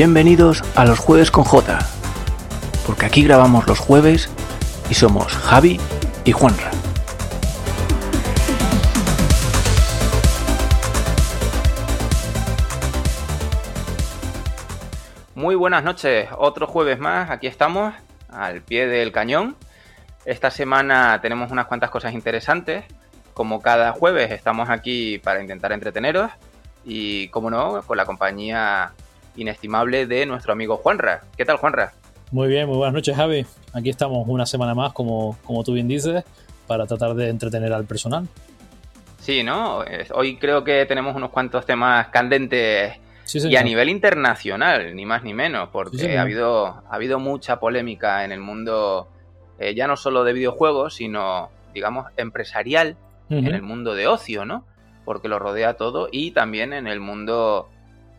Bienvenidos a los jueves con J, porque aquí grabamos los jueves y somos Javi y Juanra. Muy buenas noches, otro jueves más, aquí estamos, al pie del cañón. Esta semana tenemos unas cuantas cosas interesantes. Como cada jueves estamos aquí para intentar entreteneros y, como no, con la compañía inestimable de nuestro amigo Juanra. ¿Qué tal, Juanra? Muy bien, muy buenas noches, Javi. Aquí estamos una semana más, como, como tú bien dices, para tratar de entretener al personal. Sí, ¿no? Hoy creo que tenemos unos cuantos temas candentes y a nivel internacional, ni más ni menos, porque ha, habido, ha habido mucha polémica en el mundo, eh, ya no solo de videojuegos, sino, digamos, empresarial, en el mundo de ocio, ¿no? Porque lo rodea todo y también en el mundo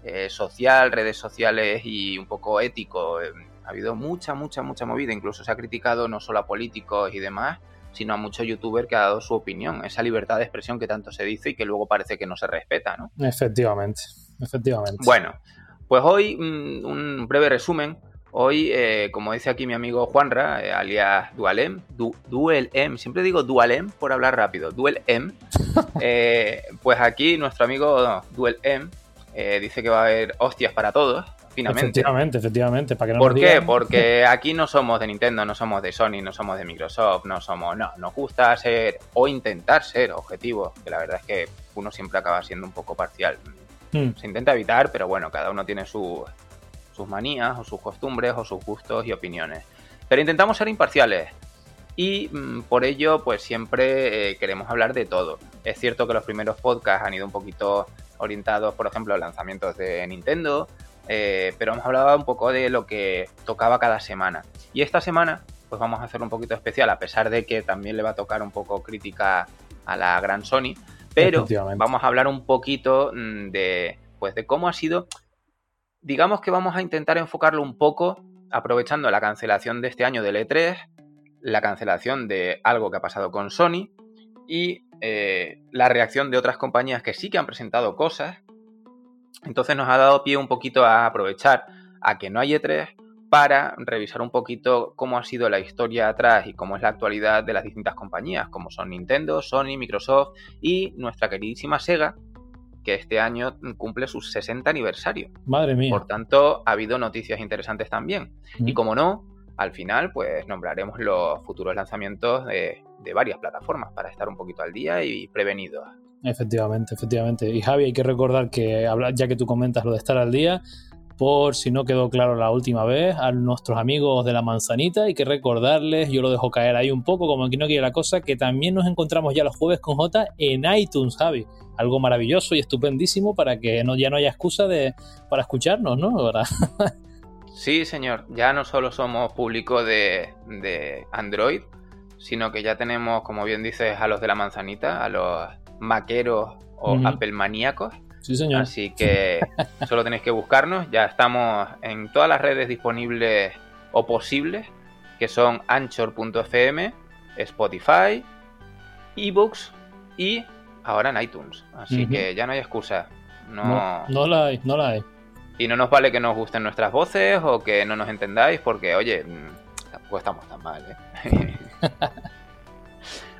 eh, social, redes sociales y un poco ético. Eh, ha habido mucha, mucha, mucha movida. Incluso se ha criticado no solo a políticos y demás, sino a muchos youtubers que ha dado su opinión. Esa libertad de expresión que tanto se dice y que luego parece que no se respeta, ¿no? Efectivamente, efectivamente. Bueno, pues hoy mm, un breve resumen. Hoy, eh, como dice aquí mi amigo Juanra, alias Dualem, Duel M, siempre digo Dualem por hablar rápido, Duel M, pues aquí nuestro amigo Duel M eh, dice que va a haber hostias para todos, finalmente. Efectivamente, efectivamente. ¿Para ¿Por qué? Porque aquí no somos de Nintendo, no somos de Sony, no somos de Microsoft, no somos. No, nos gusta ser o intentar ser objetivos, que la verdad es que uno siempre acaba siendo un poco parcial. Hmm. Se intenta evitar, pero bueno, cada uno tiene sus manías o sus costumbres o sus gustos y opiniones. Pero intentamos ser imparciales y mm, por ello pues siempre eh, queremos hablar de todo. Es cierto que los primeros podcasts han ido un poquito orientados, por ejemplo, a lanzamientos de Nintendo, eh, pero hemos hablado un poco de lo que tocaba cada semana. Y esta semana, pues vamos a hacer un poquito especial, a pesar de que también le va a tocar un poco crítica a la gran Sony, pero vamos a hablar un poquito mm, de, pues, de cómo ha sido. Digamos que vamos a intentar enfocarlo un poco, aprovechando la cancelación de este año del E3, la cancelación de algo que ha pasado con Sony y eh, la reacción de otras compañías que sí que han presentado cosas. Entonces nos ha dado pie un poquito a aprovechar a que no hay E3 para revisar un poquito cómo ha sido la historia atrás y cómo es la actualidad de las distintas compañías, como son Nintendo, Sony, Microsoft y nuestra queridísima Sega, que este año cumple su 60 aniversario. Madre mía. Por tanto, ha habido noticias interesantes también. Y como no, al final, pues nombraremos los futuros lanzamientos de, varias plataformas para estar un poquito al día y prevenidos. Efectivamente, efectivamente. Y Javi, hay que recordar que, ya que tú comentas lo de estar al día, por si no quedó claro la última vez, a nuestros amigos de la manzanita, hay que recordarles, yo lo dejo caer ahí un poco, como aquí no quiere la cosa, que también nos encontramos ya los jueves con J en iTunes, Javi. Algo maravilloso y estupendísimo para que no, ya no haya excusa de, para escucharnos, ¿no? Sí, señor. Ya no solo somos público de, Android, sino que ya tenemos, como bien dices, a los de la manzanita, a los maqueros o Apple maníacos. Sí, señor. Así que solo tenéis que buscarnos. Ya estamos en todas las redes disponibles o posibles, que son anchor.fm, Spotify, ebooks y ahora en iTunes. Así que ya no hay excusa. No, no la hay, no la hay. Y no nos vale que nos gusten nuestras voces o que no nos entendáis, porque, oye, mm, tampoco estamos tan mal, ¿eh?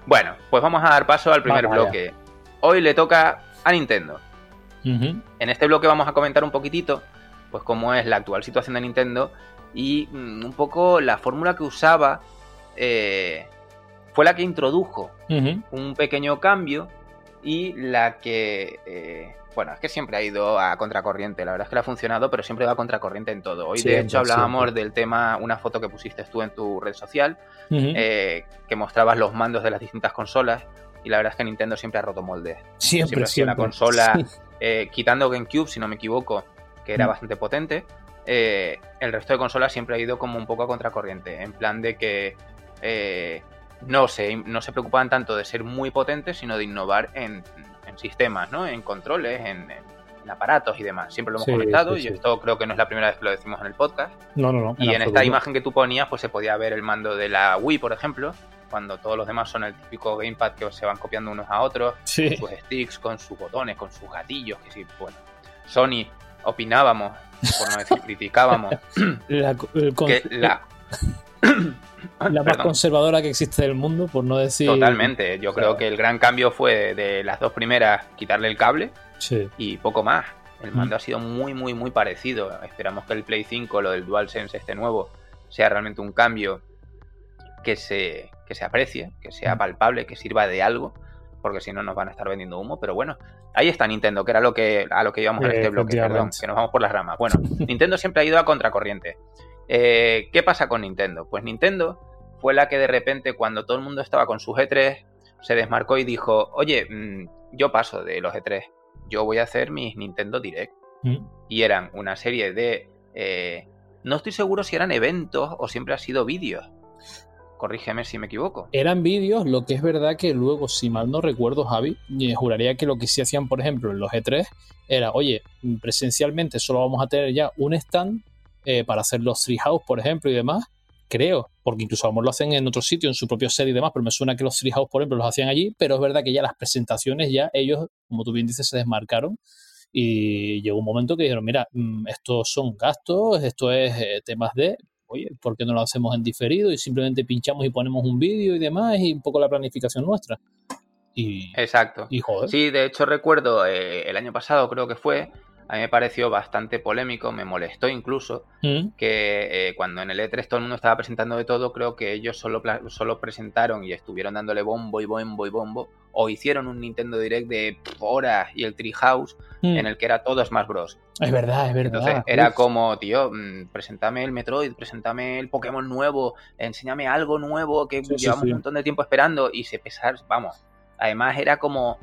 bueno, pues vamos a dar paso al primer bloque. Hoy le toca a Nintendo. En este bloque vamos a comentar un poquitito, pues cómo es la actual situación de Nintendo y mm, un poco la fórmula que usaba eh, fue la que introdujo un pequeño cambio y la que eh, bueno, es que siempre ha ido a contracorriente, la verdad es que le ha funcionado, pero siempre va a contracorriente en todo. Hoy, de hecho, hablábamos del tema, una foto que pusiste tú en tu red social, eh, que mostrabas los mandos de las distintas consolas, y la verdad es que Nintendo siempre ha roto moldes. Siempre, siempre. Una consola, eh, quitando GameCube, si no me equivoco, que era bastante potente, eh, el resto de consolas siempre ha ido como un poco a contracorriente, en plan de que no, se, no se preocupaban tanto de ser muy potentes, sino de innovar en sistemas, ¿no? En controles, en, aparatos y demás. Siempre lo hemos comentado y esto creo que no es la primera vez que lo decimos en el podcast. No, no, no. Y en, esta imagen que tú ponías, pues se podía ver el mando de la Wii, por ejemplo, cuando todos los demás son el típico gamepad que se van copiando unos a otros, con sus sticks, con sus botones, con sus gatillos, que sí, bueno. Sony opinábamos por no decir criticábamos, la, que la, la más conservadora que existe del mundo, por no decir. Totalmente. Yo creo que el gran cambio fue de las dos primeras quitarle el cable y poco más. El mando mm. ha sido muy, muy, muy parecido. Esperamos que el Play 5, lo del DualSense este nuevo, sea realmente un cambio que se, que se aprecie, que sea mm. palpable, que sirva de algo, porque si no nos van a estar vendiendo humo. Pero bueno, ahí está Nintendo, que era lo que, a lo que íbamos en este bloque, perdón, que nos vamos por las ramas. Bueno, Nintendo siempre ha ido a contracorriente. Eh, ¿Qué pasa con Nintendo? Pues Nintendo fue la que de repente, cuando todo el mundo estaba con su G3, se desmarcó y dijo, oye, mm, yo paso de los G3, yo voy a hacer mis Nintendo Direct. Mm. Y eran una serie de... Eh, no estoy seguro si eran eventos o siempre ha sido vídeos. Corrígeme si me equivoco. Eran vídeos, lo que es verdad que luego, si mal no recuerdo, Javi, juraría que lo que sí hacían, por ejemplo, en los E3 era, oye, presencialmente solo vamos a tener ya un stand eh, para hacer los Treehouse, por ejemplo, y demás, creo, porque incluso a lo lo hacen en otro sitio, en su propio set y demás, pero me suena que los Treehouse, por ejemplo, los hacían allí, pero es verdad que ya las presentaciones, ya ellos, como tú bien dices, se desmarcaron y llegó un momento que dijeron, mira, mm, estos son gastos, esto es eh, temas de, oye, ¿por qué no lo hacemos en diferido y simplemente pinchamos y ponemos un vídeo y demás y un poco la planificación nuestra? Y, Exacto. Sí, de hecho recuerdo eh, el año pasado creo que fue, a mí me pareció bastante polémico, me molestó incluso, mm. que eh, cuando en el E3 todo el mundo estaba presentando de todo, creo que ellos solo, solo presentaron y estuvieron dándole bombo y bombo y bombo, o hicieron un Nintendo Direct de horas y el Treehouse, mm. en el que era todo Smash Bros. Es verdad, es verdad. Entonces era como, tío, mm, preséntame el Metroid, preséntame el Pokémon nuevo, enséñame algo nuevo que llevamos un montón de tiempo esperando y se pesar, vamos. Además era como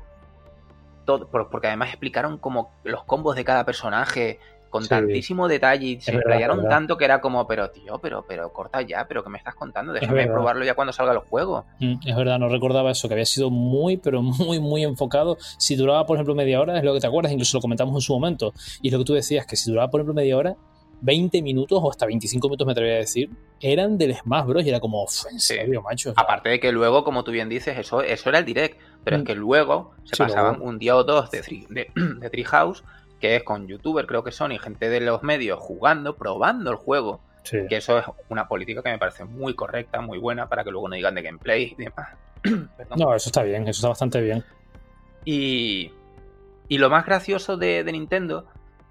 porque además explicaron como los combos de cada personaje con tantísimo detalle y se explayaron tanto que era como, pero tío, pero, pero corta ya, pero que me estás contando, déjame probarlo ya cuando salga los juegos. Mm, es verdad, no recordaba eso, que había sido muy, pero muy, muy enfocado. Si duraba, por ejemplo, media hora, es lo que te acuerdas, incluso lo comentamos en su momento. Y es lo que tú decías, que si duraba, por ejemplo, media hora, 20 minutos o hasta 25 minutos me atrevería a decir, eran del Smash Bros. y era como, en serio, macho. Aparte de que luego, como tú bien dices, eso, eso era el direct, pero es mm. que luego se pasaban un día o dos de, de, de Treehouse, que es con youtubers, creo que son, y gente de los medios jugando, probando el juego. Que eso es una política que me parece muy correcta, muy buena, para que luego no digan de gameplay y demás. no, eso está bien, eso está bastante bien. Y, y lo más gracioso de, Nintendo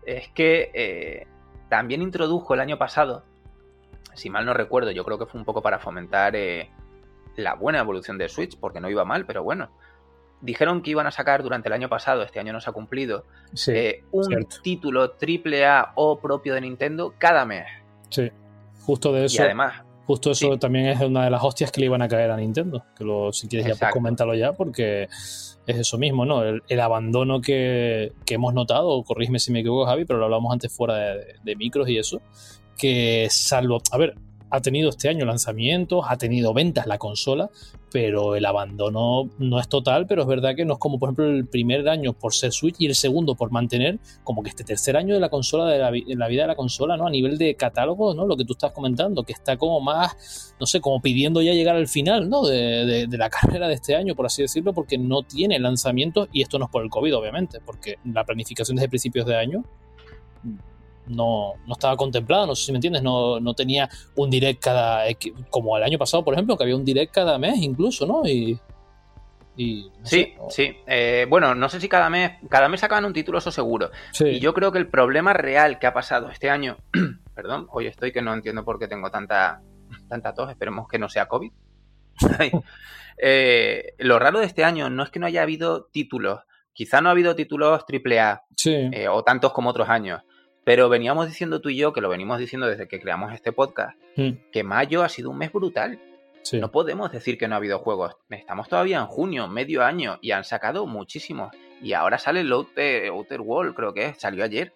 es que eh, también introdujo el año pasado, si mal no recuerdo, yo creo que fue un poco para fomentar eh, la buena evolución de Switch, porque no iba mal, pero bueno. Dijeron que iban a sacar durante el año pasado, este año no se ha cumplido, eh, un título AAA o propio de Nintendo cada mes. Sí, justo de eso. Y además, Justo eso también es una de las hostias que le iban a caer a Nintendo. Que lo, si quieres ya pues comentarlo ya, porque es eso mismo, ¿no? El, abandono que, hemos notado, corrígeme si me equivoco, Javi, pero lo hablamos antes fuera de, de micros y eso, que salvo, a ver, ha tenido este año lanzamientos, ha tenido ventas la consola, pero el abandono no es total, pero es verdad que no es como por ejemplo el primer año por ser Switch y el segundo por mantener como que este tercer año de la consola, de la, vida de la consola, ¿no? A nivel de catálogo, ¿no? Lo que tú estás comentando, que está como más, no sé, como pidiendo ya llegar al final, ¿no? De, de la carrera de este año, por así decirlo, porque no tiene lanzamientos y esto no es por el COVID, obviamente, porque la planificación desde principios de año no, no estaba contemplado, no sé si me entiendes, no, no tenía un direct cada, como el año pasado, por ejemplo, que había un direct cada mes incluso, ¿no? Y, sí, sí. Eh, bueno, no sé si cada mes, cada mes sacaban un título, eso seguro. Y yo creo que el problema real que ha pasado este año, perdón, hoy estoy que no entiendo por qué tengo tanta, tanta tos, esperemos que no sea COVID. Eh, lo raro de este año no es que no haya habido títulos, quizá no ha habido títulos AAA eh, o tantos como otros años, pero veníamos diciendo tú y yo, que lo venimos diciendo desde que creamos este podcast, hmm. que mayo ha sido un mes brutal. No podemos decir que no ha habido juegos. Estamos todavía en junio, medio año, y han sacado muchísimos. Y ahora sale el Outer, Outer World, creo que es, salió ayer.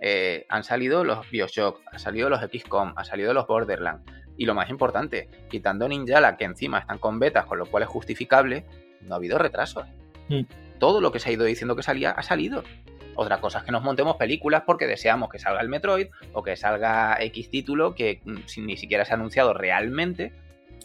Eh, han salido los Bioshock, han salido los XCOM, han salido los Borderlands. Y lo más importante, quitando Ninjala, que encima están con betas, con lo cual es justificable, no ha habido retrasos. Hmm. Todo lo que se ha ido diciendo que salía, ha salido. Otra cosa es que nos montemos películas porque deseamos que salga el Metroid o que salga X título que mm, ni siquiera se ha anunciado realmente.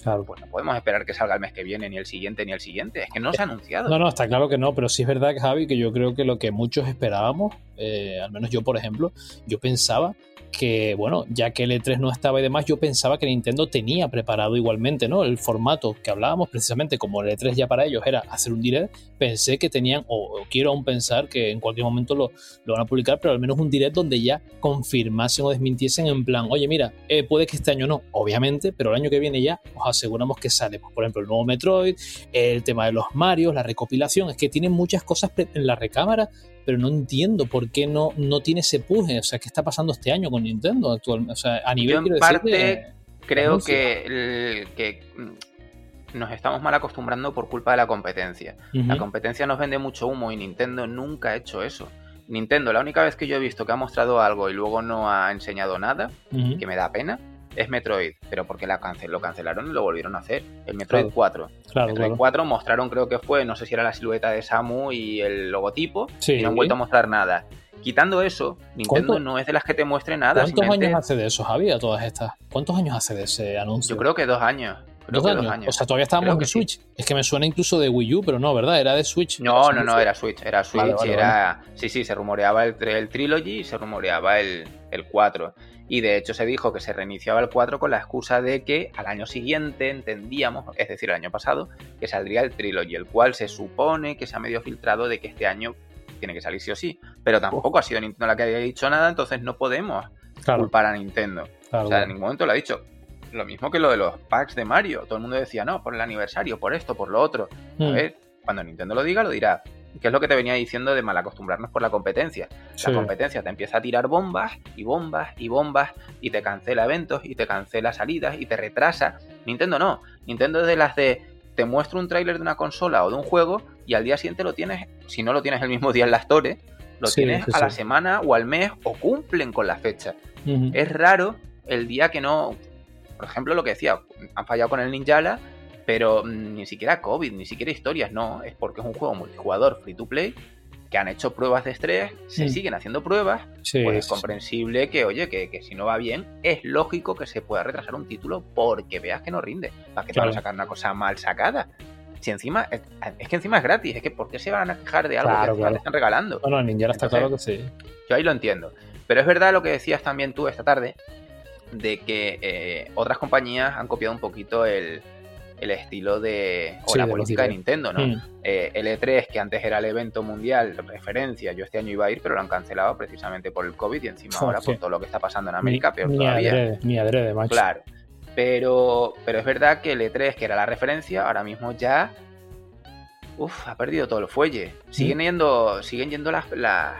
Claro. Pues no podemos esperar que salga el mes que viene, ni el siguiente, ni el siguiente. Es que no se ha anunciado. No, no, está claro que no, pero sí es verdad, Javi, que yo creo que lo que muchos esperábamos eh, al menos yo por ejemplo, yo pensaba que, bueno, ya que el E3 no estaba y demás, yo pensaba que Nintendo tenía preparado igualmente, ¿no? El formato que hablábamos, precisamente como el E3 ya para ellos era hacer un direct, pensé que tenían, o, quiero aún pensar que en cualquier momento lo, lo, van a publicar, pero al menos un direct donde ya confirmasen o desmintiesen en plan, oye, mira, eh, puede que este año no, obviamente, pero el año que viene ya os aseguramos que sale, pues, por ejemplo, el nuevo Metroid, el tema de los Marios, la recopilación, es que tienen muchas cosas en la recámara pero no entiendo por qué no, no tiene ese puje. O sea, ¿qué está pasando este año con Nintendo actualmente? O sea, a nivel Yo en parte creo que, que mm, nos estamos mal acostumbrando por culpa de la competencia. La competencia nos vende mucho humo y Nintendo nunca ha hecho eso. Nintendo, la única vez que yo he visto que ha mostrado algo y luego no ha enseñado nada, que me da pena, es Metroid, pero porque la lo cancelaron y lo volvieron a hacer. El Metroid 4. Claro, Metroid 4 mostraron, creo que fue, no sé si era la silueta de Samu y el logotipo, y no han vuelto a mostrar nada. Quitando eso, Nintendo no es de las que te muestre nada. ¿Cuántos años hace de eso, Javi, a todas estas? ¿Cuántos años hace de ese anuncio? Yo creo que dos años. ¿Dos, años? O sea, todavía estábamos en Switch. Es que me suena incluso de Wii U, pero no, ¿verdad? Era de Switch. No, no, no, era Switch. Era Switch. era... Sí, sí, se rumoreaba el, el Trilogy y se rumoreaba el, el 4 y de hecho se dijo que se reiniciaba el 4 con la excusa de que al año siguiente entendíamos, es decir, el año pasado, que saldría el Trilogy, el cual se supone que se ha medio filtrado de que este año tiene que salir sí o sí, pero tampoco ha sido Nintendo la que haya dicho nada, entonces no podemos culpar a Nintendo. o sea, en ningún momento lo ha dicho. Lo mismo que lo de los packs de Mario. Todo el mundo decía, no, por el aniversario, por esto, por lo otro. A hmm. ver, cuando Nintendo lo diga, lo dirá que es lo que te venía diciendo de mal acostumbrarnos por la competencia. La competencia te empieza a tirar bombas y bombas y bombas y te cancela eventos y te cancela salidas y te retrasa. Nintendo no. Nintendo es de las de te muestro un tráiler de una consola o de un juego y al día siguiente lo tienes, si no lo tienes el mismo día en la Store, lo tienes a la semana o al mes o cumplen con la fecha. Es raro el día que no, por ejemplo, lo que decía, han fallado con el Ninjala pero mm, ni siquiera COVID, ni siquiera historias, no. Es porque es un juego multijugador free to play que han hecho pruebas de estrés, se mm. siguen haciendo pruebas, pues es comprensible que, oye, que, si no va bien, es lógico que se pueda retrasar un título porque veas que no rinde. ¿Para que te van a sacar una cosa mal sacada? Si encima, es, que encima es gratis, es que ¿por qué se van a quejar de algo que están regalando? Bueno, Ninja está claro que sí. Yo ahí lo entiendo. Pero es verdad lo que decías también tú esta tarde, de que eh, otras compañías han copiado un poquito el, el estilo de. o la política de Nintendo, ¿no? Mm. Eh, el E3, que antes era el evento mundial, referencia, yo este año iba a ir, pero lo han cancelado precisamente por el COVID y encima ahora por todo lo que está pasando en América, peor todavía. ni adrede, macho. Claro. Pero, pero es verdad que el E3, que era la referencia, ahora mismo ya. Uf, ha perdido todo el fuelle. Siguen mm. yendo, siguen yendo las, las,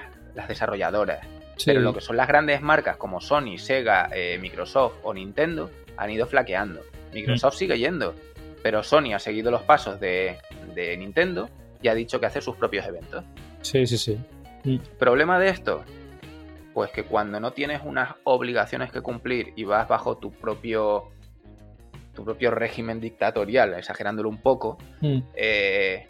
desarrolladoras. Pero lo que son las grandes marcas como Sony, Sega, eh, Microsoft o Nintendo han ido flaqueando. Microsoft mm. sigue yendo. Pero Sony ha seguido los pasos de, Nintendo y ha dicho que hace sus propios eventos. Sí, sí, sí. Mm. ¿Problema de esto? Pues que cuando no tienes unas obligaciones que cumplir y vas bajo tu propio tu propio régimen dictatorial, exagerándolo un poco, mm. eh,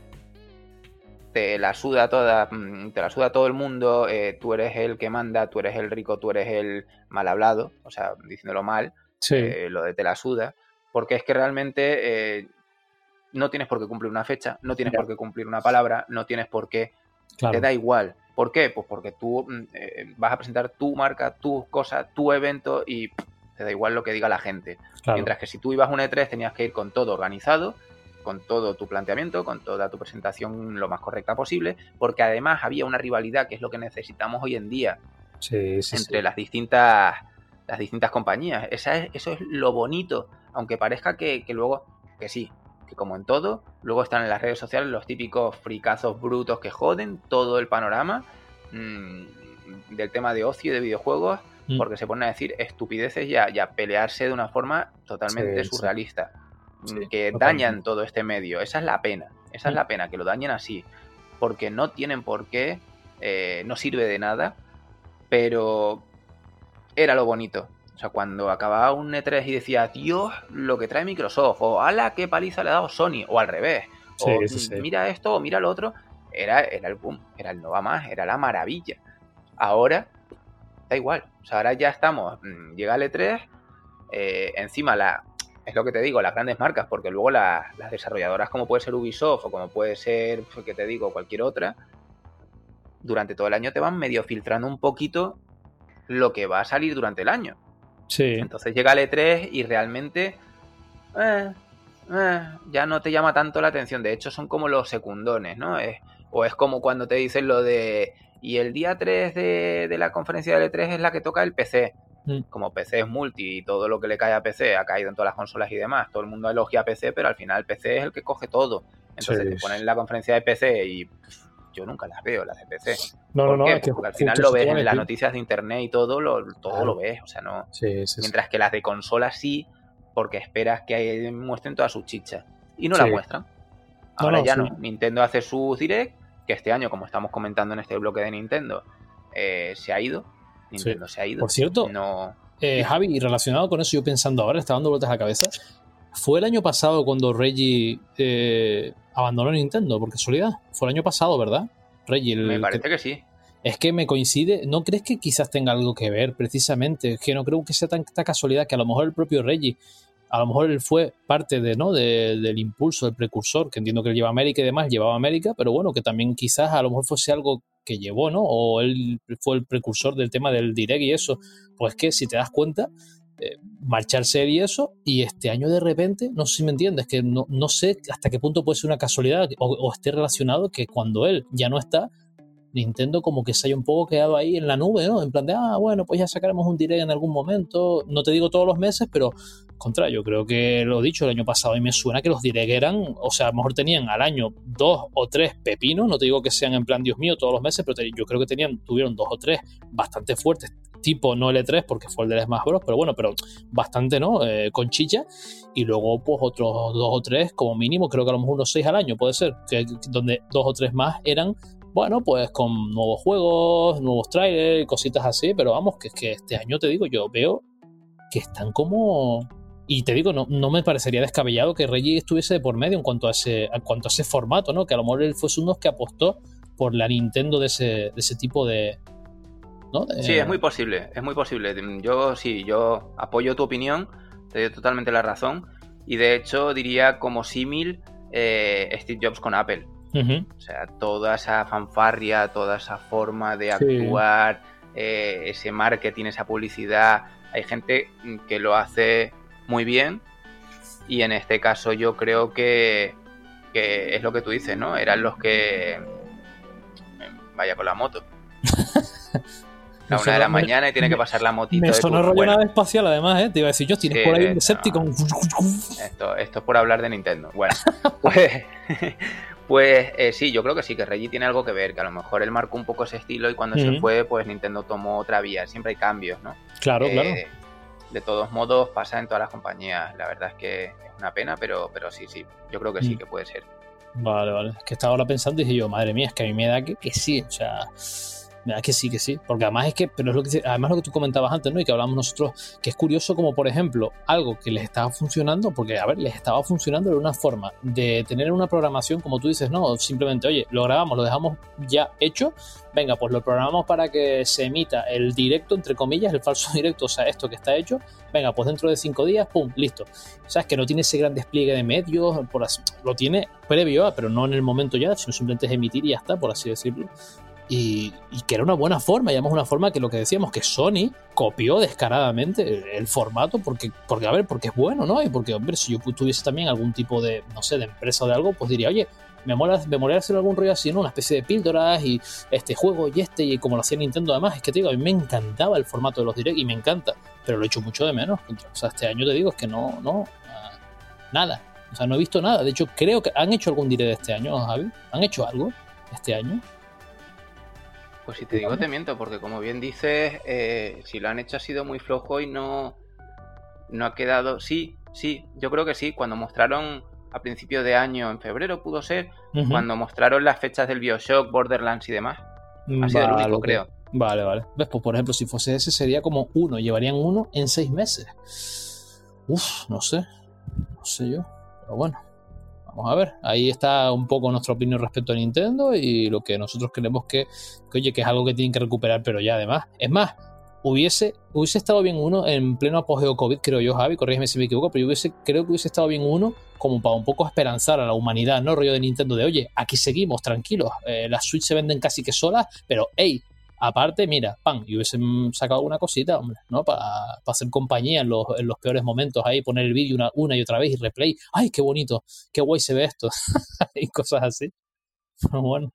te la suda toda, mm, te la suda todo el mundo, eh, tú eres el que manda, tú eres el rico, tú eres el mal hablado, o sea, diciéndolo mal, eh, lo de te la suda porque es que realmente eh, no tienes por qué cumplir una fecha, no tienes por qué cumplir una palabra, no tienes por qué, te da igual. ¿Por qué? Pues porque tú mm, vas a presentar tu marca, tu cosa, tu evento y te da igual lo que diga la gente. Mientras que si tú ibas a un E3 tenías que ir con todo organizado, con todo tu planteamiento, con toda tu presentación lo más correcta posible, porque además había una rivalidad que es lo que necesitamos hoy en día entre las distintas las distintas compañías. Esa es, eso es lo bonito aunque parezca que, luego, que sí, que como en todo, luego están en las redes sociales los típicos fricazos brutos que joden todo el panorama mm, del tema de ocio y de videojuegos, mm. porque se ponen a decir estupideces y a, pelearse de una forma totalmente surrealista, que dañan todo este medio. Esa es la pena, esa es la pena, que lo dañen así, porque no tienen por qué, eh, no sirve de nada, pero era lo bonito. O sea, cuando acababa un E3 y decía, Dios, lo que trae Microsoft, o ala, qué paliza le ha dado Sony, o al revés, o mira esto, o mira lo otro, era, era el boom, era el no va más, era la maravilla. Ahora, da igual, o sea, ahora ya estamos, mm, llega el E3, eh, encima la, es lo que te digo, las grandes marcas, porque luego las desarrolladoras como puede ser Ubisoft o como puede ser, pues, que te digo, cualquier otra, durante todo el año te van medio filtrando un poquito lo que va a salir durante el año. Sí. Entonces llega el E3 y realmente eh, eh, ya no te llama tanto la atención. De hecho, son como los secundones, ¿no? o es como cuando te dicen lo de. Y el día 3 de, la conferencia del E3 es la que toca el PC. Mm. Como PC es multi y todo lo que le cae a PC ha caído en todas las consolas y demás. Todo el mundo elogia a PC, pero al final PC es el que coge todo. Entonces te ponen la conferencia de PC y yo nunca las veo, las de PC. No, no, no, Porque al final lo ves en las noticias de internet y todo, lo, todo lo ves, o sea, no. Mientras que las de consola sí, porque esperas que muestren todas sus chichas. Y no la muestran. Ahora ya no. Nintendo hace sus direct, que este año, como estamos comentando en este bloque de Nintendo, eh, se ha ido. Nintendo se ha ido. Por cierto, no... Eh, Javi, y relacionado con eso, yo pensando ahora, está dando vueltas a la cabeza. Fue el año pasado cuando Reggie eh, abandonó Nintendo, por casualidad. Fue el año pasado, ¿verdad? Reggie. me parece que, sí. Es que me coincide. ¿No crees que quizás tenga algo que ver, precisamente? Es que no creo que sea tanta casualidad que a lo mejor el propio Reggie a lo mejor él fue parte de, ¿no? del impulso, del precursor, que entiendo que él lleva América y demás, llevaba América, pero bueno, que también quizás a lo mejor fuese algo que llevó, ¿no? O él fue el precursor del tema del direct y eso. Pues que si te das cuenta, eh, marcharse y eso, y este año de repente, no sé si me entiendes, que no, no sé hasta qué punto puede ser una casualidad o, o esté relacionado que cuando él ya no está, Nintendo como que se haya un poco quedado ahí en la nube, ¿no? En plan de, ah, bueno, pues ya sacaremos un direct en algún momento. No te digo todos los meses, pero contra, yo creo que lo dicho el año pasado y me suena que los direct eran, o sea, a lo mejor tenían al año dos o tres pepinos, no te digo que sean en plan, Dios mío, todos los meses, pero yo creo que tenían, tuvieron dos o tres bastante fuertes, tipo no L3 porque fue el de Smash Bros, pero bueno, pero bastante, ¿no? Eh, con chicha. Y luego, pues otros dos o tres, como mínimo, creo que a lo mejor unos seis al año, puede ser, que, donde dos o tres más eran bueno, pues con nuevos juegos, nuevos trailers, cositas así, pero vamos, que es que este año te digo, yo veo que están como. Y te digo, no, no me parecería descabellado que Reggie estuviese de por medio en cuanto a ese, en cuanto a ese formato, ¿no? Que a lo mejor él fuese uno que apostó por la Nintendo de ese, de ese tipo de, ¿no? Sí, es muy posible, es muy posible. Yo sí, yo apoyo tu opinión, te doy totalmente la razón. Y de hecho diría como símil eh, Steve Jobs con Apple. O sea, toda esa fanfarria, toda esa forma de actuar, eh, ese marketing, esa publicidad, hay gente que lo hace muy bien y en este caso yo creo que, es lo que tú dices, ¿no? Eran los que... Vaya con la moto. La una de la mañana y tiene que pasar la motito. Me sonó rollo nave espacial, además, ¿eh? Te iba a decir, yo tienes por ahí un Decepticon. Esto, esto es por hablar de Nintendo. Bueno, pues, pues eh, sí, yo creo que sí, que Reggie tiene algo que ver, que a lo mejor él marcó un poco ese estilo y cuando se fue, pues Nintendo tomó otra vía. Siempre hay cambios, ¿no? Claro, eh, claro. De todos modos, pasa en todas las compañías. La verdad es que es una pena, pero, pero sí, sí. Yo creo que sí, mm. que puede ser. Vale, vale. Es que estaba ahora pensando y dije yo, madre mía, es que a mí me da que, que sí. O sea, que sí, que sí. Porque además es que, pero es lo que además lo que tú comentabas antes, ¿no? Y que hablamos nosotros, que es curioso como, por ejemplo, algo que les estaba funcionando, porque, a ver, les estaba funcionando de una forma de tener una programación, como tú dices, no, simplemente, oye, lo grabamos, lo dejamos ya hecho, venga, pues lo programamos para que se emita el directo, entre comillas, el falso directo, o sea, esto que está hecho, venga, pues dentro de cinco días, pum, listo. O sea, es que no tiene ese gran despliegue de medios, por así, lo tiene previo, pero no en el momento ya, sino simplemente es emitir y ya está, por así decirlo y, que era una buena forma, llamamos una forma que lo que decíamos, que Sony copió descaradamente el, formato porque, porque, a ver, porque es bueno, ¿no? Y porque, hombre, si yo tuviese también algún tipo de, no sé, de empresa o de algo, pues diría, oye, me mola, me hacer algún rollo así, ¿no? Una especie de píldoras y este juego y este, y como lo hacía Nintendo además, es que te digo, a mí me encantaba el formato de los direct y me encanta, pero lo he hecho mucho de menos. O sea, este año te digo, es que no, no, nada. O sea, no he visto nada. De hecho, creo que han hecho algún direct este año, Javi. ¿Han hecho algo este año? Pues si te digo te miento, porque como bien dices, eh, si lo han hecho ha sido muy flojo y no, no ha quedado... Sí, sí, yo creo que sí, cuando mostraron a principio de año, en febrero pudo ser, cuando mostraron las fechas del Bioshock, Borderlands y demás. Ha sido el único, creo. Vale, vale. ¿Ves? Pues por ejemplo, si fuese ese sería como uno, llevarían uno en seis meses. Uf, no sé. No sé yo. Pero bueno. Vamos a ver, ahí está un poco nuestra opinión respecto a Nintendo y lo que nosotros creemos que, oye, que es algo que tienen que recuperar, pero ya además. Es más, hubiese, hubiese estado bien uno en pleno apogeo COVID, creo yo, Javi, corrígeme si me equivoco, pero yo hubiese, creo que hubiese estado bien uno como para un poco esperanzar a la humanidad, ¿no? Rollo de Nintendo de, oye, aquí seguimos, tranquilos, eh, las Switch se venden casi que solas, pero hey, aparte, mira, pan, y hubiesen sacado una cosita, hombre, ¿no? Para hacer compañía en los, en los, peores momentos, ahí poner el vídeo una, una y otra vez y replay, ay, qué bonito, qué guay se ve esto, y cosas así. Bueno.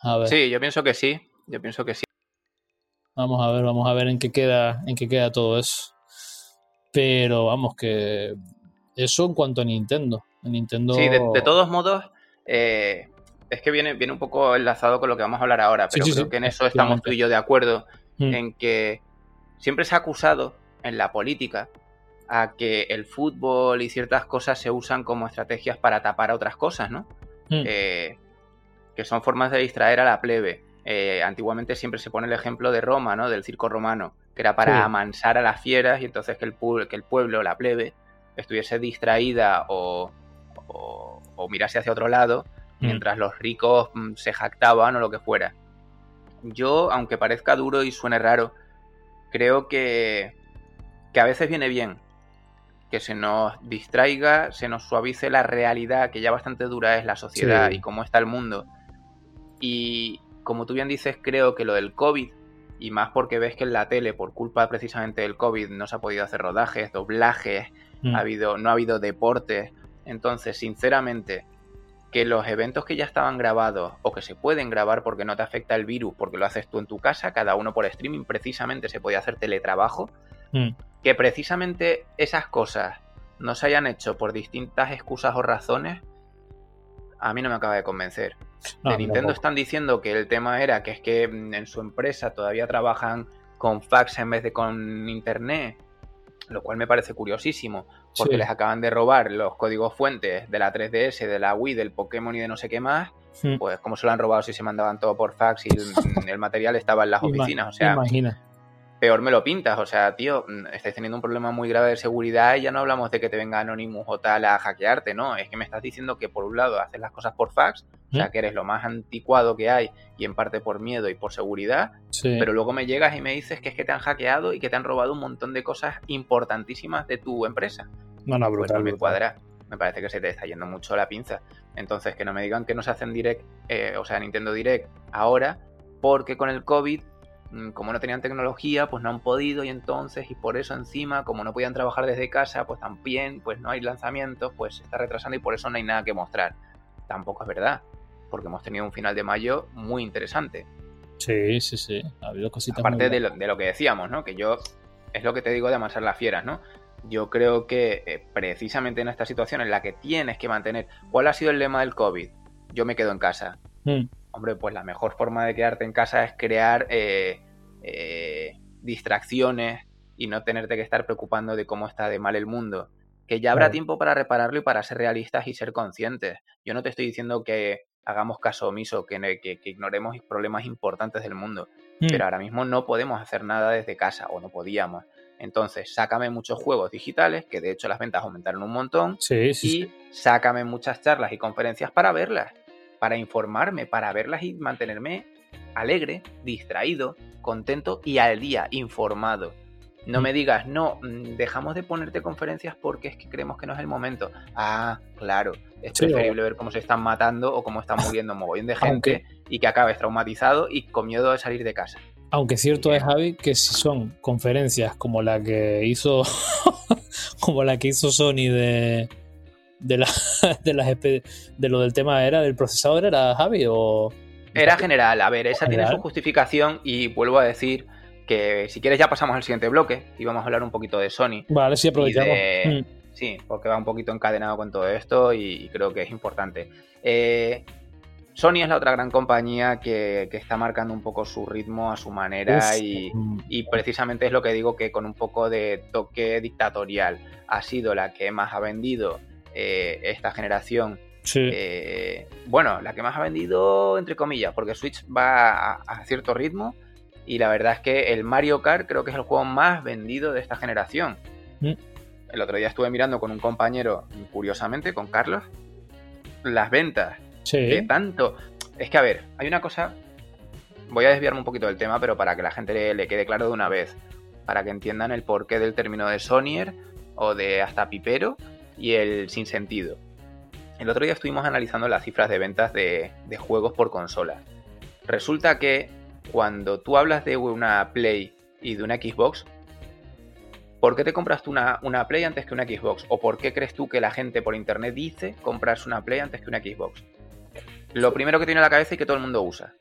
A ver. Sí, yo pienso que sí, yo pienso que sí. Vamos a ver, vamos a ver en qué queda, en qué queda todo eso. Pero vamos, que eso en cuanto a Nintendo. Nintendo... Sí, de, todos modos, eh, es que viene, viene un poco enlazado con lo que vamos a hablar ahora, pero creo que en eso estamos tú y yo de acuerdo, mm. en que siempre se ha acusado en la política a que el fútbol y ciertas cosas se usan como estrategias para tapar a otras cosas, ¿no? Mm. Eh, que son formas de distraer a la plebe. Eh, antiguamente siempre se pone el ejemplo de Roma, ¿no? Del circo romano, que era para amansar a las fieras y entonces que el, que el pueblo, la plebe, estuviese distraída o, o, mirase hacia otro lado, mm. mientras los ricos mm, se jactaban o lo que fuera. Yo, aunque parezca duro y suene raro, creo que, que a veces viene bien que se nos distraiga, se nos suavice la realidad, que ya bastante dura es la sociedad y cómo está el mundo. Y, como tú bien dices, creo que lo del COVID, y más porque ves que en la tele, por culpa precisamente del COVID, no se ha podido hacer rodajes, doblajes, mm. ha habido, no ha habido deportes. Entonces, sinceramente, que los eventos que ya estaban grabados o que se pueden grabar porque no te afecta el virus, porque lo haces tú en tu casa, cada uno por streaming, precisamente se podía hacer teletrabajo, mm. que precisamente esas cosas no se hayan hecho por distintas excusas o razones, a mí no me acaba de convencer. de Nintendo están diciendo que el tema era que es que mm, en su empresa todavía trabajan con fax en vez de con internet, lo cual me parece curiosísimo, porque les acaban de robar los códigos fuentes de la 3DS, de la Wii, del Pokémon y de no sé qué más. Hmm. Pues como se lo han robado si se mandaban todo por fax y el, material estaba en las oficinas. O sea, Imagina peor me lo pintas. O sea, tío, mm, estáis teniendo un problema muy grave de seguridad y ya no hablamos de que te venga Anonymous o tal a hackearte, ¿no? Es que me estás diciendo que por un lado haces las cosas por fax, o sea, que eres lo más anticuado que hay y en parte por miedo y por seguridad, pero luego me llegas y me dices que es que te han hackeado y que te han robado un montón de cosas importantísimas de tu empresa. No, no, brutal. Pues me cuadra. Me parece que se te está yendo mucho la pinza. Entonces, que no me digan que no se hacen direct, eh, o sea, Nintendo Direct ahora, porque con el COVID como no tenían tecnología, pues no han podido y entonces, y por eso encima, como no podían trabajar desde casa, pues también, pues no hay lanzamientos, pues se está retrasando y por eso no hay nada que mostrar. Tampoco es verdad, porque hemos tenido un final de mayo muy interesante. Sí, sí, sí, ha habido cositas. Aparte de lo, que decíamos, ¿no? Que yo, es lo que te digo de amasar las fieras, ¿no? Yo creo que eh, precisamente en esta situación en la que tienes que mantener, ¿cuál ha sido el lema del COVID? Yo me quedo en casa. Mm hombre, pues la mejor forma de quedarte en casa es crear eh, eh, distracciones y no tenerte que estar preocupando de cómo está de mal el mundo. Que ya habrá tiempo para repararlo y para ser realistas y ser conscientes. Yo no te estoy diciendo que hagamos caso omiso, que, que, ignoremos problemas importantes del mundo. Mm. Pero ahora mismo no podemos hacer nada desde casa o no podíamos. Entonces, sácame muchos juegos digitales, que de hecho las ventas aumentaron un montón. Sí, sí, y sácame muchas charlas y conferencias para verlas para informarme, para verlas y mantenerme alegre, distraído, contento y al día, informado. No me mm. digas, no, mm, dejamos de ponerte conferencias porque es que creemos que no es el momento. Ah, claro, es preferible ver cómo se están matando o cómo están muriendo un mogollón de gente y que acabes traumatizado y con miedo de salir de casa. Aunque cierto es, Javi, que si son conferencias como la que hizo, como la que hizo Sony de, de, la, de, las, de lo del tema era del procesador era Javi o era general a ver esa tiene su justificación y vuelvo a decir que si quieres ya pasamos al siguiente bloque y vamos a hablar un poquito de Sony. Vale sí aprovechamos. mm. sí porque va un poquito encadenado con todo esto y creo que es importante. Eh, Sony es la otra gran compañía que, está marcando un poco su ritmo a su manera y, y, precisamente es lo que digo que con un poco de toque dictatorial ha sido la que más ha vendido eh, esta generación. Eh, bueno, la que más ha vendido, entre comillas, porque Switch va a, cierto ritmo. Y la verdad es que el Mario Kart creo que es el juego más vendido de esta generación. Mm. El otro día estuve mirando con un compañero, curiosamente, con Carlos, las ventas. Sí. tanto. Es que, a ver, hay una cosa voy a desviarme un poquito del tema, pero para que la gente le, quede claro de una vez, para que entiendan el porqué del término de Sonier o de hasta pipero y el sin sentido. El otro día estuvimos analizando las cifras de ventas de, juegos por consola. Resulta que cuando tú hablas de una Play y de una Xbox, ¿por qué te compras tú una, una, Play antes que una Xbox? ¿O por qué crees tú que la gente por internet dice comprarse una Play antes que una Xbox? Lo primero que tiene en la cabeza y que todo el mundo usa.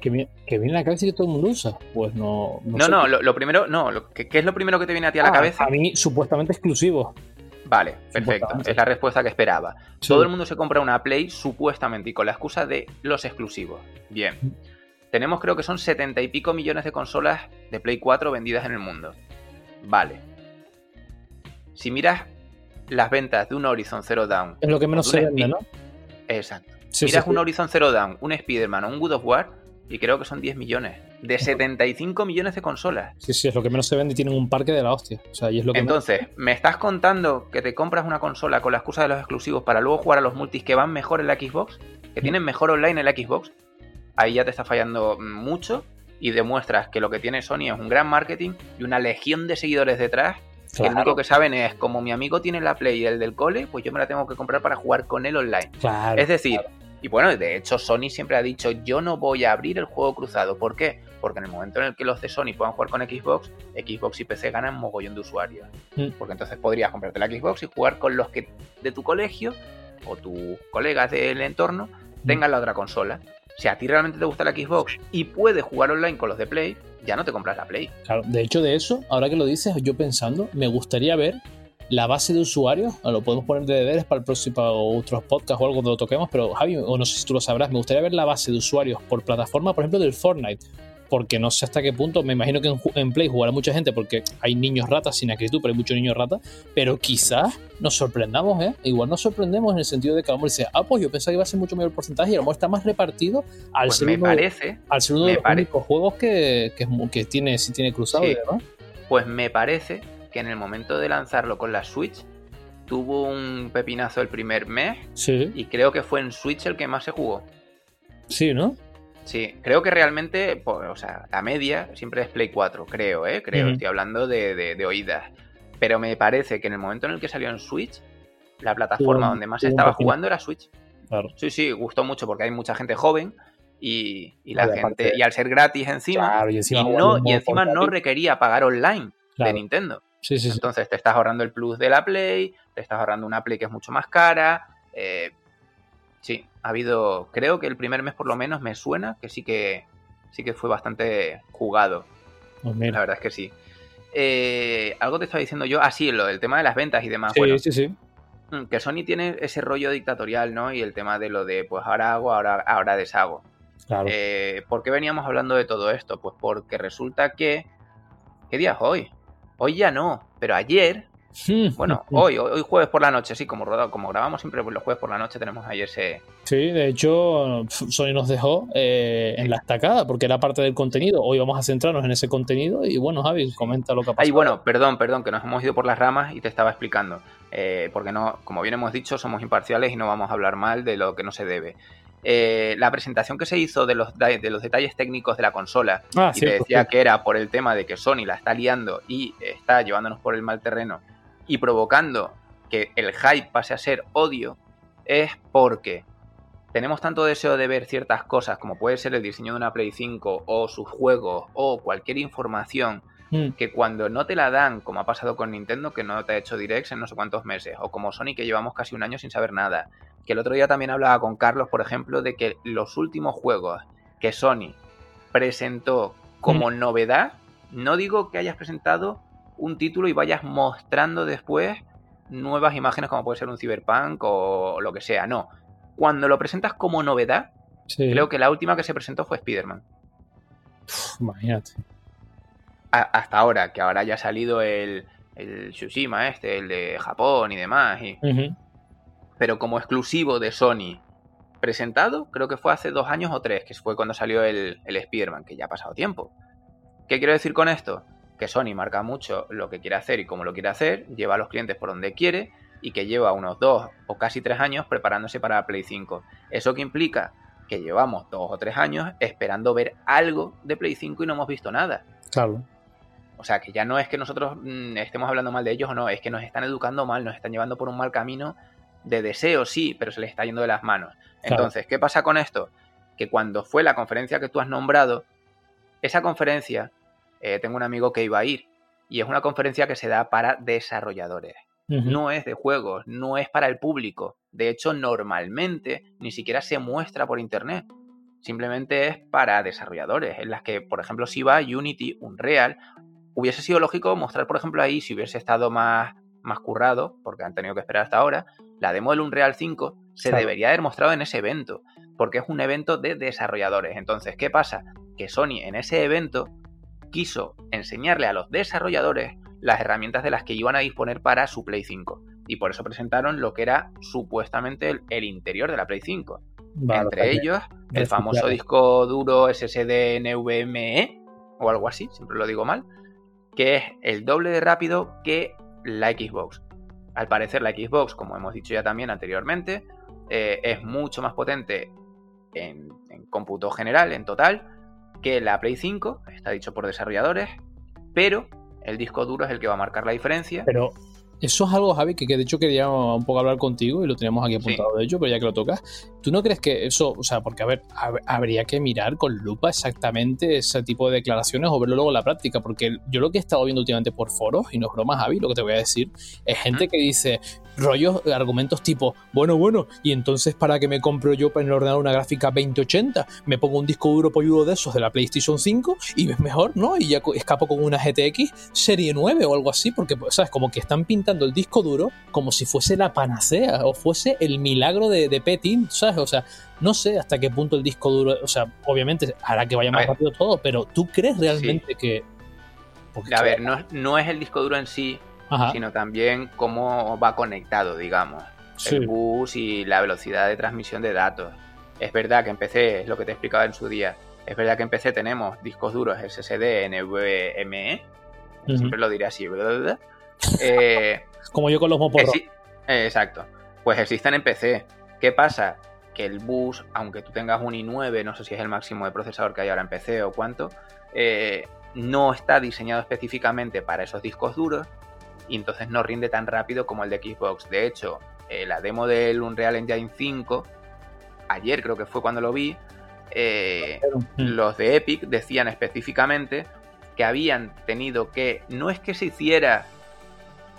¿Que, viene en la cabeza y que todo el mundo usa? Pues no. No, no, lo, primero, no. ¿qué, es lo primero que te viene a ti a la ah, cabeza? A mí, supuestamente exclusivo. Vale, perfecto. Es la respuesta que esperaba. Todo el mundo se compra una Play supuestamente y con la excusa de los exclusivos. Bien. Tenemos creo que son setenta y pico millones de consolas de Play 4 vendidas en el mundo. Vale. Si miras las ventas de un Horizon Zero Dawn... Es lo que menos se vende, ¿no? Exacto. miras un Horizon Zero Dawn, un Spider-Man o un Good of War y creo que son 10 millones. De 75 millones de consolas. Sí, sí, es lo que menos se vende y tienen un parque de la hostia. O sea, y es lo que Entonces, ¿me estás contando que te compras una consola con la excusa de los exclusivos para luego jugar a los multis que van mejor en la Xbox? ¿Que tienen mejor online en la Xbox? Ahí ya te está fallando mucho y demuestras que lo que tiene Sony es un gran marketing y una legión de seguidores detrás Que lo único que saben es, como mi amigo tiene la Play y el del cole, pues yo me la tengo que comprar para jugar con él online. es decir, y bueno, de hecho Sony siempre ha dicho yo no voy a abrir el juego cruzado. ¿Por qué? Porque en el momento en el que los de Sony puedan jugar con Xbox, Xbox y PC ganan mogollón de usuarios. Mm. Porque entonces podrías comprarte la Xbox y jugar con los que de tu colegio o tus colegas del entorno mm. tengan la otra consola. Si a ti realmente te gusta la Xbox y puedes jugar online con los de Play, ya no te compras la Play. Claro, de hecho de eso, ahora que lo dices, yo pensando, me gustaría ver la base de usuarios, lo podemos poner de deberes para el próximo para otros podcasts o algo donde lo toquemos, pero Javi, o no sé si tú lo sabrás, me gustaría ver la base de usuarios por plataforma, por ejemplo, del Fortnite. Porque no sé hasta qué punto, me imagino que en, Play jugará mucha gente porque hay niños ratas sin acritud, pero hay muchos niños ratas. Pero quizás nos sorprendamos, ¿eh? Igual nos sorprendemos en el sentido de que a lo mejor dice, ah, pues yo pensaba que iba a ser mucho mayor porcentaje y a lo mejor está más repartido al pues me parece, al ser uno de los juegos que, que, tiene, si tiene cruzado Pues me parece que en el momento de lanzarlo con la Switch tuvo un pepinazo el primer mes. Sí. Y creo que fue en Switch el que más se jugó. Sí, ¿no? Sí, creo que realmente, pues, o sea, la media siempre es Play 4, creo, ¿eh? Creo, estoy hablando de, oídas. Pero me parece que en el momento en el que salió en Switch, la plataforma donde más se estaba jugando era Switch. Claro. Sí, sí, gustó mucho porque hay mucha gente joven y, la gente, y al ser gratis encima, y encima, no, y encima no requería pagar online de Nintendo. Entonces te estás ahorrando el plus de la Play, te estás ahorrando una Play que es mucho más cara. Eh, sí, ha habido, creo que el primer mes por lo menos me suena que sí que sí que fue bastante jugado. Pues la verdad es que sí. Eh, algo te estaba diciendo yo, ah sí, lo del tema de las ventas y demás. Sí, sí, sí. Mm, que Sony tiene ese rollo dictatorial, ¿no? Y el tema de lo de, pues ahora hago, ahora, ahora deshago. Claro. Eh, ¿Por qué veníamos hablando de todo esto? Pues porque resulta que... ¿Qué día es hoy? Hoy ya no, pero ayer, bueno, hoy, hoy jueves por la noche, sí, como, como grabamos siempre los jueves por la noche, tenemos ayer ese... Sí, de hecho, Sony nos dejó eh, en la estacada porque era parte del contenido. Hoy vamos a centrarnos en ese contenido y bueno, Javi, comenta lo que ha pasado. Ay, bueno, perdón, perdón, que nos hemos ido por las ramas y te estaba explicando. Eh, porque no, como bien hemos dicho, somos imparciales y no vamos a hablar mal de lo que no se debe. Eh, la presentación que se hizo de los, de los detalles técnicos de la consola ah, y te decía que era por el tema de que Sony la está liando y está llevándonos por el mal terreno y provocando que el hype pase a ser odio, es porque tenemos tanto deseo de ver ciertas cosas como puede ser el diseño de una Play 5 o sus juegos o cualquier información hmm. que cuando no te la dan, como ha pasado con Nintendo, que no te ha hecho directs en no sé cuántos meses, o como Sony que llevamos casi un año sin saber nada, que el otro día también hablaba con Carlos, por ejemplo, de que los últimos juegos que Sony presentó como mm. novedad, no digo que hayas presentado un título y vayas mostrando después nuevas imágenes como puede ser un Cyberpunk o lo que sea, no. Cuando lo presentas como novedad, creo que la última que se presentó fue Spider-Man. Imagínate. hasta ahora, que ahora ya ha salido el, el Tsushima este, el de Japón y demás. Y, pero como exclusivo de Sony presentado, creo que fue hace dos años o tres, que fue cuando salió el, el Spearman, que ya ha pasado tiempo. ¿Qué quiero decir con esto? Que Sony marca mucho lo que quiere hacer y cómo lo quiere hacer, lleva a los clientes por donde quiere y que lleva unos dos o casi tres años preparándose para Play 5. ¿Eso qué implica? que llevamos dos o tres años esperando ver algo de Play 5 y no hemos visto nada. Claro. O sea, que ya no es que nosotros mm, estemos hablando mal de ellos o no, es que nos están educando mal, nos están llevando por un mal camino de deseo, sí, pero se les está yendo de las manos. Entonces, ¿qué pasa con esto? Que cuando fue la conferencia que tú has nombrado, esa conferencia, eh, tengo un amigo que iba a ir, y es una conferencia que se da para desarrolladores. No es de juegos, no es para el público. De hecho, normalmente ni siquiera se muestra por internet. Simplemente es para desarrolladores, en las que, por ejemplo, si va Unity, Unreal, hubiese sido lógico mostrar, por ejemplo, ahí, si hubiese estado más, más currado, porque han tenido que esperar hasta ahora, la demo del Unreal 5 se debería haber mostrado en ese evento, porque es un evento de desarrolladores. Entonces, ¿qué pasa? Que Sony en ese evento quiso enseñarle a los desarrolladores las herramientas de las que iban a disponer para su Play 5. Y por eso presentaron lo que era supuestamente el, interior de la Play 5. Entre ellos, el famoso disco duro SSD NVMe, o algo así, siempre lo digo mal, que es el doble de rápido que la Xbox. Al parecer la Xbox, como hemos dicho ya también anteriormente, eh, es mucho más potente en, en cómputo general, en total, que la Play 5, está dicho por desarrolladores, pero el disco duro es el que va a marcar la diferencia. Eso es algo, Javi, que, de hecho quería un poco hablar contigo y lo teníamos aquí apuntado de hecho, pero ya que lo tocas, ¿tú no crees que eso, o sea, porque a ver, habría que mirar con lupa exactamente ese tipo de declaraciones o verlo luego en la práctica? Porque yo lo que he estado viendo últimamente por foros, y no es broma, Javi, lo que te voy a decir, es gente que dice, rollos, argumentos tipo, bueno, bueno, y entonces para que me compro yo en el ordenador una gráfica 2080, me pongo un disco duro polludo de esos de la PlayStation 5 y ves mejor, ¿no? Y ya escapo con una GTX serie 9 o algo así, porque, ¿sabes? Como que están pintando el disco duro como si fuese la panacea o fuese el milagro de, de Petin, ¿sabes? O sea, no sé hasta qué punto el disco duro, o sea, obviamente hará que vaya más rápido todo, pero ¿tú crees realmente que... a ver, no, no es el disco duro en sí sino también cómo va conectado, digamos. El bus y la velocidad de transmisión de datos. Es verdad que en PC, es lo que te he explicado en su día, es verdad que en PC tenemos discos duros SSD, NVMe, siempre lo diré así, ¿verdad? Eh, Como yo con los moporros. exacto. Pues existen en PC. ¿Qué pasa? Que el bus, aunque tú tengas un i9, no sé si es el máximo de procesador que hay ahora en PC o cuánto, eh, no está diseñado específicamente para esos discos duros y entonces no rinde tan rápido como el de Xbox. De hecho, eh, la demo del Unreal Engine 5, ayer creo que fue cuando lo vi, eh, los de Epic decían específicamente que habían tenido que, no es que se hiciera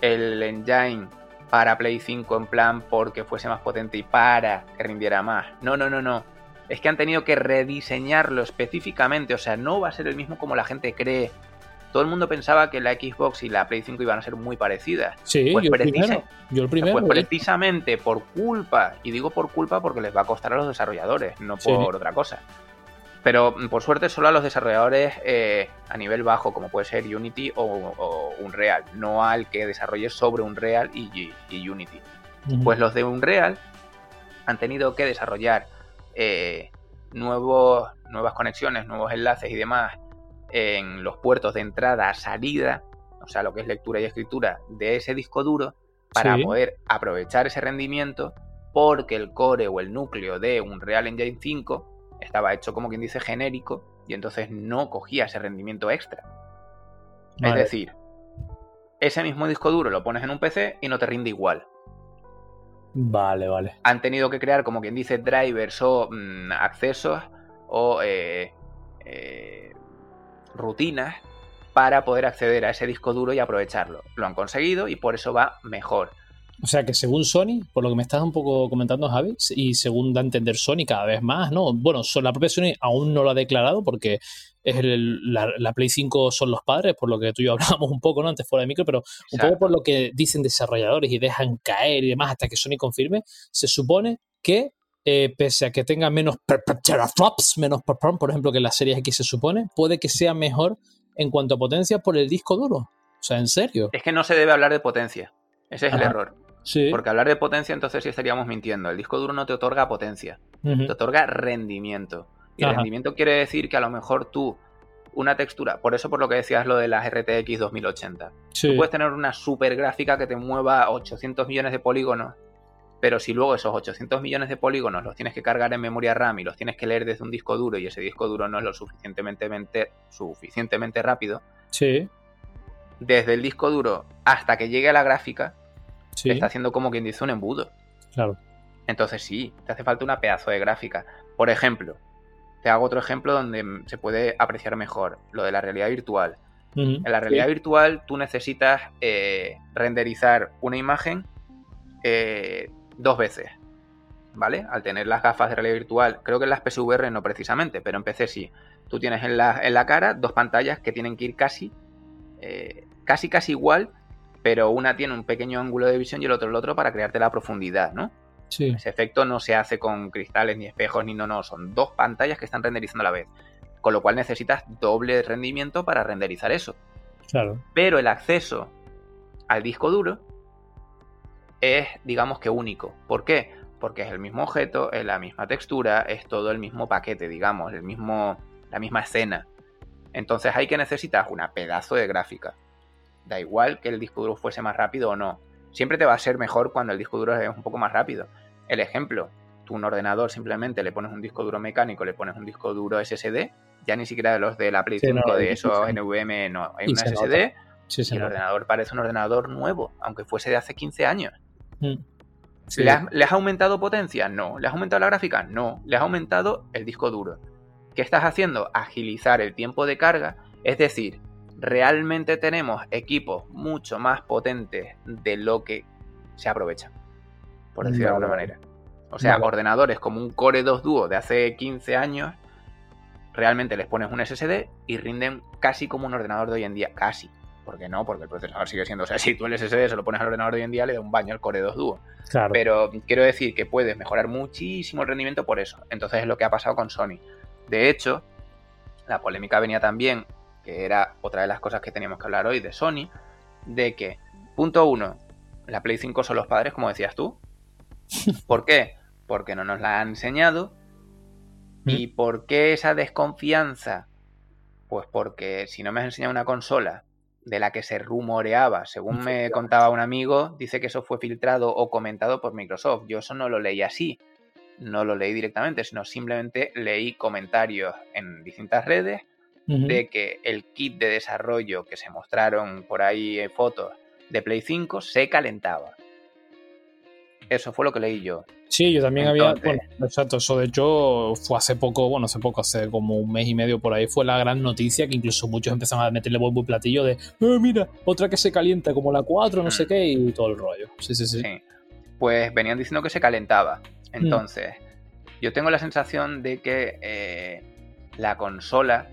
el engine para Play 5 en plan porque fuese más potente y para que rindiera más. No, no, no, no. Es que han tenido que rediseñarlo específicamente, o sea, no va a ser el mismo como la gente cree todo el mundo pensaba que la Xbox y la Play 5 iban a ser muy parecidas. Sí, pues yo, el primero, yo el primero. Pues precisamente por culpa, y digo por culpa porque les va a costar a los desarrolladores, no por otra cosa. Pero mm, por suerte solo a los desarrolladores eh, a nivel bajo, como puede ser Unity o, Unreal, no al que desarrolle sobre Unreal y, y Unity. Pues los de Unreal han tenido que desarrollar eh, nuevos, nuevas conexiones, nuevos enlaces y demás en los puertos de entrada, salida, o sea, lo que es lectura y escritura de ese disco duro, para poder aprovechar ese rendimiento, porque el core o el núcleo de un Real Engine 5 estaba hecho como quien dice genérico y entonces no cogía ese rendimiento extra. Es decir, ese mismo disco duro lo pones en un PC y no te rinde igual. Vale, vale. Han tenido que crear, como quien dice, drivers o mm, accesos o eh, eh, rutinas para poder acceder a ese disco duro y aprovecharlo. Lo han conseguido y por eso va mejor. O sea que según Sony, por lo que me estás un poco comentando, Javi, y según da a entender Sony cada vez más, ¿no? Bueno, la propia Sony aún no lo ha declarado porque es la, Play 5 son los padres, por lo que tú y yo hablábamos un poco, ¿no? Antes fuera de micro, pero un poco por lo que dicen desarrolladores y dejan caer y demás hasta que Sony confirme, se supone que eh, pese a que tenga menos teraflops, menos por ejemplo, que la serie X se supone, puede que sea mejor en cuanto a potencia por el disco duro. O sea, en serio. Es que no se debe hablar de potencia. Ese es el error. Sí. Porque hablar de potencia entonces sí estaríamos mintiendo. El disco duro no te otorga potencia, te otorga rendimiento. Y rendimiento quiere decir que a lo mejor tú, una textura, por eso por lo que decías lo de las RTX 2080, tú puedes tener una super gráfica que te mueva 800 millones de polígonos pero si luego esos 800 millones de polígonos los tienes que cargar en memoria RAM y los tienes que leer desde un disco duro y ese disco duro no es lo suficientemente, suficientemente rápido, sí. desde el disco duro hasta que llegue a la gráfica, está haciendo como quien dice un embudo. Claro. Entonces sí, te hace falta una pedazo de gráfica. Por ejemplo, te hago otro ejemplo donde se puede apreciar mejor lo de la realidad virtual. En la realidad virtual tú necesitas eh, renderizar una imagen eh, dos veces, ¿vale? Al tener las gafas de realidad virtual, creo que en las PSVR no precisamente, pero en PC sí. Tú tienes en la, en la cara dos pantallas que tienen que ir casi, eh, casi, casi igual, pero una tiene un pequeño ángulo de visión y el otro el otro para crearte la profundidad, ¿no? Sí. Ese efecto no se hace con cristales ni espejos ni no, no, son dos pantallas que están renderizando a la vez. Con lo cual necesitas doble rendimiento para renderizar eso. Claro. Pero el acceso al disco duro es, digamos que único. ¿Por qué? Porque es el mismo objeto, es la misma textura, es todo el mismo paquete, digamos, el mismo, la misma escena. Entonces hay que necesitar una pedazo de gráfica. Da igual que el disco duro fuese más rápido o no. Siempre te va a ser mejor cuando el disco duro es un poco más rápido. El ejemplo, tú un ordenador simplemente le pones un disco duro mecánico, le pones un disco duro SSD, ya ni siquiera los de la Play 5 de esos NVMe, no, hay un SSD y el ordenador parece un ordenador nuevo, aunque fuese de hace 15 años. Mm. ¿Le, has, aumentado potencia? No. ¿Le has aumentado la gráfica? No. ¿Le has aumentado el disco duro? ¿Qué estás haciendo? Agilizar el tiempo de carga. Es decir, realmente tenemos equipos mucho más potentes de lo que se aprovecha. Por decirlo de alguna manera. O sea, ordenadores como un Core 2 Duo de hace 15 años, realmente les pones un SSD y rinden casi como un ordenador de hoy en día. Casi. ¿Por qué no? Porque el procesador sigue siendo. O sea, si tú el SSD se lo pones al ordenador de hoy en día, le da un baño al Core 2 Duo. Claro. Pero quiero decir que puedes mejorar muchísimo el rendimiento por eso. Entonces es lo que ha pasado con Sony. De hecho, la polémica venía también, que era otra de las cosas que teníamos que hablar hoy de Sony, de que, punto uno, la Play 5 son los padres, como decías tú. ¿Por qué? Porque no nos la han enseñado. ¿Y mm. por qué esa desconfianza? Pues porque si no me has enseñado una consola de la que se rumoreaba, según me contaba un amigo, dice que eso fue filtrado o comentado por Microsoft. Yo eso no lo leí así, no lo leí directamente, sino simplemente leí comentarios en distintas redes de que el kit de desarrollo que se mostraron por ahí en fotos de Play 5 se calentaba. Eso fue lo que leí yo. Sí, yo también había. Bueno, exacto, eso de hecho fue hace poco, bueno, hace poco, hace como un mes y medio por ahí, fue la gran noticia que incluso muchos empezaron a meterle bombo y platillo de, eh, mira, otra que se calienta como la 4, no sé mm. qué, y todo el rollo. Sí, sí, sí. Pues venían diciendo que se calentaba. Mm. Entonces, yo tengo la sensación de que eh, la consola.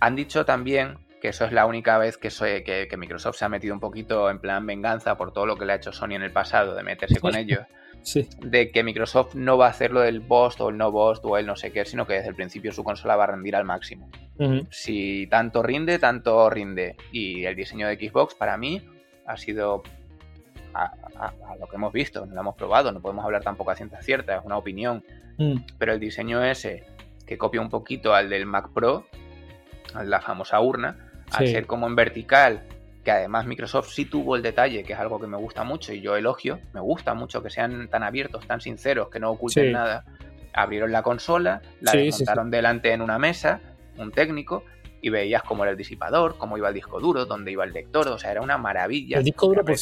Han dicho también que eso es la única vez que, soy, que, Microsoft se ha metido un poquito en plan venganza por todo lo que le ha hecho Sony en el pasado, de meterse con ellos. Sí. De que Microsoft no va a hacer lo del Bost o el no Bost o el no sé qué, sino que desde el principio su consola va a rendir al máximo. Si tanto rinde, tanto rinde. Y el diseño de Xbox para mí ha sido a, lo que hemos visto, no lo hemos probado, no podemos hablar tampoco a ciencia cierta, es una opinión. Mm. Pero el diseño ese, que copia un poquito al del Mac Pro, la famosa urna, al ser como en vertical, que además Microsoft sí tuvo el detalle, que es algo que me gusta mucho y yo elogio, me gusta mucho que sean tan abiertos, tan sinceros, que no oculten nada. Abrieron la consola, la desmontaron delante en una mesa, un técnico, y veías cómo era el disipador, cómo iba el disco duro, dónde iba el lector, o sea, era una maravilla. El disco duro, por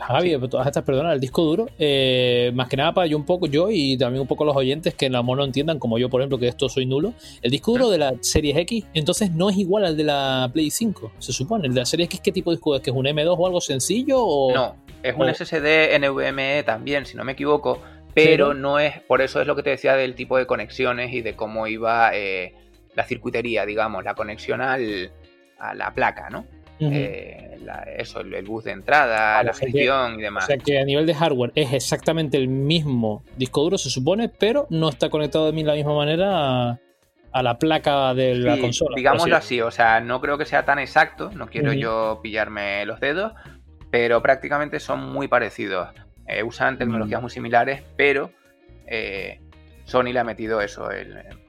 Javi, todas estas, perdona, el disco duro, eh, más que nada para yo un poco, yo y también un poco los oyentes que la mono entiendan, como yo, por ejemplo, que esto soy nulo, el disco duro de la Series X, entonces no es igual al de la Play 5, se supone. ¿El de la Series X qué tipo de disco es? ¿Que es un M2 o algo sencillo? O, no, es un SSD NVMe también, si no me equivoco, pero, no es, por eso es lo que te decía del tipo de conexiones y de cómo iba eh, la circuitería, digamos, la conexión al, a la placa, ¿no? Eh, eso, el, bus de entrada, la gestión y demás. O sea que a nivel de hardware es exactamente el mismo disco duro, se supone, pero no está conectado de la misma manera a, la placa de la consola. Digámoslo así, o sea, no creo que sea tan exacto, no quiero yo pillarme los dedos, pero prácticamente son muy parecidos. Eh, usan tecnologías muy similares, pero eh, Sony le ha metido eso,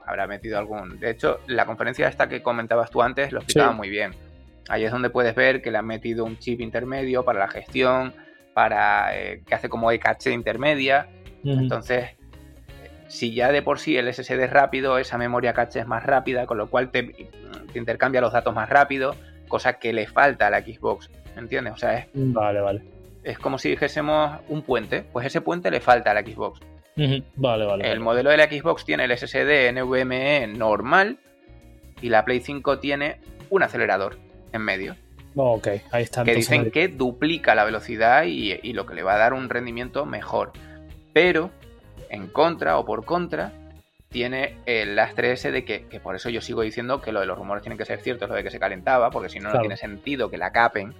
habrá metido algún... De hecho, la conferencia esta que comentabas tú antes lo explicaba muy bien Ahí es donde puedes ver que le han metido un chip intermedio para la gestión, para eh, que hace como de caché intermedia. Entonces, si ya de por sí el SSD es rápido, esa memoria caché es más rápida, con lo cual te, intercambia los datos más rápido, cosa que le falta a la Xbox. ¿Entiendes? O sea, es. Vale, vale. Es como si dijésemos un puente. Pues ese puente le falta a la Xbox. Vale, vale. El modelo de la Xbox tiene el SSD NVMe normal y la Play 5 tiene un acelerador en medio. ok, ahí está. Que dicen que duplica la velocidad y, lo que le va a dar un rendimiento mejor. Pero, en contra o por contra, tiene el lastre ese de que, que, por eso yo sigo diciendo que lo de los rumores tienen que ser ciertos, lo de que se calentaba, porque si no, no tiene sentido que la capen.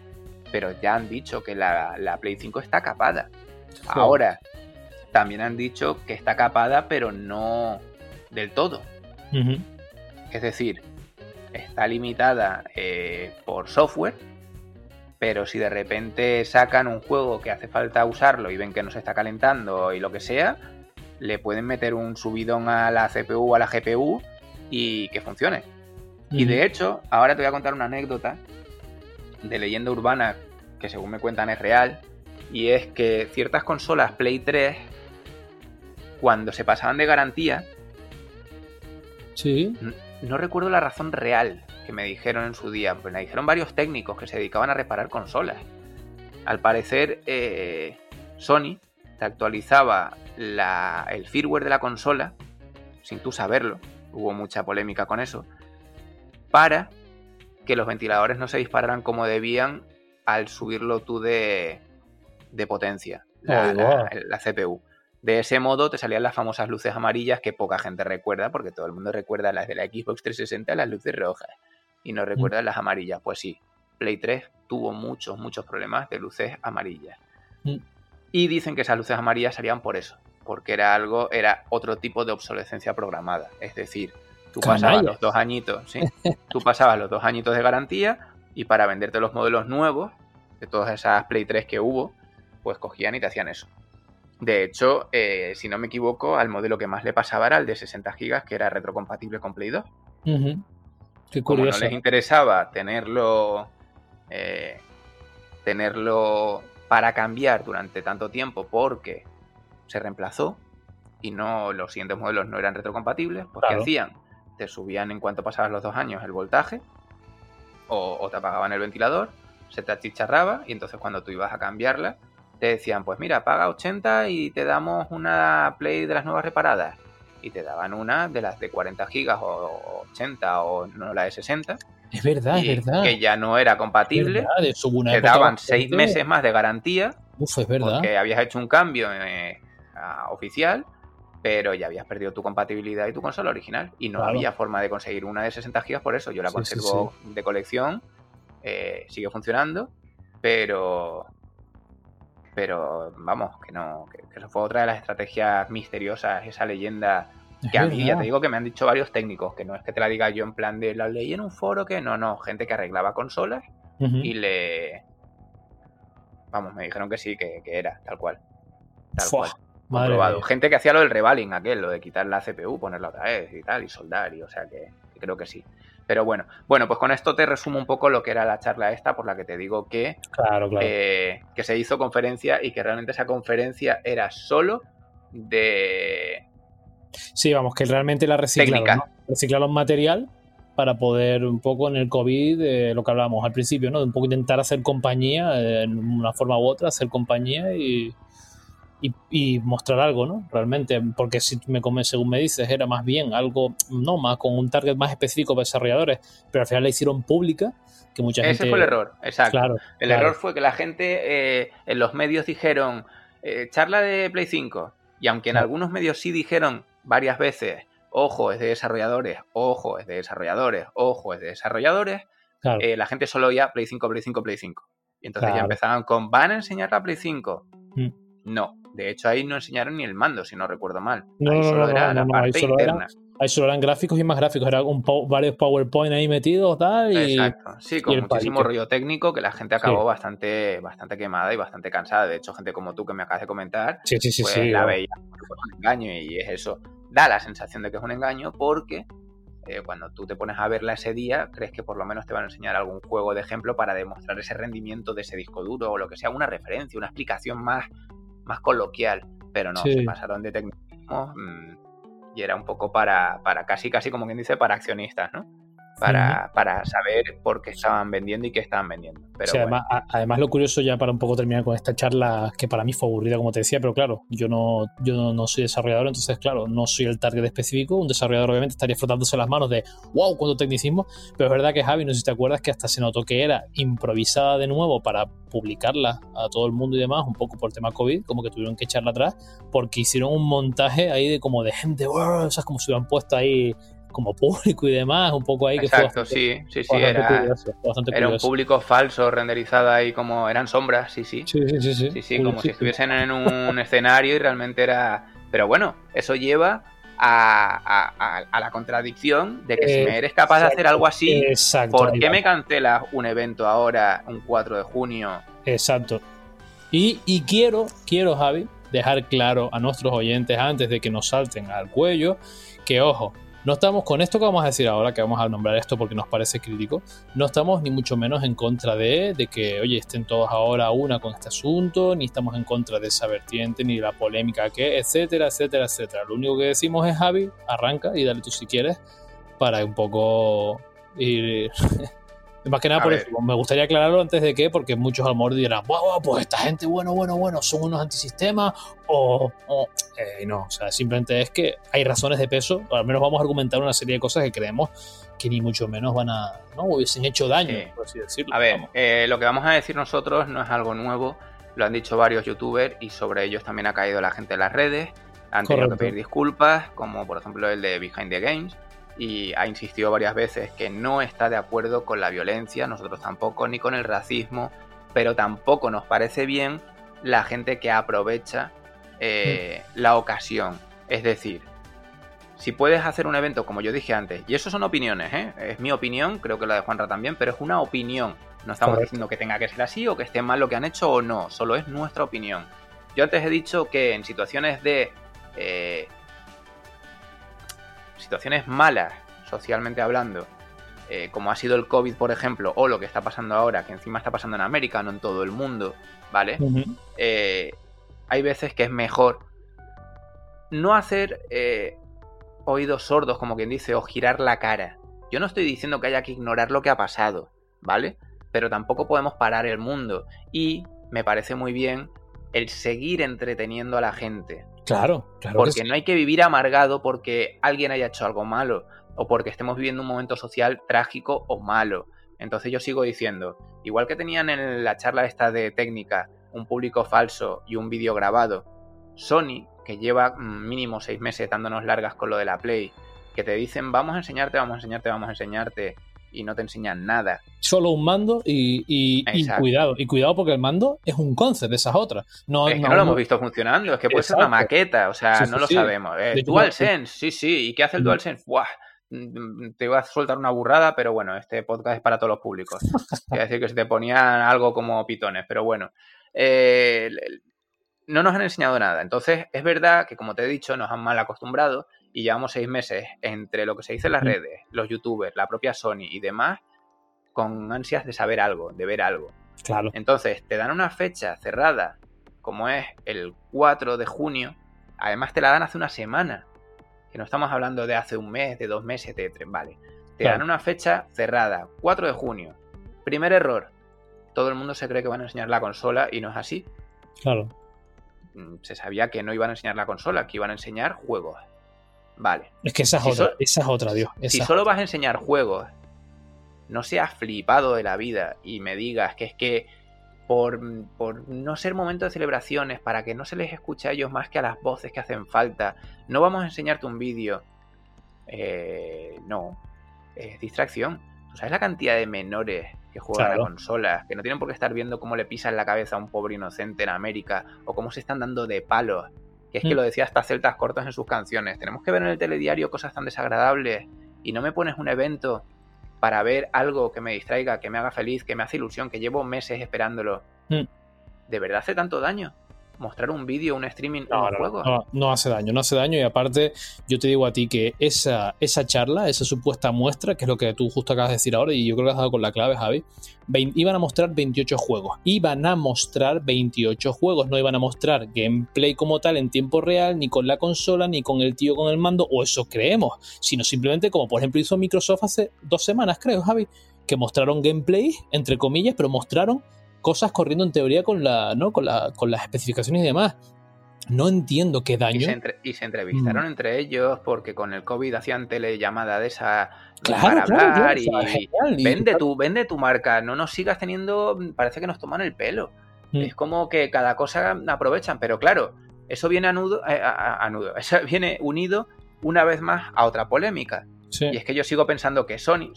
Pero ya han dicho que la, Play 5 está capada. Ahora, también han dicho que está capada, pero no del todo. Es decir, está limitada eh, por software, pero si de repente sacan un juego que hace falta usarlo y ven que no se está calentando y lo que sea, le pueden meter un subidón a la CPU o a la GPU y que funcione. Y de hecho, ahora te voy a contar una anécdota de leyenda urbana que según me cuentan es real, y es que ciertas consolas Play 3, cuando se pasaban de garantía, sí. No recuerdo la razón real que me dijeron en su día, pues me dijeron varios técnicos que se dedicaban a reparar consolas. Al parecer, eh, Sony te actualizaba el firmware de la consola, sin tú saberlo, hubo mucha polémica con eso, para que los ventiladores no se dispararan como debían al subirlo tú de, potencia, la, CPU. De ese modo te salían las famosas luces amarillas que poca gente recuerda, porque todo el mundo recuerda las de la Xbox 360, las luces rojas, y no recuerda mm. las amarillas. Pues sí, Play 3 tuvo muchos, muchos problemas de luces amarillas. Mm. Y dicen que esas luces amarillas salían por eso, porque era algo, era otro tipo de obsolescencia programada. Es decir, tú pasabas los dos añitos, ¿sí? Tú pasabas los dos añitos de garantía y para venderte los modelos nuevos de todas esas Play 3 que hubo, pues cogían y te hacían eso. De hecho, eh, si no me equivoco, al modelo que más le pasaba era el de 60 GB, que era retrocompatible con Play 2. Qué Como no les interesaba tenerlo, eh, tenerlo para cambiar durante tanto tiempo porque se reemplazó y no los siguientes modelos no eran retrocompatibles, pues ¿qué hacían? Te subían en cuanto pasaban los dos años el voltaje o, te apagaban el ventilador, se te achicharraba y entonces cuando tú ibas a cambiarla, te decían, pues mira, paga 80 y te damos una Play de las nuevas reparadas. Y te daban una de las de 40 gigas o 80 o no la de 60. Es verdad, es verdad. Que ya no era compatible. te daban seis meses más de garantía. Uf, es verdad. Porque habías hecho un cambio eh, oficial pero ya habías perdido tu compatibilidad y tu consola original. Y no había forma de conseguir una de 60 GB por eso. Yo la conservo de colección, eh, sigue funcionando, pero. Pero vamos, que no, que, eso fue otra de las estrategias misteriosas, esa leyenda que a mí ya te digo que me han dicho varios técnicos, que no es que te la diga yo en plan de la ley en un foro, que no, no, gente que arreglaba consolas y le. Vamos, me dijeron que sí, que, era, tal cual. Tal cual. Gente que hacía lo del revaling aquel, lo de quitar la CPU, ponerla otra vez y tal, y soldar, y o sea que, creo que sí. Pero bueno, bueno, pues con esto te resumo un poco lo que era la charla esta, por la que te digo que, claro, eh, que se hizo conferencia y que realmente esa conferencia era solo de... Sí, vamos, que realmente la reciclaron, reciclaron material para poder un poco en el COVID, eh, lo que hablábamos al principio, ¿no? De un poco intentar hacer compañía, eh, en una forma u otra, hacer compañía y, y, mostrar algo, ¿no? Realmente, porque si me come, según me dices, era más bien algo, no, más con un target más específico para desarrolladores, pero al final la hicieron pública, que mucha gente... Ese fue el error, exacto. el error fue que la gente eh, en los medios dijeron, eh, charla de Play 5, y aunque en algunos medios sí dijeron varias veces, ojo, es de desarrolladores, ojo, es de desarrolladores, ojo, es de desarrolladores, eh, la gente solo oía Play 5, Play 5, Play 5. Y entonces ya empezaban con, ¿van a enseñar la Play 5? Mm. No, de hecho, ahí no enseñaron ni el mando, si no recuerdo mal. No, ahí solo era la parte interna. ahí solo eran gráficos y más gráficos, era un varios PowerPoint ahí metidos, tal. Y, Exacto, sí, con muchísimo rollo técnico que la gente acabó bastante, bastante quemada y bastante cansada. De hecho, gente como tú que me acabas de comentar, sí, sí, sí, pues la veía un engaño y es eso. Da la sensación de que es un engaño porque eh, cuando tú te pones a verla ese día, crees que por lo menos te van a enseñar algún juego de ejemplo para demostrar ese rendimiento de ese disco duro o lo que sea, una referencia, una explicación más, más coloquial. Pero no, se pasaron de tecnicismo mm, y era un poco para, para casi, casi como quien dice, para accionistas, ¿no? Para, para, saber por qué estaban vendiendo y qué estaban vendiendo. Pero además, además, lo curioso ya para un poco terminar con esta charla, que para mí fue aburrida, como te decía, pero claro, yo no, yo no, soy desarrollador, entonces claro, no soy el target específico. Un desarrollador obviamente estaría frotándose las manos de, wow, cuánto tecnicismo, pero es verdad que Javi, no sé si te acuerdas que hasta se notó que era improvisada de nuevo para publicarla a todo el mundo y demás, un poco por tema COVID, como que tuvieron que echarla atrás, porque hicieron un montaje ahí de como de gente, wow, o sea, como si hubieran puesto ahí como público y demás, un poco ahí que Exacto, sí, sí, sí, era, era un público falso, renderizado ahí como eran sombras, sí, sí. Sí, sí, sí. Sí, sí, como si estuviesen en un escenario y realmente era... Pero bueno, eso lleva a, a, la contradicción de que si me eres capaz de hacer algo así, ¿por qué me cancelas un evento ahora, un 4 de junio? Exacto. Y, y quiero, quiero, Javi, dejar claro a nuestros oyentes antes de que nos salten al cuello que, ojo, no estamos con esto que vamos a decir ahora, que vamos a nombrar esto porque nos parece crítico, no estamos ni mucho menos en contra de, de que, oye, estén todos ahora una con este asunto, ni estamos en contra de esa vertiente, ni de la polémica que, etcétera, etcétera, etcétera. Lo único que decimos es, Javi, arranca y dale tú si quieres, para un poco ir Más que nada por eso, me gustaría aclararlo antes de que, porque muchos a lo mejor dirán, wow, pues esta gente, bueno, bueno, bueno, son unos antisistemas, o, eh, no, o sea, simplemente es que hay razones de peso, o al menos vamos a argumentar una serie de cosas que creemos que ni mucho menos van a, no hubiesen hecho daño, por así decirlo. A ver, eh, lo que vamos a decir nosotros no es algo nuevo, lo han dicho varios youtubers y sobre ellos también ha caído la gente en las redes, han tenido que pedir disculpas, como por ejemplo el de Behind the Games y ha insistido varias veces que no está de acuerdo con la violencia, nosotros tampoco, ni con el racismo, pero tampoco nos parece bien la gente que aprovecha eh, mm. la ocasión. Es decir, si puedes hacer un evento, como yo dije antes, y eso son opiniones, ¿eh? es mi opinión, creo que la de Juanra también, pero es una opinión. No estamos diciendo que tenga que ser así o que esté mal lo que han hecho o no, solo es nuestra opinión. Yo antes he dicho que en situaciones de eh, situaciones malas, socialmente hablando, eh, como ha sido el COVID, por ejemplo, o lo que está pasando ahora, que encima está pasando en América, no en todo el mundo, ¿vale? Eh, hay veces que es mejor no hacer eh, oídos sordos, como quien dice, o girar la cara. Yo no estoy diciendo que haya que ignorar lo que ha pasado, ¿vale? Pero tampoco podemos parar el mundo. Y me parece muy bien el seguir entreteniendo a la gente. Claro, claro. Porque no hay que vivir amargado porque alguien haya hecho algo malo o porque estemos viviendo un momento social trágico o malo. Entonces yo sigo diciendo, igual que tenían en la charla esta de técnica un público falso y un vídeo grabado, Sony, que lleva mm, mínimo seis meses dándonos largas con lo de la Play, que te dicen vamos a enseñarte, vamos a enseñarte, vamos a enseñarte, y no te enseñan nada. Solo un mando y, cuidado. Y cuidado porque el mando es un concept de esas otras. No, es que no, lo hemos visto funcionando, es que puede ser una maqueta, o sea, no lo sabemos. Eh, DualSense, sí, sí. ¿Y qué hace el DualSense? ¡Buah! Mm, te iba a soltar una burrada, pero bueno, este podcast es para todos los públicos. Quiero decir que se te ponían algo como pitones, pero bueno. Eh, no nos han enseñado nada. Entonces, es verdad que, como te he dicho, nos han mal acostumbrado y llevamos seis meses entre lo que se dice en las redes, los youtubers, la propia Sony y demás, con ansias de saber algo, de ver algo. Claro. Entonces, te dan una fecha cerrada, como es el 4 de junio, además te la dan hace una semana, que no estamos hablando de hace un mes, de dos meses, de tres, vale. Te dan una fecha cerrada, 4 de junio. Primer error, todo el mundo se cree que van a enseñar la consola y no es así. Claro. Mm, se sabía que no iban a enseñar la consola, que iban a enseñar juegos. Vale. Es que esa es otra, esa es otra, Dios. Si solo vas a enseñar juegos, no seas flipado de la vida y me digas que es que por, no ser momento de celebraciones, para que no se les escuche a ellos más que a las voces que hacen falta, no vamos a enseñarte un vídeo. Eh, no, es distracción. ¿Tú sabes la cantidad de menores que juegan a consolas, que no tienen por qué estar viendo cómo le pisan la cabeza a un pobre inocente en América, o cómo se están dando de palos que es que lo decía hasta celtas cortos en sus canciones. Tenemos que ver en el telediario cosas tan desagradables y no me pones un evento para ver algo que me distraiga, que me haga feliz, que me hace ilusión, que llevo meses esperándolo. Mm. ¿De verdad hace tanto daño? Mostrar un vídeo, un streaming, no, un juego. No, no, hace daño, no hace daño. Y aparte, yo te digo a ti que esa, esa charla, esa supuesta muestra, que es lo que tú justo acabas de decir ahora, y yo creo que has dado con la clave, Javi, iban a mostrar 28 juegos. Iban a mostrar 28 juegos, no iban a mostrar gameplay como tal en tiempo real, ni con la consola, ni con el tío con el mando, o eso creemos, sino simplemente como por ejemplo hizo Microsoft hace dos semanas, creo, Javi, que mostraron gameplay, entre comillas, pero mostraron cosas corriendo en teoría con, la, ¿no? con, la, con las especificaciones y demás. No entiendo qué daño. Y se, entrevistaron mm. entre ellos porque con el COVID hacían telellamada de esa para hablar y, vende, tu, vende tu marca, no nos sigas teniendo, parece que nos toman el pelo. Mm. Es como que cada cosa aprovechan, pero claro, eso viene a nudo, eh, a, nudo, eso viene unido una vez más a otra polémica. Y es que yo sigo pensando que Sony,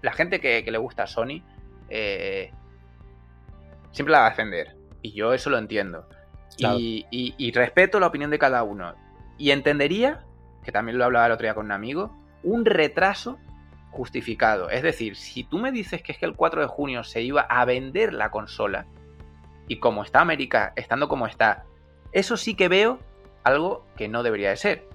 la gente que, le gusta a Sony, eh, siempre la va a defender. Y yo eso lo entiendo. Y, respeto la opinión de cada uno. Y entendería, que también lo hablaba el otro día con un amigo, un retraso justificado. Es decir, si tú me dices que es que el 4 de junio se iba a vender la consola, y como está América, estando como está, eso sí que veo algo que no debería de ser.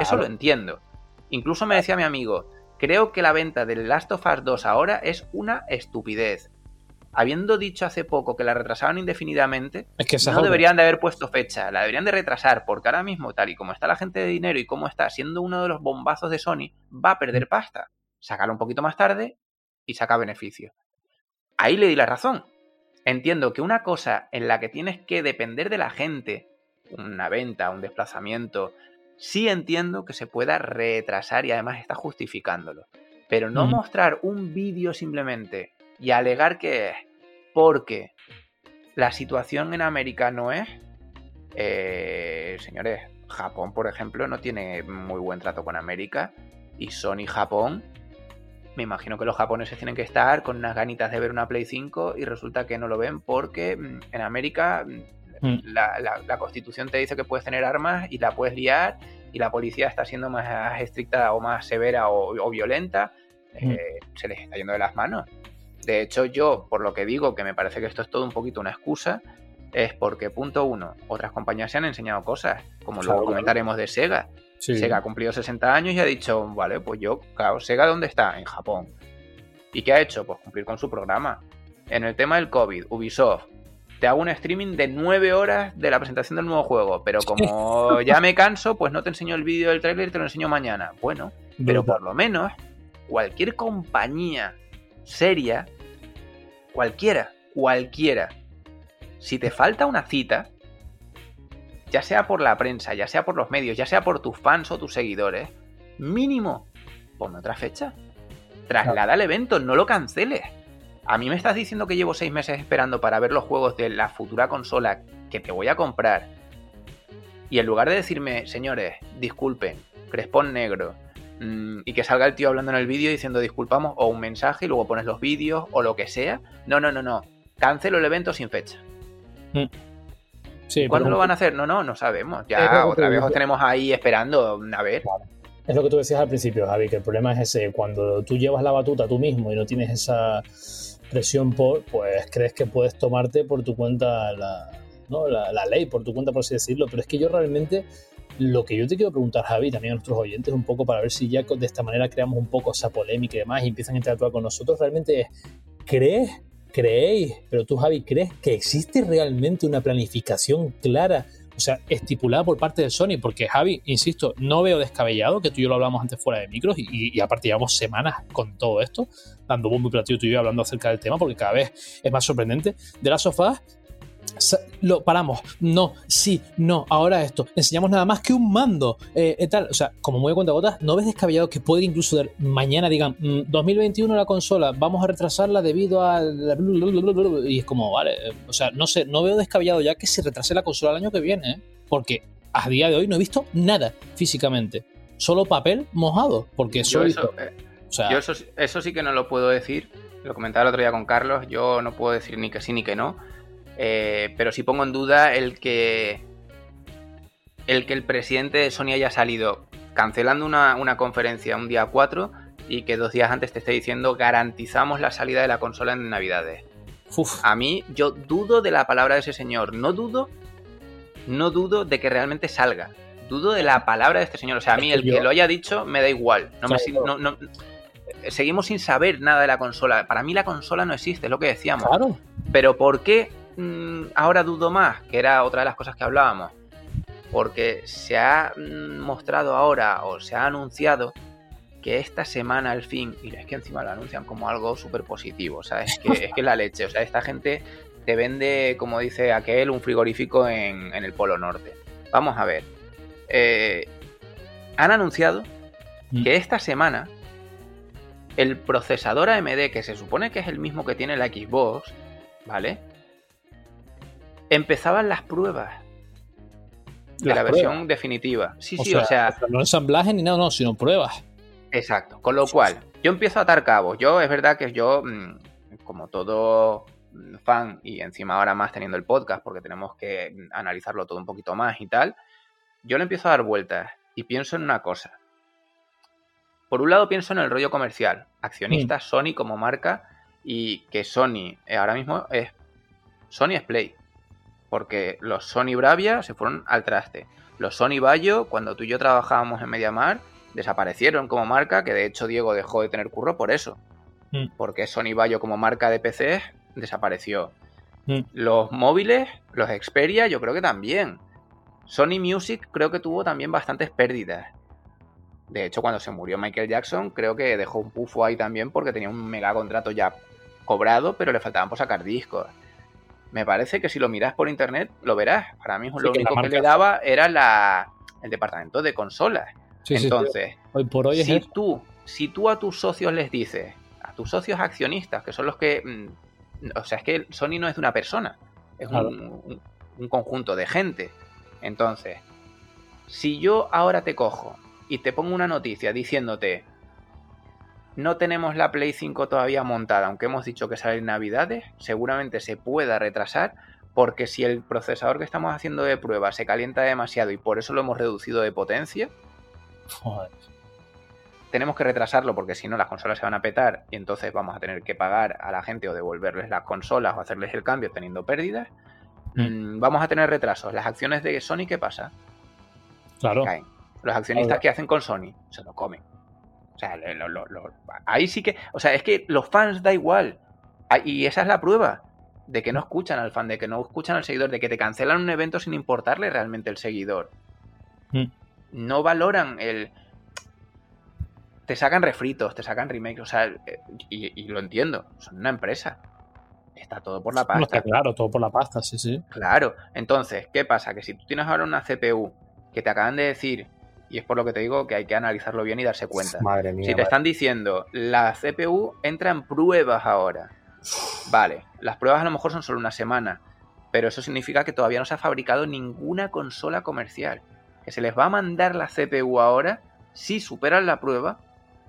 Eso lo entiendo. Incluso me decía mi amigo, creo que la venta del Last of Us 2 ahora es una estupidez habiendo dicho hace poco que la retrasaban indefinidamente, no deberían de haber puesto fecha, la deberían de retrasar, porque ahora mismo, tal y como está la gente de dinero y como está siendo uno de los bombazos de Sony, va a perder pasta. Sacarlo un poquito más tarde y saca beneficio. Ahí le di la razón. Entiendo que una cosa en la que tienes que depender de la gente, una venta, un desplazamiento, sí entiendo que se pueda retrasar y además está justificándolo. Pero no mostrar un vídeo simplemente y alegar que es porque la situación en América no es, eh, señores, Japón, por ejemplo, no tiene muy buen trato con América y Sony Japón, me imagino que los japoneses tienen que estar con unas ganitas de ver una Play 5 y resulta que no lo ven porque mm, en América mm, mm. la, constitución te dice que puedes tener armas y la puedes liar y la policía está siendo más estricta o más severa o, violenta. Eh, se les está yendo de las manos. De hecho, yo, por lo que digo, que me parece que esto es todo un poquito una excusa, es porque, punto uno, otras compañías se han enseñado cosas, como luego comentaremos de Sega. Sega ha cumplido 60 años y ha dicho, vale, pues yo, claro, Sega ¿dónde está? En Japón. ¿Y qué ha hecho? Pues cumplir con su programa. En el tema del COVID, Ubisoft, te hago un streaming de 9 horas de la presentación del nuevo juego, pero como ya me canso, pues no te enseño el vídeo del trailer y te lo enseño mañana. Bueno, pero por lo menos cualquier compañía seria Cualquiera, cualquiera. Si te falta una cita, ya sea por la prensa, ya sea por los medios, ya sea por tus fans o tus seguidores, mínimo, ponme otra fecha. Traslada el evento, no lo canceles. A mí me estás diciendo que llevo seis meses esperando para ver los juegos de la futura consola que te voy a comprar. Y en lugar de decirme, señores, disculpen, crespón negro, Mm, y que salga el tío hablando en el vídeo diciendo disculpamos o un mensaje y luego pones los vídeos o lo que sea. No, no, no, no. Cancelo el evento sin fecha. Mm. Sí, ¿Cuándo lo van a hacer? No, no, no sabemos. Ya otra vez os tenemos ahí esperando a ver. Es lo que tú decías al principio, Javi, que el problema es ese, cuando tú llevas la batuta tú mismo y no tienes esa presión por, pues crees que puedes tomarte por tu cuenta la, la, la ley, por tu cuenta, por así decirlo. Pero es que yo realmente lo que yo te quiero preguntar, Javi, también a nuestros oyentes, un poco para ver si ya de esta manera creamos un poco esa polémica y demás y empiezan a interactuar con nosotros, realmente es, ¿crees, creéis, pero tú, Javi, crees que existe realmente una planificación clara, o sea, estipulada por parte de Sony? Porque, Javi, insisto, no veo descabellado, que tú y yo lo hablamos antes fuera de micros y, aparte llevamos semanas con todo esto, dando bombo y platillo tú y yo hablando acerca del tema, porque cada vez es más sorprendente. De las sofás lo paramos, no, sí, no, ahora esto, enseñamos nada más que un mando, eh, eh tal, o sea, como muy de cuenta gotas, ¿no ves descabellado que puede incluso mañana digan, 2021 mm, la consola, vamos a retrasarla debido a... Y es como, vale, eh, o sea, no sé, no veo descabellado ya que se retrase la consola el año que viene, ¿eh? porque a día de hoy no he visto nada físicamente, solo papel mojado, porque eso, eso, yo eso, eso sí que no lo puedo decir, lo comentaba el otro día con Carlos, yo no puedo decir ni que sí ni que no, eh, pero sí pongo en duda el que el que el presidente de Sony haya salido cancelando una, conferencia un día 4 y que dos días antes te esté diciendo garantizamos la salida de la consola en Navidades. A mí, yo dudo de la palabra de ese señor. No dudo no dudo de que realmente salga. Dudo de la palabra de este señor. O sea, a mí el que lo haya dicho me da igual. No seguimos sin saber nada de la consola. Para mí la consola no existe, es lo que decíamos. Claro. Pero ¿por qué mm, ahora dudo más? Que era otra de las cosas que hablábamos. Porque se ha mm, mostrado ahora o se ha anunciado que esta semana al fin, y es que encima lo anuncian como algo súper positivo, ¿sabes? Es que, es que la leche, o sea, esta gente te vende, como dice aquel, un frigorífico en, el Polo Norte. Vamos a ver. Eh, han anunciado mm. que esta semana el procesador AMD, que se supone que es el mismo que tiene la Xbox, ¿vale? Empezaban las pruebas de la versión definitiva. Sí, sí, o sea, No ensamblaje ni nada, no, sino pruebas. Exacto. Con lo cual, yo empiezo a atar cabos. Yo, es verdad que yo, mm, como todo fan, y encima ahora más teniendo el podcast, porque tenemos que analizarlo todo un poquito más y tal, yo le empiezo a dar vueltas y pienso en una cosa. Por un lado pienso en el rollo comercial, accionistas, mm. Sony como marca, y que Sony eh, ahora mismo es Sony es Play. Porque los Sony Bravia se fueron al traste. Los Sony Bayo, cuando tú y yo trabajábamos en MediaMar, desaparecieron como marca, que de hecho Diego dejó de tener curro por eso. Mm. Porque Sony Bayo como marca de PC desapareció. Mm. Los móviles, los Xperia, yo creo que también. Sony Music creo que tuvo también bastantes pérdidas. De hecho, cuando se murió Michael Jackson, creo que dejó un pufo ahí también porque tenía un mega contrato ya cobrado, pero le faltaban por sacar discos. Me parece que si lo miras por internet, lo verás. Para mí lo único que le daba era la, el departamento de consolas. Entonces, hoy por hoy si, tú, si tú a tus socios les dices, a tus socios accionistas, que son los que... Mm, o sea, es que Sony no es de una persona, es un, un conjunto de gente. Entonces, si yo ahora te cojo y te pongo una noticia diciéndote, no tenemos la Play 5 todavía montada, aunque hemos dicho que sale en Navidades, seguramente se pueda retrasar porque si el procesador que estamos haciendo de prueba se calienta demasiado y por eso lo hemos reducido de potencia, tenemos que retrasarlo porque si no las consolas se van a petar y entonces vamos a tener que pagar a la gente o devolverles las consolas o hacerles el cambio teniendo pérdidas. Mm. Mm, vamos a tener retrasos. Las acciones de Sony, ¿qué pasa? Claro. Caen. Los accionistas que hacen con Sony se lo comen. O sea, ahí sí que. O sea, es que los fans da igual. Ah, y esa es la prueba de que no escuchan al fan, de que no escuchan al seguidor, de que te cancelan un evento sin importarle realmente el seguidor. Mm. No valoran el. Te sacan refritos, te sacan remakes, o sea, eh, y, lo entiendo, son una empresa. Está todo por la pasta. claro, todo por la pasta, sí, sí. Claro. Entonces, ¿qué pasa? Que si tú tienes ahora una CPU que te acaban de decir y es por lo que te digo que hay que analizarlo bien y darse cuenta. Madre mía. Si te están diciendo, la CPU entra en pruebas ahora. Vale, las pruebas a lo mejor son solo una semana, pero eso significa que todavía no se ha fabricado ninguna consola comercial. Que se les va a mandar la CPU ahora, si superan la prueba,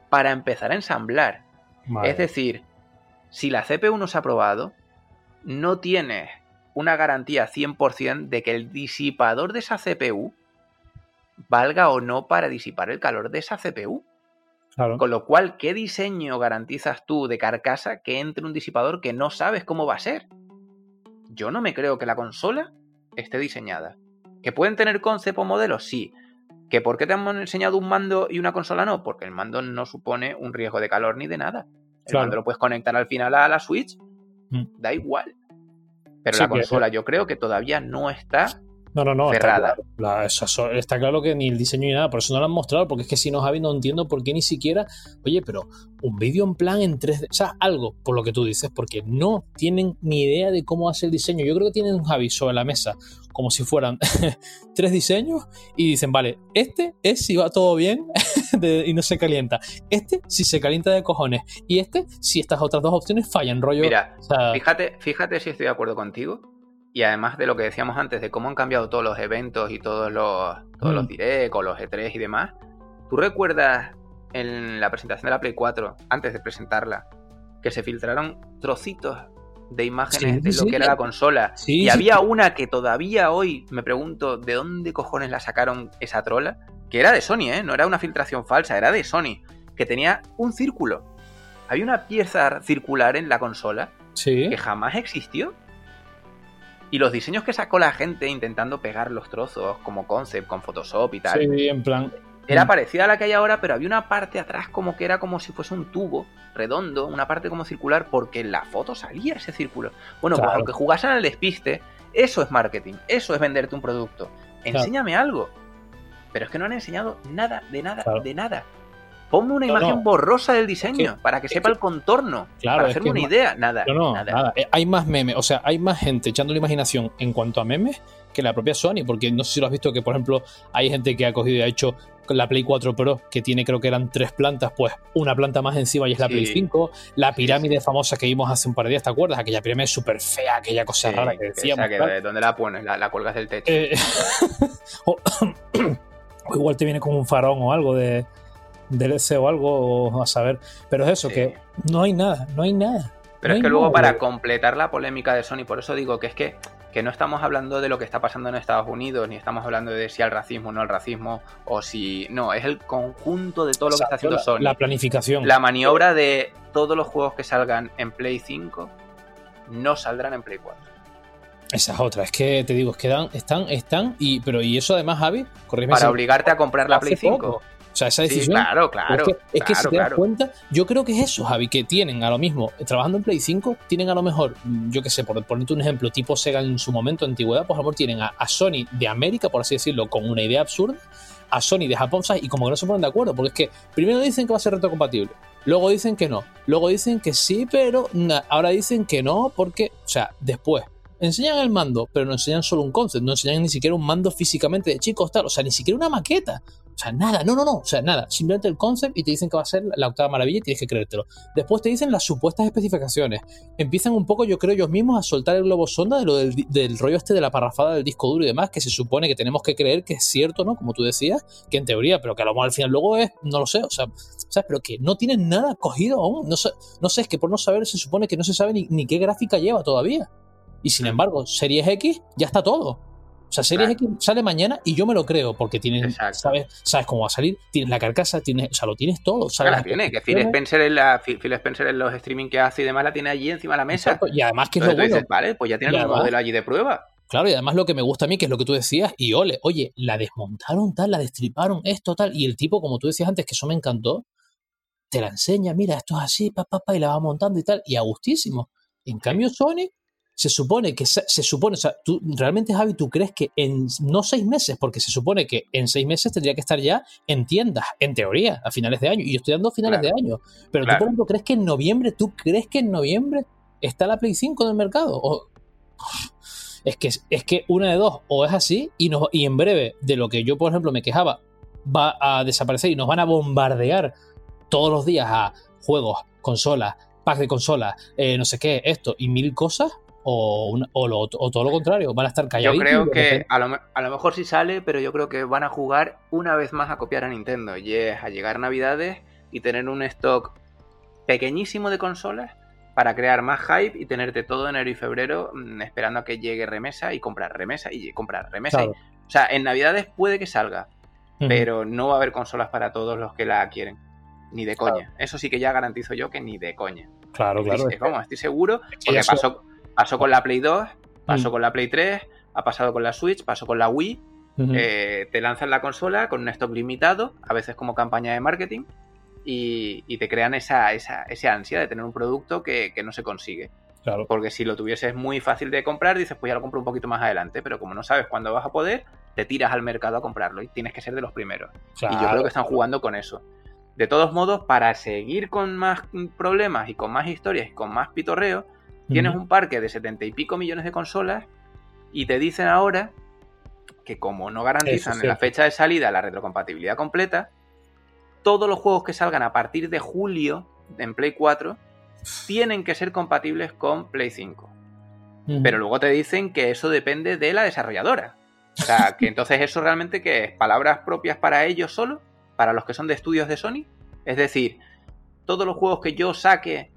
para empezar a ensamblar. Es decir, si la CPU no se ha probado, no tienes una garantía 100% de que el disipador de esa CPU valga o no para disipar el calor de esa CPU. Con lo cual, ¿qué diseño garantizas tú de carcasa que entre un disipador que no sabes cómo va a ser? Yo no me creo que la consola esté diseñada. ¿Que pueden tener concept o modelos? Sí. ¿Que por qué te han enseñado un mando y una consola no? Porque el mando no supone un riesgo de calor ni de nada. El mando lo puedes conectar al final a la Switch, mm. da igual. Pero la consola yo creo que todavía no está no, no, no. Está claro, está claro que ni el diseño ni nada, por eso no lo han mostrado, porque es que si no, Javi, no entiendo por qué ni siquiera. Oye, pero un vídeo en plan en 3D, o sea, algo, por lo que tú dices, porque no tienen ni idea de cómo hacer el diseño. Yo creo que tienen un Javi sobre la mesa, como si fueran tres diseños, y dicen, vale, este es si va todo bien y no se calienta. Este si se calienta de cojones. Y este si estas otras dos opciones fallan, rollo. Mira, fíjate, fíjate si estoy de acuerdo contigo y además de lo que decíamos antes, de cómo han cambiado todos los eventos y todos los, todos los mm. direct o los E3 y demás, ¿tú recuerdas en la presentación de la Play 4, antes de presentarla, que se filtraron trocitos de imágenes de lo que era la consola? y había una que todavía hoy me pregunto de dónde cojones la sacaron esa trola, que era de Sony, ¿eh? no era una filtración falsa, era de Sony, que tenía un círculo. Había una pieza circular en la consola que jamás existió. Y los diseños que sacó la gente intentando pegar los trozos como concept con Photoshop y tal. Sí, en plan. Era mm. parecida a la que hay ahora, pero había una parte atrás como que era como si fuese un tubo redondo, una parte como circular, porque en la foto salía ese círculo. Bueno, pues aunque jugasen al despiste, eso es marketing, eso es venderte un producto. Enséñame algo. Pero es que no han enseñado nada, de nada, de nada. Ponme una imagen borrosa del diseño para que sepa el contorno. Claro, para hacerme una idea. Nada, no, nada. Eh, hay más memes, o sea, hay más gente echando la imaginación en cuanto a memes que la propia Sony, porque no sé si lo has visto que, por ejemplo, hay gente que ha cogido y ha hecho la Play 4 Pro, que tiene creo que eran tres plantas, pues una planta más encima y es la Play 5. La pirámide famosa que vimos hace un par de días, ¿te acuerdas? Aquella pirámide súper fea, aquella cosa rara que decíamos. Que, ¿Dónde la pones? La, cuelgas del techo. Eh, o, igual te viene con un farón o algo de, DLC o algo, a saber. Pero es eso, que no hay nada, no hay nada. Pero es que luego para completar la polémica de Sony, por eso digo que es que, que no estamos hablando de lo que está pasando en Estados Unidos, ni estamos hablando de si al racismo o no al racismo, o si... No, es el conjunto de todo lo que está haciendo Sony. La planificación. La maniobra de todos los juegos que salgan en Play 5 no saldrán en Play 4. Esa es otra, es que te digo, es que están, están, y, pero y eso además, Javi, Para obligarte a comprar la Play 5. O sea, esa decisión. claro, claro. Es que, si te das cuenta, yo creo que es eso, Javi, que tienen a lo mismo, trabajando en Play 5, tienen a lo mejor, yo qué sé, por ponerte un ejemplo, tipo Sega en su momento, antigüedad, por favor, tienen a, Sony de América, por así decirlo, con una idea absurda, a Sony de Japón, ¿sabes? Y como que no se ponen de acuerdo, porque es que primero dicen que va a ser retrocompatible, luego dicen que no, luego dicen que sí, pero ahora dicen que no, porque, o sea, después enseñan el mando, pero no enseñan solo un concept, no enseñan ni siquiera un mando físicamente de chicos, tal, o sea, ni siquiera una maqueta. O sea, nada, no, no, no, o sea, nada. Simplemente el concept y te dicen que va a ser la octava maravilla y tienes que creértelo. Después te dicen las supuestas especificaciones. Empiezan un poco, yo creo, ellos mismos a soltar el globo sonda de lo del, rollo este de la parrafada del disco duro y demás, que se supone que tenemos que creer que es cierto, ¿no? Como tú decías, que en teoría, pero que a lo mejor al final luego es, no lo sé, o sea, ¿sabes? Pero que no tienen nada cogido aún. No sé, no sé, es que por no saber se supone que no se sabe ni, ni qué gráfica lleva todavía. Y sin embargo, Series X ya está todo. O sea, Series X sale mañana y yo me lo creo, porque tienes, sabes, sabes cómo va a salir, tienes la carcasa, tienes, o sea, lo tienes todo. Sabes la tiene, que Phil Spencer, en la, Phil Spencer en los streaming que hace y demás la tiene allí encima de la mesa. Y además que es lo bueno. vale, pues ya tiene un modelo allí de prueba. Claro, y además lo que me gusta a mí, que es lo que tú decías, y ole, oye, la desmontaron tal, la destriparon esto tal, y el tipo, como tú decías antes, que eso me encantó, te la enseña, mira, esto es así, papá, pa, y la va montando y tal, y a gustísimo. En cambio, Sony se supone que se, supone, o sea, tú realmente Javi, tú crees que en no seis meses, porque se supone que en seis meses tendría que estar ya en tiendas, en teoría, a finales de año, y yo estoy dando finales de año, pero tú por ejemplo crees que en noviembre, tú crees que en noviembre está la Play 5 en el mercado, o, es que es que una de dos, o es así y no, y en breve de lo que yo por ejemplo me quejaba va a desaparecer y nos van a bombardear todos los días a juegos, consolas, pack de consolas, eh, no sé qué, esto y mil cosas, o, todo lo contrario, van a estar callados. Yo creo que a lo, mejor sí sale, pero yo creo que van a jugar una vez más a copiar a Nintendo, y es a llegar Navidades y tener un stock pequeñísimo de consolas para crear más hype y tenerte todo enero y febrero mm, esperando a que llegue remesa y comprar remesa y comprar remesa. o sea, en Navidades puede que salga, pero no va a haber consolas para todos los que la quieren. Ni de coña. Eso sí que ya garantizo yo que ni de coña. Claro, claro. estoy seguro, porque pasó, Pasó con la Play 2, pasó mm. con la Play 3, ha pasado con la Switch, pasó con la Wii. Eh, te lanzan la consola con un stock limitado, a veces como campaña de marketing, y, te crean esa, esa, ansia de tener un producto que, no se consigue. Claro. Porque si lo tuvieses muy fácil de comprar, dices, pues ya lo compro un poquito más adelante, pero como no sabes cuándo vas a poder, te tiras al mercado a comprarlo y tienes que ser de los primeros. Y yo creo que están jugando con eso. De todos modos, para seguir con más problemas y con más historias y con más pitorreo, Tienes un parque de setenta y pico millones de consolas y te dicen ahora que como no garantizan en la fecha de salida la retrocompatibilidad completa, todos los juegos que salgan a partir de julio en Play 4 tienen que ser compatibles con Play 5. Pero luego te dicen que eso depende de la desarrolladora. O sea, que entonces eso realmente que es palabras propias para ellos solo, para los que son de estudios de Sony. Es decir, todos los juegos que yo saque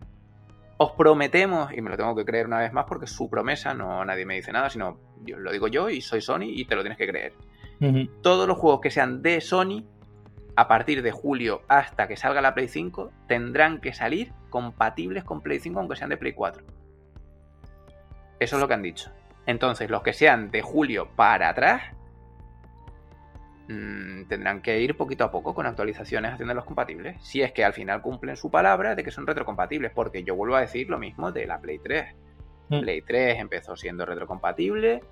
os prometemos, y me lo tengo que creer una vez más porque es su promesa, no nadie me dice nada, sino yo, lo digo yo y soy Sony y te lo tienes que creer. Todos los juegos que sean de Sony, a partir de julio hasta que salga la Play 5, tendrán que salir compatibles con Play 5 aunque sean de Play 4. Eso es lo que han dicho. Entonces, los que sean de julio para atrás mm, tendrán que ir poquito a poco con actualizaciones haciéndolos compatibles. Si es que al final cumplen su palabra de que son retrocompatibles, porque yo vuelvo a decir lo mismo de la Play 3. Mm. Play 3 empezó siendo retrocompatible.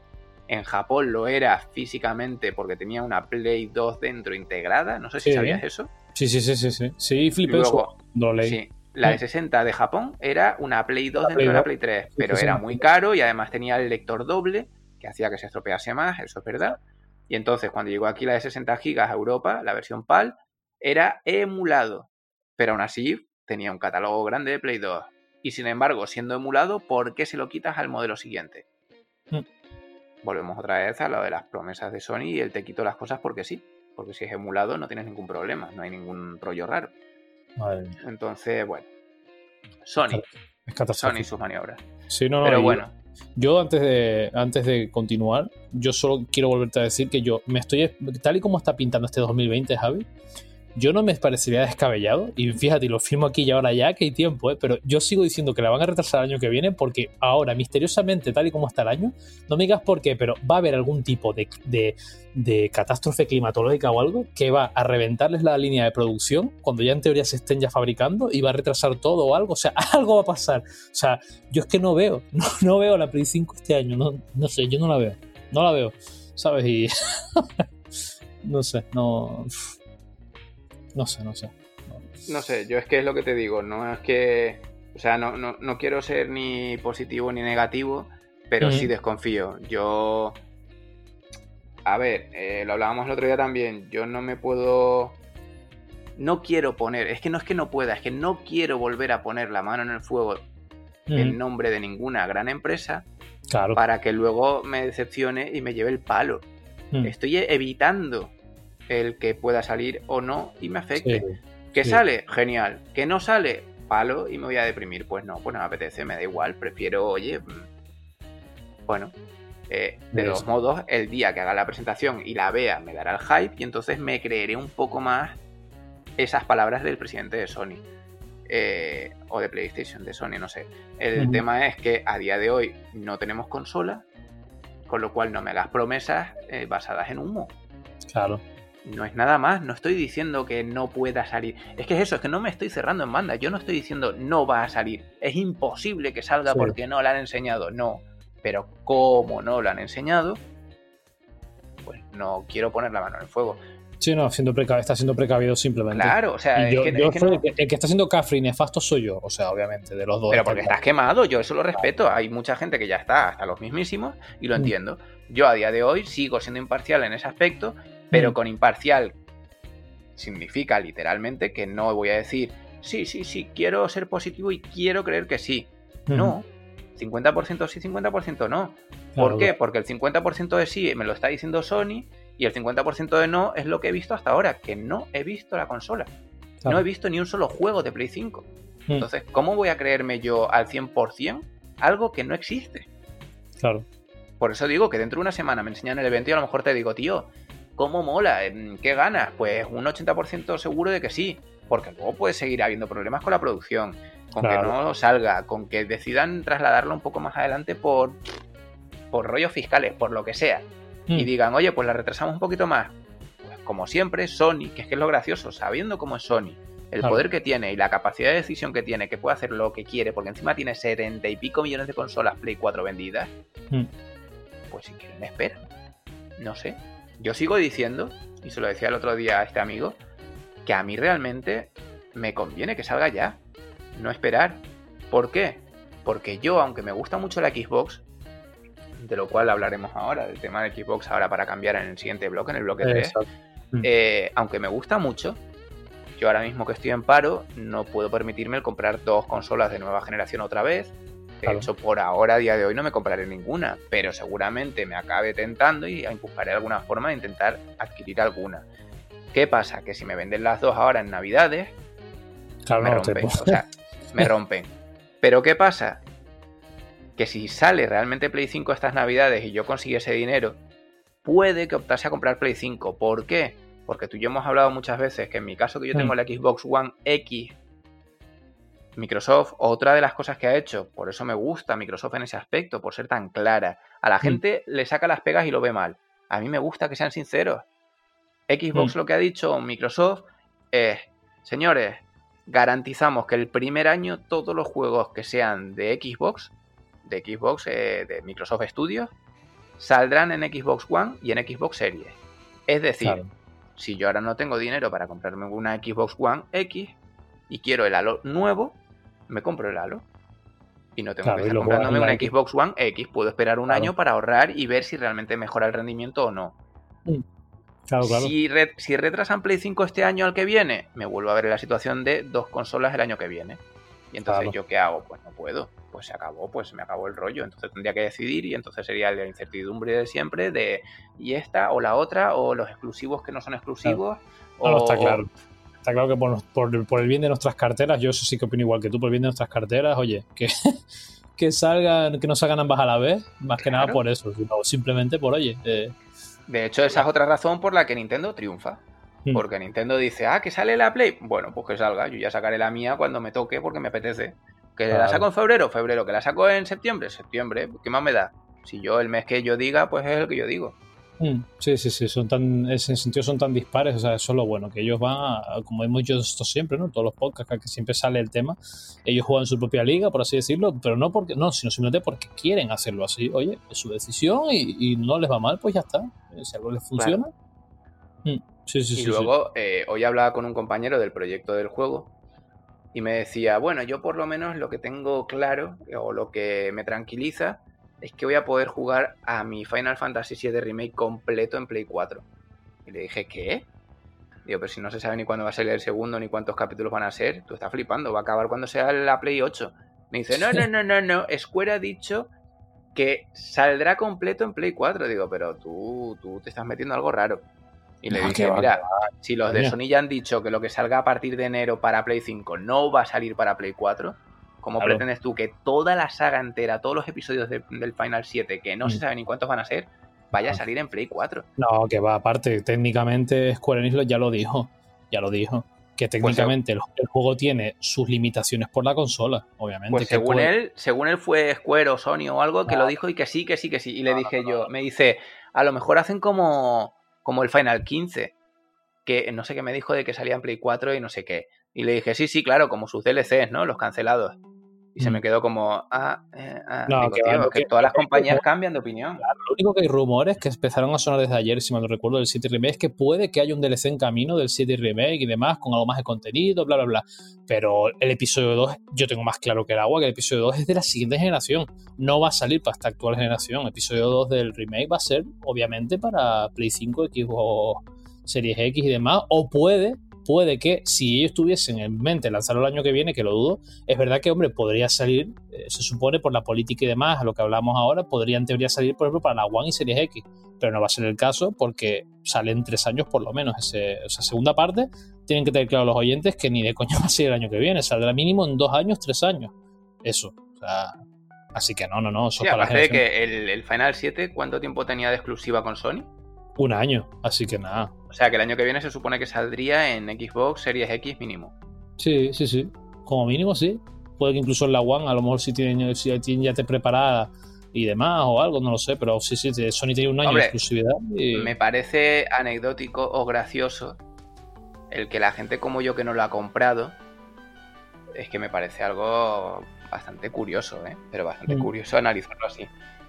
En Japón lo era físicamente porque tenía una Play 2 dentro integrada. No sé si sabías eso. Sí, sí, sí, sí, sí. Sí, flipé Sí, la de 60 de Japón era una Play 2 dentro de la Play 3, pero era muy caro y además tenía el lector doble, que hacía que se estropease más, eso es verdad. Y entonces cuando llegó aquí la de 60 GB a Europa, la versión PAL, era emulado, pero aún así tenía un catálogo grande de Play 2. Y sin embargo, siendo emulado, ¿por qué se lo quitas al modelo siguiente? Hmm. Volvemos otra vez a lo de las promesas de Sony y el te quito las cosas porque sí. Porque si es emulado no tienes ningún problema, no hay ningún rollo raro. Entonces, bueno. Sony. Sony y sus maniobras. Sí, no, no, Pero bueno. Yo antes de, antes de continuar, yo solo quiero volverte a decir que yo me estoy, tal y como está pintando este 2020, Javi, yo no me parecería descabellado, y fíjate, lo firmo aquí y ahora ya, que hay tiempo, ¿eh? pero yo sigo diciendo que la van a retrasar el año que viene porque ahora, misteriosamente, tal y como está el año, no me digas por qué, pero va a haber algún tipo de, de, catástrofe climatológica o algo que va a reventarles la línea de producción cuando ya en teoría se estén ya fabricando y va a retrasar todo o algo, o sea, algo va a pasar. O sea, yo es que no veo, no, no veo la Play 5 este año, no, no sé, yo no la veo, no la veo, ¿sabes? Y... no sé, no... No sé, no sé. No. sé, yo es que es lo que te digo, no es que. O sea, no, no, quiero ser ni positivo ni negativo, pero sí desconfío. Yo. A ver, eh, lo hablábamos el otro día también. Yo no me puedo. No quiero poner, es que no es que no pueda, es que no quiero volver a poner la mano en el fuego en nombre de ninguna gran empresa claro. para que luego me decepcione y me lleve el palo. Estoy evitando el que pueda salir o no y me afecte. ¿Que sale? Genial. ¿Que no sale? Palo y me voy a deprimir. Pues no, pues no me apetece, me da igual. Prefiero, oye, mm, bueno, eh, de los modos, el día que haga la presentación y la vea me dará el hype y entonces me creeré un poco más esas palabras del presidente de Sony. Eh, o de PlayStation, de Sony, no sé. El tema es que a día de hoy no tenemos consola, con lo cual no me hagas promesas eh, basadas en humo. Claro no es nada más, no estoy diciendo que no pueda salir. Es que es eso, es que no me estoy cerrando en banda. Yo no estoy diciendo no va a salir. Es imposible que salga porque no lo han enseñado. No. Pero como no lo han enseñado, pues no quiero poner la mano en el fuego. Sí, no, siendo está siendo precavido simplemente. Claro, o sea, el que está siendo cafre y nefasto soy yo, o sea, obviamente, de los dos. Pero porque estás quemado, yo eso lo respeto. Hay mucha gente que ya está hasta los mismísimos y lo mm. entiendo. Yo a día de hoy sigo siendo imparcial en ese aspecto pero mm. con imparcial significa literalmente que no voy a decir, sí, sí, sí, quiero ser positivo y quiero creer que sí. No, 50% sí, 50% no. ¿Por qué? Porque el 50% de sí me lo está diciendo Sony y el 50% de no es lo que he visto hasta ahora, que no he visto la consola. No he visto ni un solo juego de Play 5. Mm. Entonces, ¿cómo voy a creerme yo al 100% algo que no existe? Claro. Por eso digo que dentro de una semana me enseñan el evento y a lo mejor te digo, tío, ¿Cómo mola? ¿Qué ganas? Pues un 80% seguro de que sí, porque luego puede seguir habiendo problemas con la producción, con que no salga, con que decidan trasladarlo un poco más adelante por, por rollos fiscales, por lo que sea, y hmm. digan, oye, pues la retrasamos un poquito más. Pues como siempre, Sony, que es que es lo gracioso, sabiendo cómo es Sony, el poder que tiene y la capacidad de decisión que tiene, que puede hacer lo que quiere, porque encima tiene 70 y pico millones de consolas Play 4 vendidas, hmm. pues si quieren, esperan. No sé. Yo sigo diciendo, y se lo decía el otro día a este amigo, que a mí realmente me conviene que salga ya, no esperar. ¿Por qué? Porque yo, aunque me gusta mucho la Xbox, de lo cual hablaremos ahora, del tema de Xbox ahora para cambiar en el siguiente bloque, en el bloque 3, eh, aunque me gusta mucho, yo ahora mismo que estoy en paro, no puedo permitirme el comprar dos consolas de nueva generación otra vez, de hecho, por ahora, a día de hoy, no me compraré ninguna, pero seguramente me acabe tentando y empujaré alguna forma de intentar adquirir alguna. ¿Qué pasa? Que si me venden las dos ahora en Navidades, me rompen. O sea, me rompen. Pero ¿qué pasa? Que si sale realmente Play 5 estas Navidades y yo consigo ese dinero, puede que optase a comprar Play 5. ¿Por qué? Porque tú y yo hemos hablado muchas veces que en mi caso que yo tengo mm. la Xbox One X Microsoft, otra de las cosas que ha hecho, por eso me gusta Microsoft en ese aspecto, por ser tan clara. A la mm. gente le saca las pegas y lo ve mal. A mí me gusta que sean sinceros. Xbox mm. lo que ha dicho Microsoft es, señores, garantizamos que el primer año todos los juegos que sean de Xbox, de Xbox, eh, de Microsoft Studios, saldrán en Xbox One y en Xbox Series. Es decir, si yo ahora no tengo dinero para comprarme una Xbox One X y quiero el Halo nuevo, me compro el Halo. Y no tengo que estar comprándome una Xbox One X. Puedo esperar un año para ahorrar y ver si realmente mejora el rendimiento o no. Mm. Si, si retrasan Play 5 este año al que viene, me vuelvo a ver en la situación de dos consolas el año que viene. Y entonces, ¿yo qué hago? Pues no puedo. Pues se acabó, pues me acabó el rollo. Entonces tendría que decidir y entonces sería la incertidumbre de siempre de y esta o la otra o los exclusivos que no son exclusivos. o, está claro. Está claro que por, el bien de nuestras carteras, yo eso sí que opino igual que tú, por el bien de nuestras carteras, oye, que, que salgan, que no salgan ambas a la vez, más que nada por eso, simplemente por, oye. Eh, de hecho, esa es otra razón por la que Nintendo triunfa. Hmm. Porque Nintendo dice, ah, que sale la Play. Bueno, pues que salga. Yo ya sacaré la mía cuando me toque porque me apetece. Que la saco en febrero, febrero. Que la saco en septiembre, septiembre. ¿Qué más me da? Si yo el mes que yo diga, pues es el que yo digo. Hmm. Sí, sí, sí, son tan, en ese sentido son tan dispares, o sea, eso es lo bueno, que ellos van, a, como hemos dicho esto siempre, ¿no? Todos los podcasts que siempre sale el tema, ellos juegan su propia liga, por así decirlo, pero no porque, no, sino simplemente porque quieren hacerlo así. Oye, es su decisión y, no les va mal, pues ya está. Si algo les funciona. Hmm. Sí, sí, y luego, eh, hoy hablaba con un compañero del proyecto del juego y me decía, bueno, yo por lo menos lo que tengo claro o lo que me tranquiliza es que voy a poder jugar a mi Final Fantasy VII Remake completo en Play 4. Y le dije, ¿qué? Digo, pero si no se sabe ni cuándo va a salir el segundo, ni cuántos capítulos van a ser, tú estás flipando, va a acabar cuando sea la Play 8. Me dice, no, no, no, no, no, Square ha dicho que saldrá completo en Play 4. Digo, pero tú, tú te estás metiendo algo raro. Y le dije, mira, si los de Sony ya han dicho que lo que salga a partir de enero para Play 5 no va a salir para Play 4, ¿Cómo pretendes tú que toda la saga entera, todos los episodios del Final 7, que no se mm. sabe ni cuántos van a ser, vaya a salir en Play 4? No, que va, aparte, técnicamente Square Enix ya lo dijo, ya lo dijo. Que pues técnicamente el, juego tiene sus limitaciones por la consola, obviamente. Pues según él, según él fue Square o Sony o algo que lo dijo y que sí, que sí, que sí. Y le dije yo, me dice, a lo mejor hacen como, como el Final 15, que no sé qué me dijo de que salía en Play 4 y no sé qué. Y le dije, sí, sí, claro, como sus DLCs, ¿no? Los cancelados. Y se me mm. quedó como, ah, eh, ah. No, que, todas las compañías cambian de opinión. lo único que hay rumores que empezaron a sonar desde ayer, si mal no recuerdo, del 7 Remake, es que puede que haya un DLC en camino del 7 Remake y demás, con algo más de contenido, bla, bla, bla. Pero el episodio 2, yo tengo más claro que el agua, que el episodio 2 es de la siguiente generación. No va a salir para esta actual generación. El episodio 2 del remake va a ser, obviamente, para Play 5, Xbox Series X y demás. O puede puede que si ellos tuviesen en mente lanzarlo el año que viene, que lo dudo, es verdad que, hombre, podría salir, eh, se supone por la política y demás, a lo que hablamos ahora, podría en teoría salir, por ejemplo, para la One y Series X, pero no va a ser el caso porque salen tres años por lo menos. Ese, esa segunda parte, tienen que tener claro los oyentes que ni de coño va a ser el año que viene, saldrá mínimo en dos años, tres años. Eso, o sea, así que no, no, no. Eso sí, aparte de que el, el Final 7, ¿cuánto tiempo tenía de exclusiva con Sony? Un año, así que nada. O sea que el año que viene se supone que saldría en Xbox Series X mínimo. Sí, sí, sí. Como mínimo sí. Puede que incluso en la One, a lo mejor si tienen, si ya te preparada y demás o algo, no lo sé, pero sí, sí, Sony tiene un año de exclusividad. Me parece anecdótico o gracioso el que la gente como yo que no lo ha comprado, es que me parece algo bastante curioso, ¿eh? pero bastante mm. curioso analizarlo así.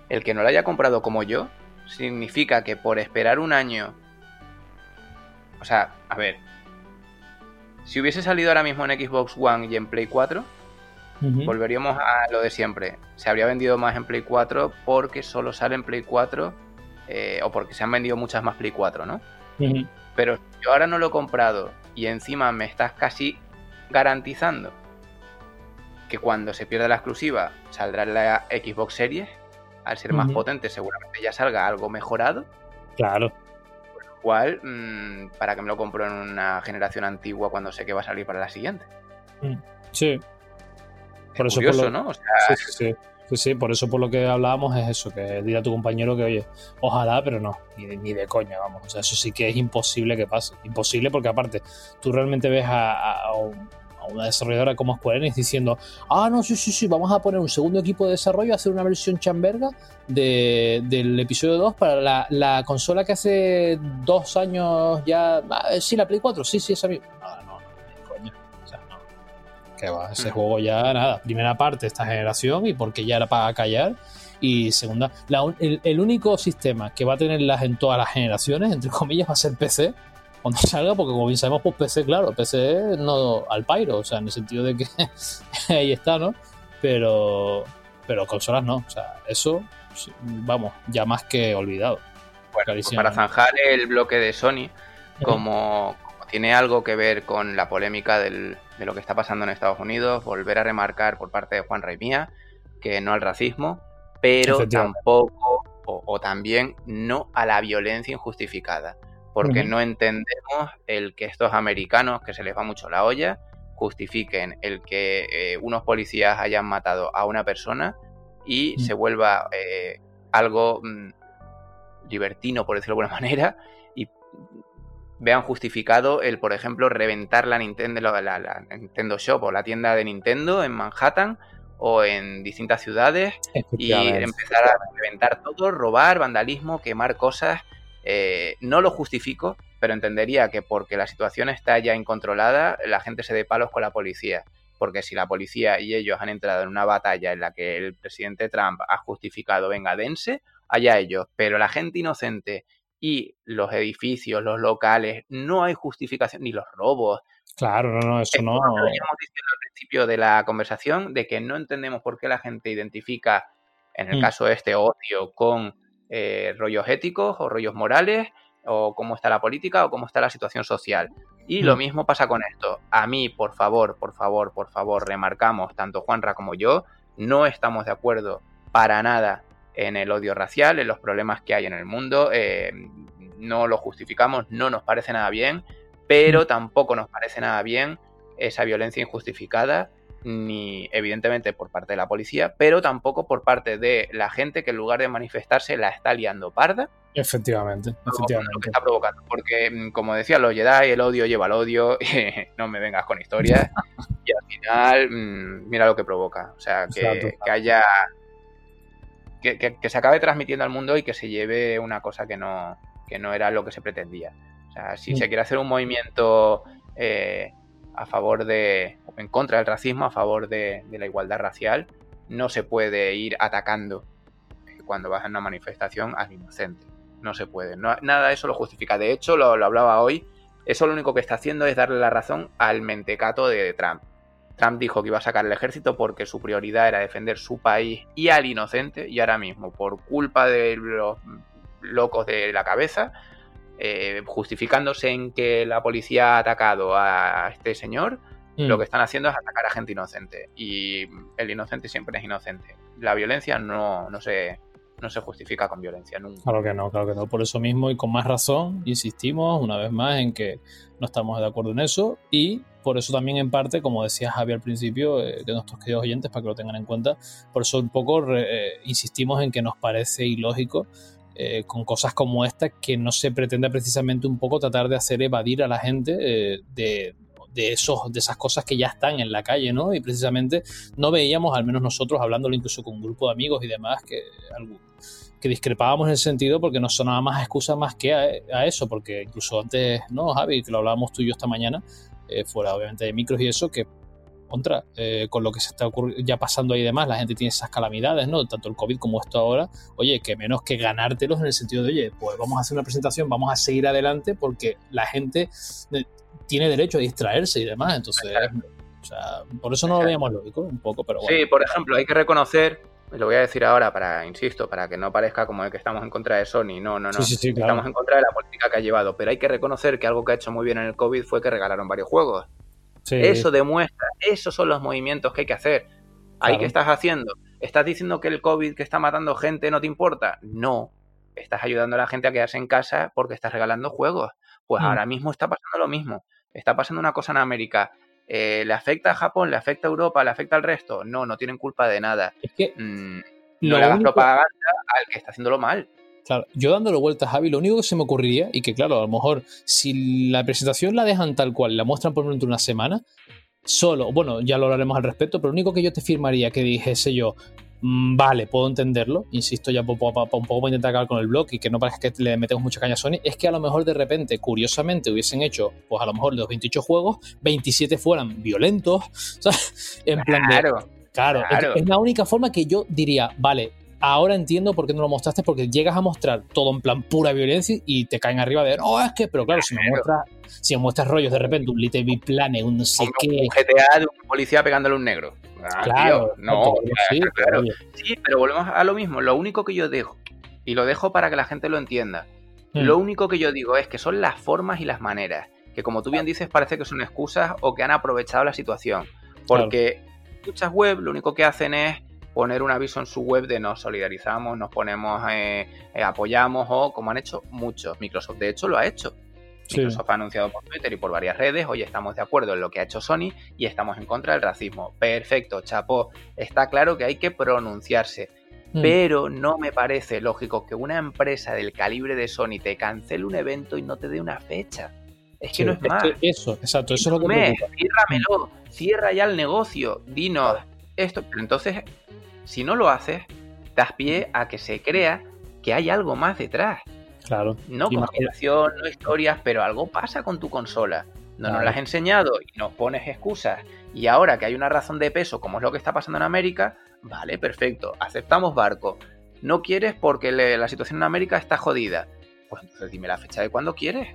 El que no lo haya comprado como yo, significa que por esperar un año... O sea, a ver. Si hubiese salido ahora mismo en Xbox One y en Play 4, volveríamos a lo de siempre. Se habría vendido más en Play 4 porque solo sale en Play 4 eh, o porque se han vendido muchas más Play 4, ¿no? Pero si yo ahora no lo he comprado y encima me estás casi garantizando que cuando se pierda la exclusiva saldrá en la Xbox Series, al ser más potente, seguramente ya salga algo mejorado. Claro. Por lo cual, mm, ¿para que me lo compro en una generación antigua cuando sé que va a salir para la siguiente? Mm, sí. por eso curioso, ¿no? sí, sí, sí. sí, por eso por lo que hablábamos es eso, que dirá a tu compañero que, oye, ojalá, pero no, ni de, ni de coña, vamos. O sea, eso sí que es imposible que pase. Imposible porque aparte, tú realmente ves a, una desarrolladora como Square Enix diciendo, ah, no, sí, sí, sí, vamos a poner un segundo equipo de desarrollo, hacer una versión chamberga del episodio 2 para la, consola que hace dos años ya... Ah, sí, la Play 4, sí, sí, esa misma. No, no, no, coño. O sea, no. Que va, ese juego ya, nada, primera parte de esta generación y porque ya era para callar. Y segunda, el, único sistema que va a tenerlas en todas las generaciones, entre comillas, va a ser PC cuando salga, porque como bien sabemos, pues PC, claro, PC no al Pyro, o sea, en el sentido de que ahí está, ¿no? Pero, pero consolas no, o sea, eso, vamos, ya más que olvidado. Bueno, pues para zanjar el bloque de Sony, como, tiene algo que ver con la polémica de lo que está pasando en Estados Unidos, volver a remarcar por parte de Juan Mía que no al racismo, pero tampoco o, también no a la violencia injustificada, porque no entendemos el que estos americanos, que se les va mucho la olla, justifiquen el que eh, unos policías hayan matado a una persona y se vuelva eh, algo mm, libertino, por decirlo de alguna manera, y vean justificado el, por ejemplo, reventar la Nintendo, la Nintendo Shop o la tienda de Nintendo en Manhattan o en distintas ciudades y empezar a reventar todo, robar, vandalismo, quemar cosas. Eh, no lo justifico, pero entendería que porque la situación está ya incontrolada, la gente se dé palos con la policía. Porque si la policía y ellos han entrado en una batalla en la que el presidente Trump ha justificado, venga, dense, allá ellos. Pero la gente inocente y los edificios, los locales, no hay justificación, ni los robos, Claro, no, no, eso no. Lo al principio de la conversación, de que no entendemos por qué la gente identifica, en el mm. caso de este odio, con eh, rollos éticos o rollos morales, o cómo está la política o cómo está la situación social. Y lo mm. mismo pasa con esto. A mí, por favor, por favor, por favor, remarcamos, tanto Juanra como yo, no estamos de acuerdo para nada en el odio racial, en los problemas que hay en el mundo. Eh, no lo justificamos, no nos parece nada bien pero tampoco nos parece nada bien esa violencia injustificada, ni evidentemente por parte de la policía, pero tampoco por parte de la gente que en lugar de manifestarse la está liando parda. Efectivamente, efectivamente. Lo que está provocando, porque mm, como decía los Jedi, el odio lleva al odio, no me vengas con historias, y al final, mm, mira lo que provoca, o sea, que, haya... Que, que, se acabe transmitiendo al mundo y que se lleve una cosa que no, que no era lo que se pretendía. O sea, si se quiere hacer un movimiento eh, a favor de, o en contra del racismo, a favor de, la igualdad racial, no se puede ir atacando eh, cuando vas a una manifestación al inocente. No se puede. nada de eso lo justifica. De hecho, lo, hablaba hoy, eso lo único que está haciendo es darle la razón al mentecato de Trump. Trump dijo que iba a sacar el ejército porque su prioridad era defender su país y al inocente, y ahora mismo, por culpa de los locos de la cabeza, eh, justificándose en que la policía ha atacado a este señor, lo mm. que están haciendo es atacar a gente inocente. Y el inocente siempre es inocente. La violencia no, no, se, no se justifica con violencia nunca. Claro que no, claro que no. Por eso mismo y con más razón insistimos una vez más en que no estamos de acuerdo en eso y por eso también en parte, como decía Javier al principio, eh, de nuestros queridos oyentes, para que lo tengan en cuenta, por eso un poco eh, insistimos en que nos parece ilógico eh, con cosas como esta que no se pretende precisamente un poco tratar de hacer evadir a la gente eh, de, esos, de esas cosas que ya están en la calle, ¿no? Y precisamente no veíamos, al menos nosotros, hablándolo incluso con un grupo de amigos y demás, que, que discrepábamos en el sentido porque no sonaba más excusa más que a, eso, porque incluso antes, ¿no, Javi? Que lo hablábamos tú y yo esta mañana, eh, fuera obviamente de micros y eso, que contra, eh, con lo que se está ya pasando ahí demás, la gente tiene esas calamidades, ¿no? Tanto el COVID como esto ahora, oye, que menos que ganártelos en el sentido de, oye, pues vamos a hacer una presentación, vamos a seguir adelante porque la gente eh, tiene derecho a distraerse y demás, entonces, o sea, por eso no lo veíamos lógico, un poco, pero bueno. Sí, por ejemplo, hay que reconocer, lo voy a decir ahora para, insisto, para que no parezca como que estamos en contra de Sony, no, no, no, estamos en contra de la política que ha llevado, pero hay que reconocer que algo que ha hecho muy bien en el COVID fue que regalaron varios juegos. Eso demuestra, esos son los movimientos que hay que hacer. Ahí que estás haciendo. ¿Estás diciendo que el COVID que está matando gente no te importa? No. Estás ayudando a la gente a quedarse en casa porque estás regalando juegos. Pues mm. ahora mismo está pasando lo mismo. Está pasando una cosa en América. Eh, ¿Le afecta a Japón? ¿Le afecta a Europa? ¿Le afecta al resto? No, no tienen culpa de nada. Es que mm, no le hagas propaganda al que está haciéndolo mal. Claro, yo dándole vueltas, Javi, lo único que se me ocurriría, y que claro, a lo mejor si la presentación la dejan tal cual, la muestran por ejemplo una semana, solo, bueno, ya lo hablaremos al respecto, pero lo único que yo te firmaría que dijese yo, mm, vale, puedo entenderlo, insisto ya un poco, para intentar acabar con el blog y que no parezca que le metemos mucha caña a Sony, es que a lo mejor de repente, curiosamente, hubiesen hecho, pues a lo mejor de los 28 juegos, 27 fueran violentos, o sea, en plan de... Claro, Es, la única forma que yo diría, vale, ahora entiendo por qué no lo mostraste, porque llegas a mostrar todo en plan pura violencia y te caen arriba de, oh, es que, pero claro, si me muestras, si me muestras rollos de repente, un Little Big Planet, un no sé qué. Un GTA de un policía pegándole a un negro. Ah, claro, no, sí, claro. Sí, pero volvemos a lo mismo. Lo único que yo dejo, y lo dejo para que la gente lo entienda, hmm. lo único que yo digo es que son las formas y las maneras, que como tú bien dices, parece que son excusas o que han aprovechado la situación. Porque muchas web lo único que hacen es poner un aviso en su web de nos solidarizamos, nos ponemos, eh, eh, apoyamos o como han hecho muchos. Microsoft de hecho lo ha hecho. Microsoft ha anunciado por Twitter y por varias redes, hoy estamos de acuerdo en lo que ha hecho Sony y estamos en contra del racismo. Perfecto, chapo. Está claro que hay que pronunciarse. Mm. Pero no me parece lógico que una empresa del calibre de Sony te cancele un evento y no te dé una fecha. Es que no es más. eso, exacto, eso es lo que Ciérramelo, cierra ya el negocio, dinos esto. Pero entonces, si no lo haces, das pie a que se crea que hay algo más detrás. Claro. No conspiración, no historias, pero algo pasa con tu consola. No nos lo has enseñado y nos pones excusas. Y ahora que hay una razón de peso, como es lo que está pasando en América, vale, perfecto, aceptamos barco. No quieres porque la situación en América está jodida. Pues entonces dime la fecha de cuándo quieres.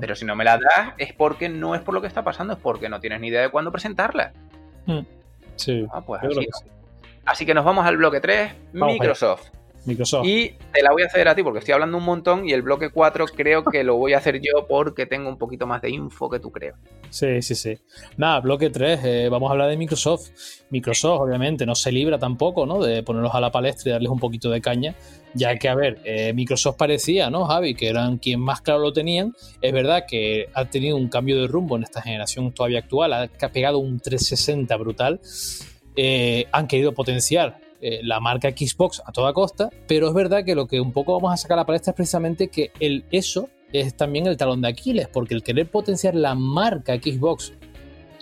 Pero si no me la das, es porque no es por lo que está pasando, es porque no tienes ni idea de cuándo presentarla. Hmm. Sí. Ah, pues así, así, que nos vamos al bloque 3, Microsoft. Microsoft. Y te la voy a hacer a ti porque estoy hablando un montón y el bloque 4 creo que lo voy a hacer yo porque tengo un poquito más de info que tú creo. Sí, sí, sí. Nada, bloque 3, eh, vamos a hablar de Microsoft. Microsoft, obviamente, no se libra tampoco, ¿no? De ponerlos a la palestra y darles un poquito de caña, ya que, a ver, eh, Microsoft parecía, ¿no, Javi? Que eran quien más claro lo tenían. Es verdad que ha tenido un cambio de rumbo en esta generación todavía actual, ha pegado un 360 brutal. Eh, han querido potenciar eh, la marca Xbox a toda costa, pero es verdad que lo que un poco vamos a sacar a la palestra es precisamente que el, eso es también el talón de Aquiles, porque el querer potenciar la marca Xbox,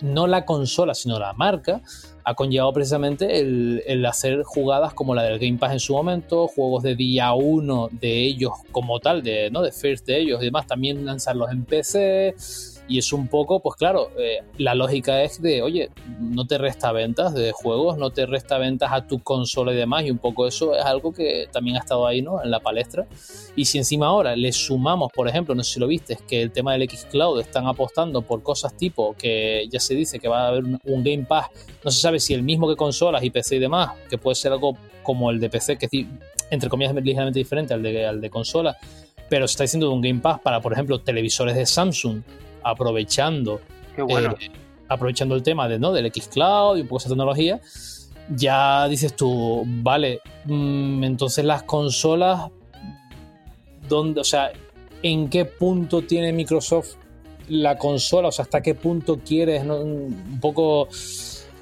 no la consola, sino la marca, ha conllevado precisamente el, hacer jugadas como la del Game Pass en su momento, juegos de día 1 de ellos como tal, de, ¿no? de First de ellos y demás, también lanzarlos en PC y es un poco, pues claro, eh, la lógica es de, oye, no te resta ventas de juegos, no te resta ventas a tu consola y demás, y un poco eso es algo que también ha estado ahí, ¿no? En la palestra. Y si encima ahora le sumamos, por ejemplo, no sé si lo viste, que el tema del X Cloud están apostando por cosas tipo que ya se dice que va a haber un, Game Pass, no se sabe si el mismo que consolas y PC y demás, que puede ser algo como el de PC, que es entre comillas ligeramente diferente al de, al de consola, pero se está diciendo de un Game Pass para, por ejemplo, televisores de Samsung aprovechando, eh, aprovechando el tema de, ¿no? del Xcloud y un poco esa tecnología, ya dices tú, vale, mm, entonces las consolas, ¿dónde, o sea, ¿en qué punto tiene Microsoft la consola? O sea, ¿hasta qué punto quieres? Un poco,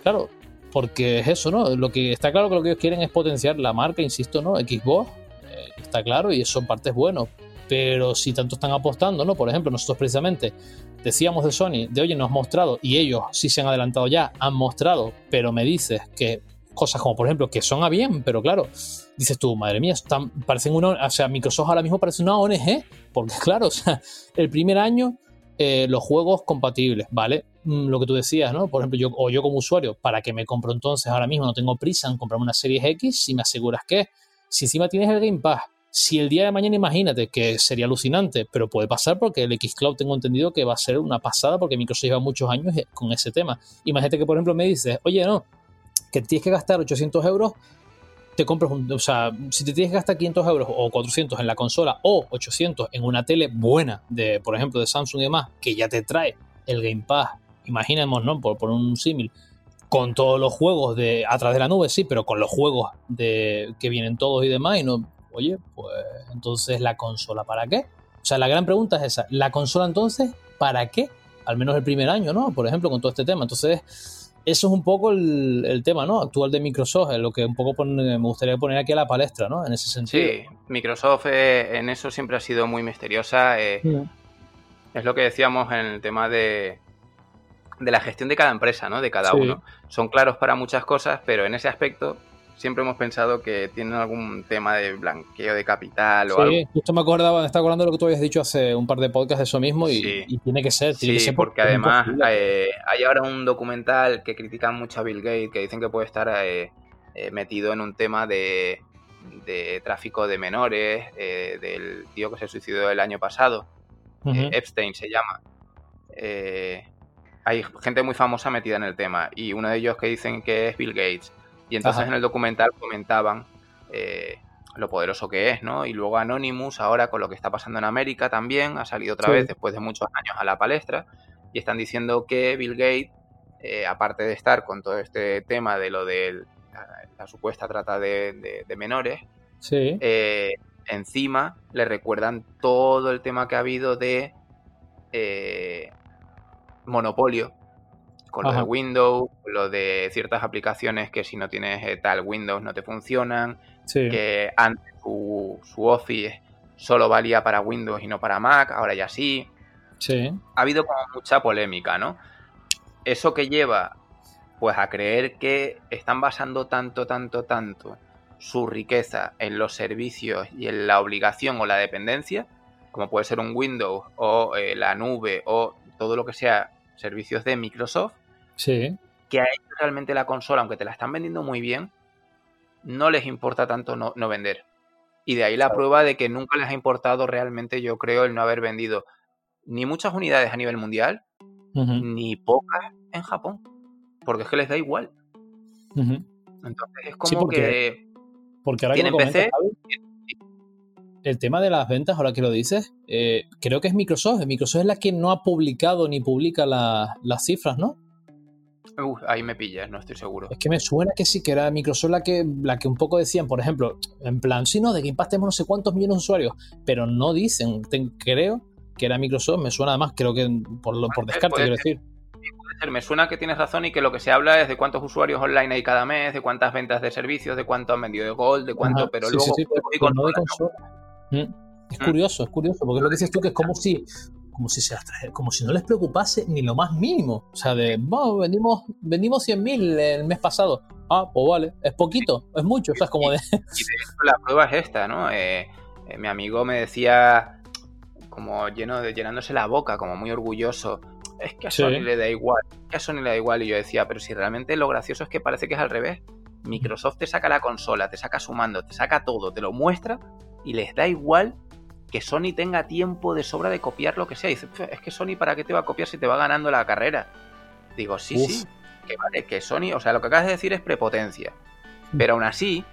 claro, porque es eso, ¿no? Lo que está claro que lo que ellos quieren es potenciar la marca, insisto, ¿no? Xbox, eh, está claro, y eso en parte es bueno, pero si tanto están apostando, ¿no? Por ejemplo, nosotros precisamente decíamos de Sony, de oye, nos has mostrado, y ellos sí se han adelantado ya, han mostrado, pero me dices que cosas como, por ejemplo, que son a bien, pero claro, dices tú, madre mía, están, parecen una, o sea, Microsoft ahora mismo parece una ONG, porque claro, o sea, el primer año eh, los juegos compatibles, ¿vale? Mm, lo que tú decías, ¿no? Por ejemplo, yo o yo como usuario, ¿para qué me compro entonces ahora mismo? No tengo prisa en comprarme una serie X si me aseguras que si encima tienes el Game Pass si el día de mañana, imagínate que sería alucinante, pero puede pasar porque el Xcloud tengo entendido que va a ser una pasada porque Microsoft lleva muchos años con ese tema. Imagínate que, por ejemplo, me dices, oye, no, que tienes que gastar 800 euros, te compras un. O sea, si te tienes que gastar 500 euros o 400 en la consola o 800 en una tele buena, de, por ejemplo, de Samsung y demás, que ya te trae el Game Pass, imaginemos, ¿no? Por, por un símil con todos los juegos de atrás de la nube, sí, pero con los juegos de que vienen todos y demás, y no, oye, pues entonces la consola para qué? O sea, la gran pregunta es esa, ¿la consola entonces para qué? Al menos el primer año, ¿no? Por ejemplo, con todo este tema. Entonces, eso es un poco el, tema, ¿no? Actual de Microsoft, es lo que un poco me gustaría poner aquí a la palestra, ¿no? En ese sentido. Sí, Microsoft eh, en eso siempre ha sido muy misteriosa. Eh, es lo que decíamos en el tema de de la gestión de cada empresa, ¿no? De cada uno. Son claros para muchas cosas, pero en ese aspecto siempre hemos pensado que tienen algún tema de blanqueo de capital o sí, justo me acordaba, me está acordando de lo que tú habías dicho hace un par de podcasts de eso mismo y, tiene que ser. sí, porque además eh, hay ahora un documental que critican mucho a Bill Gates, que dicen que puede estar eh, eh, metido en un tema de, tráfico de menores, del tío que se suicidó el año pasado, Epstein se llama. hay gente muy famosa metida en el tema y uno de ellos que dicen que es Bill Gates y entonces en el documental comentaban eh, lo poderoso que es, ¿no? Y luego Anonymous, ahora con lo que está pasando en América también, ha salido otra vez después de muchos años a la palestra y están diciendo que Bill Gates, eh, aparte de estar con todo este tema de lo de la, supuesta trata de, menores, eh, encima le recuerdan todo el tema que ha habido de monopolio con lo de Windows, lo de ciertas aplicaciones que si no tienes eh, tal Windows no te funcionan, que antes su, Office solo valía para Windows y no para Mac, ahora ya sí. Sí. Ha habido como mucha polémica, ¿no? Eso que lleva pues a creer que están basando tanto, tanto, tanto su riqueza en los servicios y en la obligación o la dependencia, como puede ser un Windows o eh, la nube o todo lo que sea servicios de Microsoft, Sí. Que a ellos realmente la consola, aunque te la están vendiendo muy bien, no les importa tanto no, vender. Y de ahí la prueba de que nunca les ha importado realmente, yo creo, el no haber vendido ni muchas unidades a nivel mundial, ni pocas en Japón. Porque es que les da igual. Entonces es como que. Porque ahora tienen PC. el tema de las ventas, ahora que lo dices, eh, creo que es Microsoft. Microsoft es la que no ha publicado ni publica las cifras, ¿no? Ahí me pillas, no estoy seguro. Es que me suena que sí, que era Microsoft la que, la que un poco decían, por ejemplo, en plan, sí, no, de que impactemos no sé cuántos millones de usuarios, pero no dicen, creo que era Microsoft, me suena además, creo que por, lo, por descarte, quiero decir. Me suena que tienes razón y que lo que se habla es de cuántos usuarios online hay cada mes, de cuántas ventas de servicios, de cuánto han vendido de Gold, de cuánto, pero luego... Es curioso, es curioso, porque lo que dices tú que es como si como si, se como si no les preocupase ni lo más mínimo. O sea, de, bueno, vendimos, vendimos 100.000 el mes pasado. Ah, pues vale, es poquito, es mucho, o sea, es como de... Y de hecho la prueba es esta, ¿no? Eh, eh, mi amigo me decía, como lleno de, llenándose la boca, como muy orgulloso, es que a Sony le da igual, que a Sony le da igual. Y yo decía, pero si realmente lo gracioso es que parece que es al revés. Microsoft te saca la consola, te saca su mando, te saca todo, te lo muestra y les da igual que Sony tenga tiempo de sobra de copiar lo que sea. dice, es que Sony, ¿para qué te va a copiar si te va ganando la carrera? Digo, sí, sí, que vale, que Sony, o sea, lo que acabas de decir es prepotencia. Mm. Pero aún así,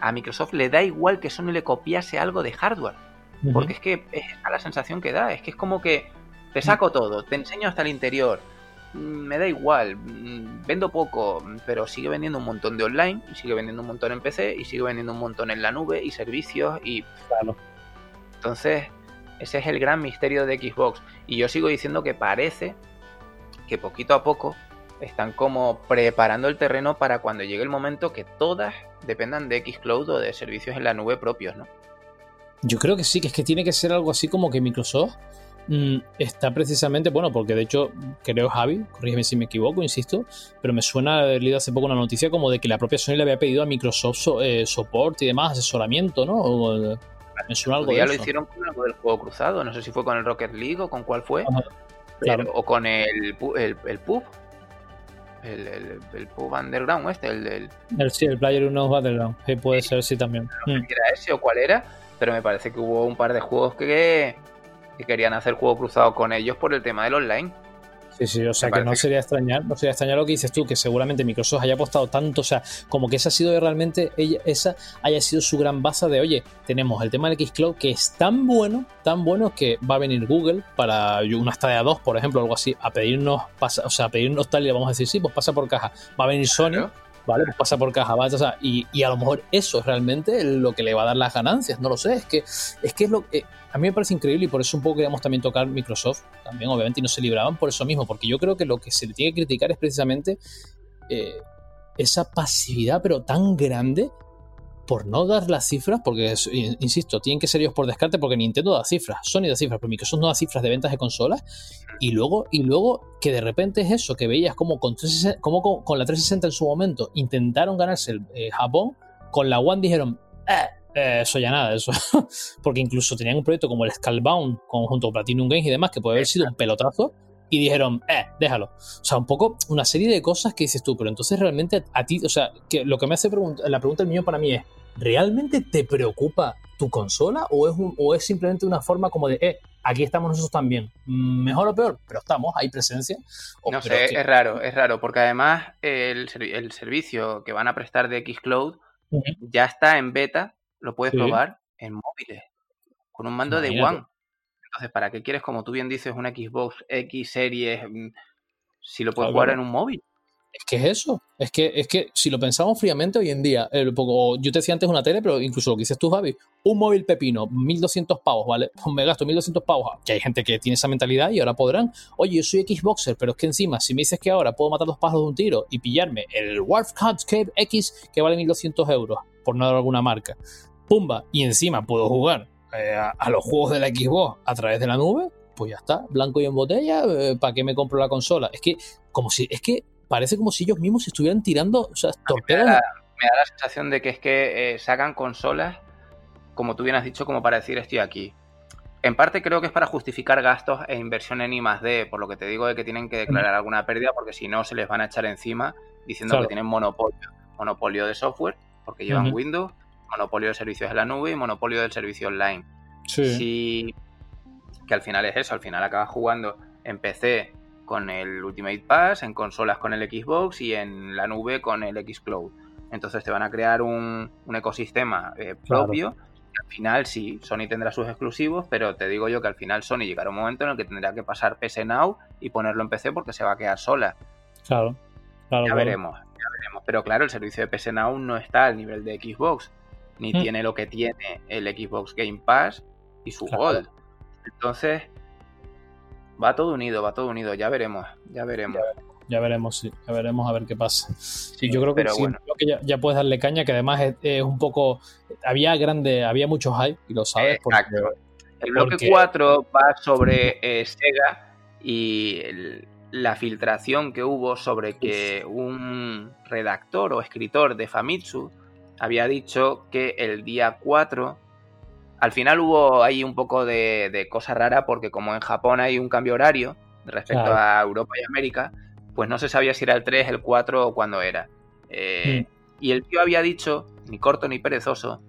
a Microsoft le da igual que Sony le copiase algo de hardware. Porque es que es la sensación que da, es que es como que te saco todo, te enseño hasta el interior, mm, me da igual, mm, vendo poco, pero sigue vendiendo un montón de online, y sigue vendiendo un montón en PC, y sigue vendiendo un montón en la nube, y servicios, y... Claro. Entonces, ese es el gran misterio de Xbox. Y yo sigo diciendo que parece que poquito a poco están como preparando el terreno para cuando llegue el momento que todas dependan de Xcloud o de servicios en la nube propios, ¿no? Yo creo que sí, que es que tiene que ser algo así como que Microsoft mm, está precisamente, bueno, porque de hecho creo Javi, corrígeme si me equivoco, insisto, pero me suena haber leído hace poco una noticia como de que la propia Sony le había pedido a Microsoft eh, soporte y demás, asesoramiento, ¿no? Ya lo hicieron con algo del juego cruzado, no sé si fue con el Rocket League o con cuál fue, o con el, el, el pub. El, el, pub underground este, el del... El, sí, el Player Unknown Battleground, sí, puede ser, sí, también. No sé mm. era ese o cuál era, pero me parece que hubo un par de juegos que, que querían hacer juego cruzado con ellos por el tema del online. Sí, sí, o sea que no sería extrañar, no sería extrañar lo que dices tú, que seguramente Microsoft haya apostado tanto, o sea, como que esa ha sido realmente, ella, esa haya sido su gran base de, oye, tenemos el tema del Xcloud que es tan bueno, tan bueno que va a venir Google para una Stadia 2, por ejemplo, algo así, a pedirnos, o sea, a pedirnos tal y le vamos a decir, sí, pues pasa por caja, va a venir Sony. ¿vale? Pues pasa por caja, ¿vale? O sea, y, y, a lo mejor eso es realmente lo que le va a dar las ganancias, no lo sé, es que es, que es lo que... Eh, a mí me parece increíble y por eso un poco queríamos también tocar Microsoft, también obviamente, y no se libraban por eso mismo, porque yo creo que lo que se le tiene que criticar es precisamente eh, esa pasividad, pero tan grande, por no dar las cifras, porque insisto, tienen que ser ellos por descarte, porque Nintendo da cifras, Sony da cifras, pero Microsoft no da cifras de ventas de consolas. Y luego, y luego que de repente es eso, que veías como con, como con, la 360 en su momento intentaron ganarse el eh, Japón, con la One dijeron, eh, eh, eso ya nada, eso. porque incluso tenían un proyecto como el Skullbound, junto a Platinum Games y demás, que puede haber sido un pelotazo y dijeron, eh, déjalo. O sea, un poco una serie de cosas que dices tú, pero entonces realmente a ti, o sea, que lo que me hace la pregunta del mío para mí es, ¿realmente te preocupa tu consola o es, o es simplemente una forma como de, eh, aquí estamos nosotros también? Mm, mejor o peor, pero estamos, hay presencia. no sé, es raro, es raro, porque además el, el, servicio que van a prestar de Xcloud ya está en beta, lo puedes probar en móviles, con un mando de One. Entonces, ¿para qué quieres, como tú bien dices, una Xbox X Series mm, si lo puedes jugar en un móvil? Es que es eso. Es que, es que si lo pensamos fríamente hoy en día, el poco, yo te decía antes una tele, pero incluso lo que dices tú, Javi, un móvil pepino, 1200 pavos, ¿vale? Pues me gasto 1200 pavos. Que hay gente que tiene esa mentalidad y ahora podrán. Oye, yo soy Xboxer, pero es que encima, si me dices que ahora puedo matar dos pájaros de un tiro y pillarme el Warcraft Cave X que vale 1200 euros, por no dar alguna marca, pumba, y encima puedo jugar eh, a, los juegos de la Xbox a través de la nube, pues ya está, blanco y en botella, eh, ¿para qué me compro la consola? Es que, como si, es que parece como si ellos mismos estuvieran tirando, o sea, torpedos. Me, da la sensación de que es que eh, sacan consolas, como tú bien has dicho, como para decir estoy aquí. En parte creo que es para justificar gastos e inversión en I D, por lo que te digo de que tienen que declarar alguna pérdida, porque si no se les van a echar encima diciendo que tienen monopolio, monopolio de software, porque llevan Windows, monopolio de servicios en la nube y monopolio del servicio online. Sí. Que al final es eso, al final acabas jugando en PC con el Ultimate Pass, en consolas con el Xbox y en la nube con el Xcloud. Entonces te van a crear un, ecosistema eh, propio. Al final sí, Sony tendrá sus exclusivos, pero te digo yo que al final Sony llegará un momento en el que tendrá que pasar PS Now y ponerlo en PC porque se va a quedar sola. Claro, ya veremos, ya veremos. Pero claro, el servicio de PS Now no está al nivel de Xbox ni mm. tiene lo que tiene el Xbox Game Pass y su Gold. Entonces, va todo unido, va todo unido, ya veremos, ya veremos. Ya, veremos, sí, ya veremos a ver qué pasa. Sí, yo creo que, sí, ya, puedes darle caña, que además es, un poco. Había grande, había mucho hype, y lo sabes. Exacto. el bloque 4 va sobre eh, Sega y la filtración que hubo sobre que un redactor o escritor de Famitsu había dicho que el día 4, al final hubo ahí un poco de, cosa rara porque como en Japón hay un cambio horario respecto a Europa y América, pues no se sabía si era el 3, el 4 o cuándo era. Eh, mm. Y el tío había dicho, ni corto ni perezoso,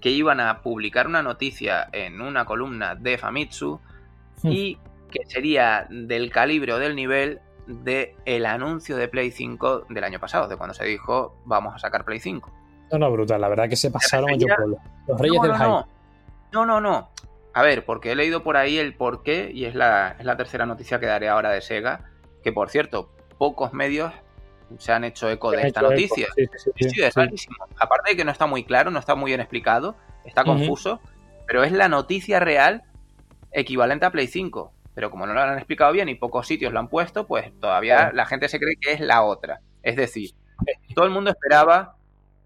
que iban a publicar una noticia en una columna de Famitsu mm. y que sería del calibre o del nivel de el anuncio de Play 5 del año pasado, de cuando se dijo vamos a sacar Play 5. No, no, brutal, la verdad que se pasaron Los reyes del hype. No, no, no. A ver, porque he leído por ahí el por qué, y es la, es la tercera noticia que daré ahora de Sega, que por cierto, pocos medios se han hecho eco de esta noticia. Sí, sí, es rarísimo. Aparte de que no está muy claro, no está muy bien explicado, está confuso, pero es la noticia real equivalente a Play 5 pero como no lo han explicado bien y pocos sitios lo han puesto, pues todavía la gente se cree que es la otra. Es decir, todo el mundo esperaba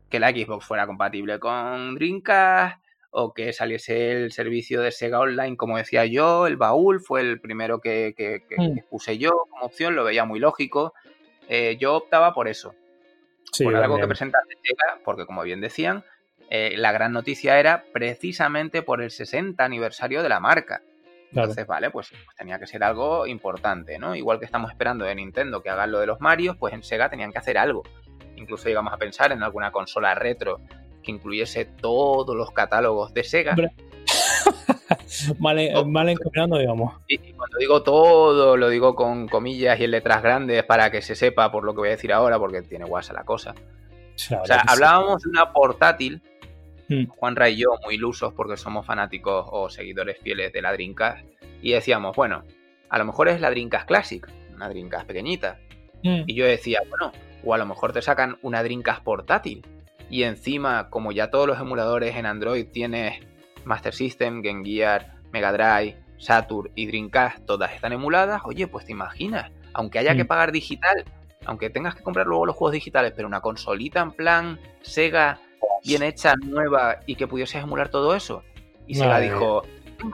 que la Xbox fuera compatible con Dreamcast o que saliese el servicio de Sega Online, como decía yo, el baúl fue el primero que, mm. puse yo como opción, lo veía muy lógico. Eh, yo optaba por eso, por algo que presentar Sega, porque como bien decían, eh, la gran noticia era precisamente por el 60 aniversario de la marca. Entonces, vale, pues, pues, tenía que ser algo importante, ¿no? Igual que estamos esperando de Nintendo que hagan lo de los Marios, pues en Sega tenían que hacer algo. Incluso llegamos a pensar en alguna consola retro que incluyese todos los catálogos de Sega. mal, encaminando, digamos. Y, cuando digo todo, lo digo con comillas y en letras grandes para que se sepa por lo que voy a decir ahora, porque tiene guasa la cosa. o sea, hablábamos de una portátil Hmm. Juan Ray y yo, muy ilusos porque somos fanáticos o seguidores fieles de la Dreamcast, y decíamos, bueno, a lo mejor es la Dreamcast Classic, una Dreamcast pequeñita. Hmm. Y yo decía, bueno, o a lo mejor te sacan una Dreamcast portátil. Y encima, como ya todos los emuladores en Android tienes Master System, Game Gear, Mega Drive, Saturn y Dreamcast, todas están emuladas, oye, pues te imaginas, aunque haya que hmm. pagar digital, aunque tengas que comprar luego los juegos digitales, pero una consolita en plan Sega bien hecha, nueva y que pudiese emular todo eso. Y se la dijo,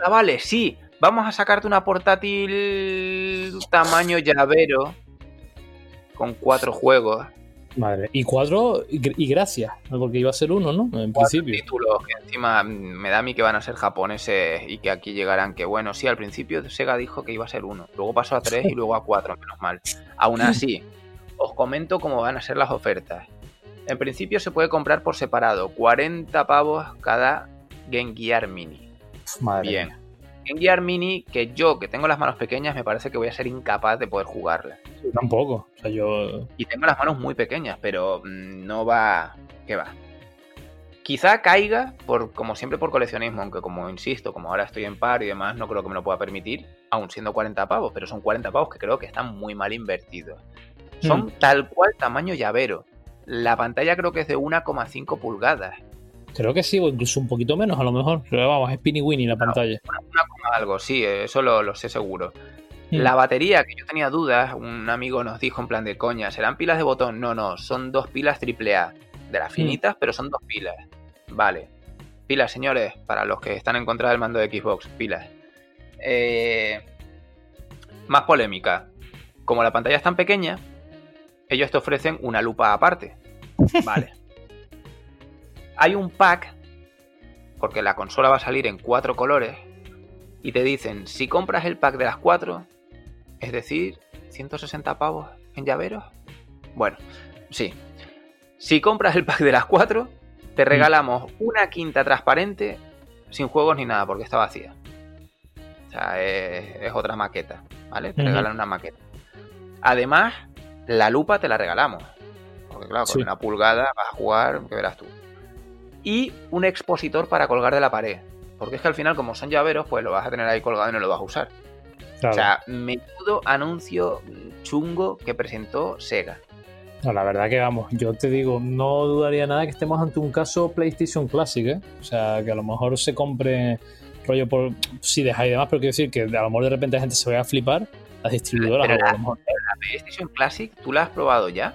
vale, sí, vamos a sacarte una portátil tamaño llavero con cuatro juegos. Madre, y cuatro, y, gracias, porque iba a ser uno, ¿no? En principio. títulos que encima me da a mí que van a ser japoneses y que aquí llegarán. Que bueno, sí, al principio Sega dijo que iba a ser uno, luego pasó a tres y luego a cuatro, menos mal. Aún así, os comento cómo van a ser las ofertas. En principio se puede comprar por separado, 40 pavos cada Game Gear Mini. Madre Bien. Game Gear Mini, que yo, que tengo las manos pequeñas, me parece que voy a ser incapaz de poder jugarla. tampoco. O sea, yo... Y tengo las manos muy pequeñas, pero mm, no va... ¿Qué va? Quizá caiga, por, como siempre, por coleccionismo, aunque como insisto, como ahora estoy en par y demás, no creo que me lo pueda permitir, aún siendo 40 pavos, pero son 40 pavos que creo que están muy mal invertidos. Son mm. tal cual tamaño llavero. La pantalla creo que es de 1,5 pulgadas. Creo que sí, o incluso un poquito menos a lo mejor. Pero vamos, es Spinny Winnie la pantalla. Una, algo, sí, eso lo, sé seguro. Mm. La batería, que yo tenía dudas, un amigo nos dijo en plan de coña, ¿serán pilas de botón? No, no, son dos pilas AAA. De las mm. finitas, pero son dos pilas. Vale. Pilas, señores, para los que están en contra del mando de Xbox, pilas. Eh, más polémica. Como la pantalla es tan pequeña, ellos te ofrecen una lupa aparte. Vale. Hay un pack, porque la consola va a salir en cuatro colores, y te dicen, si compras el pack de las cuatro, es decir, 160 pavos en llaveros. Bueno, sí. Si compras el pack de las cuatro, te mm. regalamos una quinta transparente sin juegos ni nada, porque está vacía. O sea, es, otra maqueta, ¿vale? Te regalan una maqueta. Además, la lupa te la regalamos. Porque claro, con una pulgada vas a jugar, que verás tú. Y un expositor para colgar de la pared. Porque es que al final, como son llaveros, pues lo vas a tener ahí colgado y no lo vas a usar. O sea, menudo anuncio chungo que presentó Sega. No, la verdad que vamos, yo te digo, no dudaría nada que estemos ante un caso PlayStation Classic, ¿eh? O sea, que a lo mejor se compre rollo por si deja y demás, pero quiero decir que a lo mejor de repente la gente se vaya a flipar las distribuidoras. la, PlayStation Classic, ¿tú la has probado ya?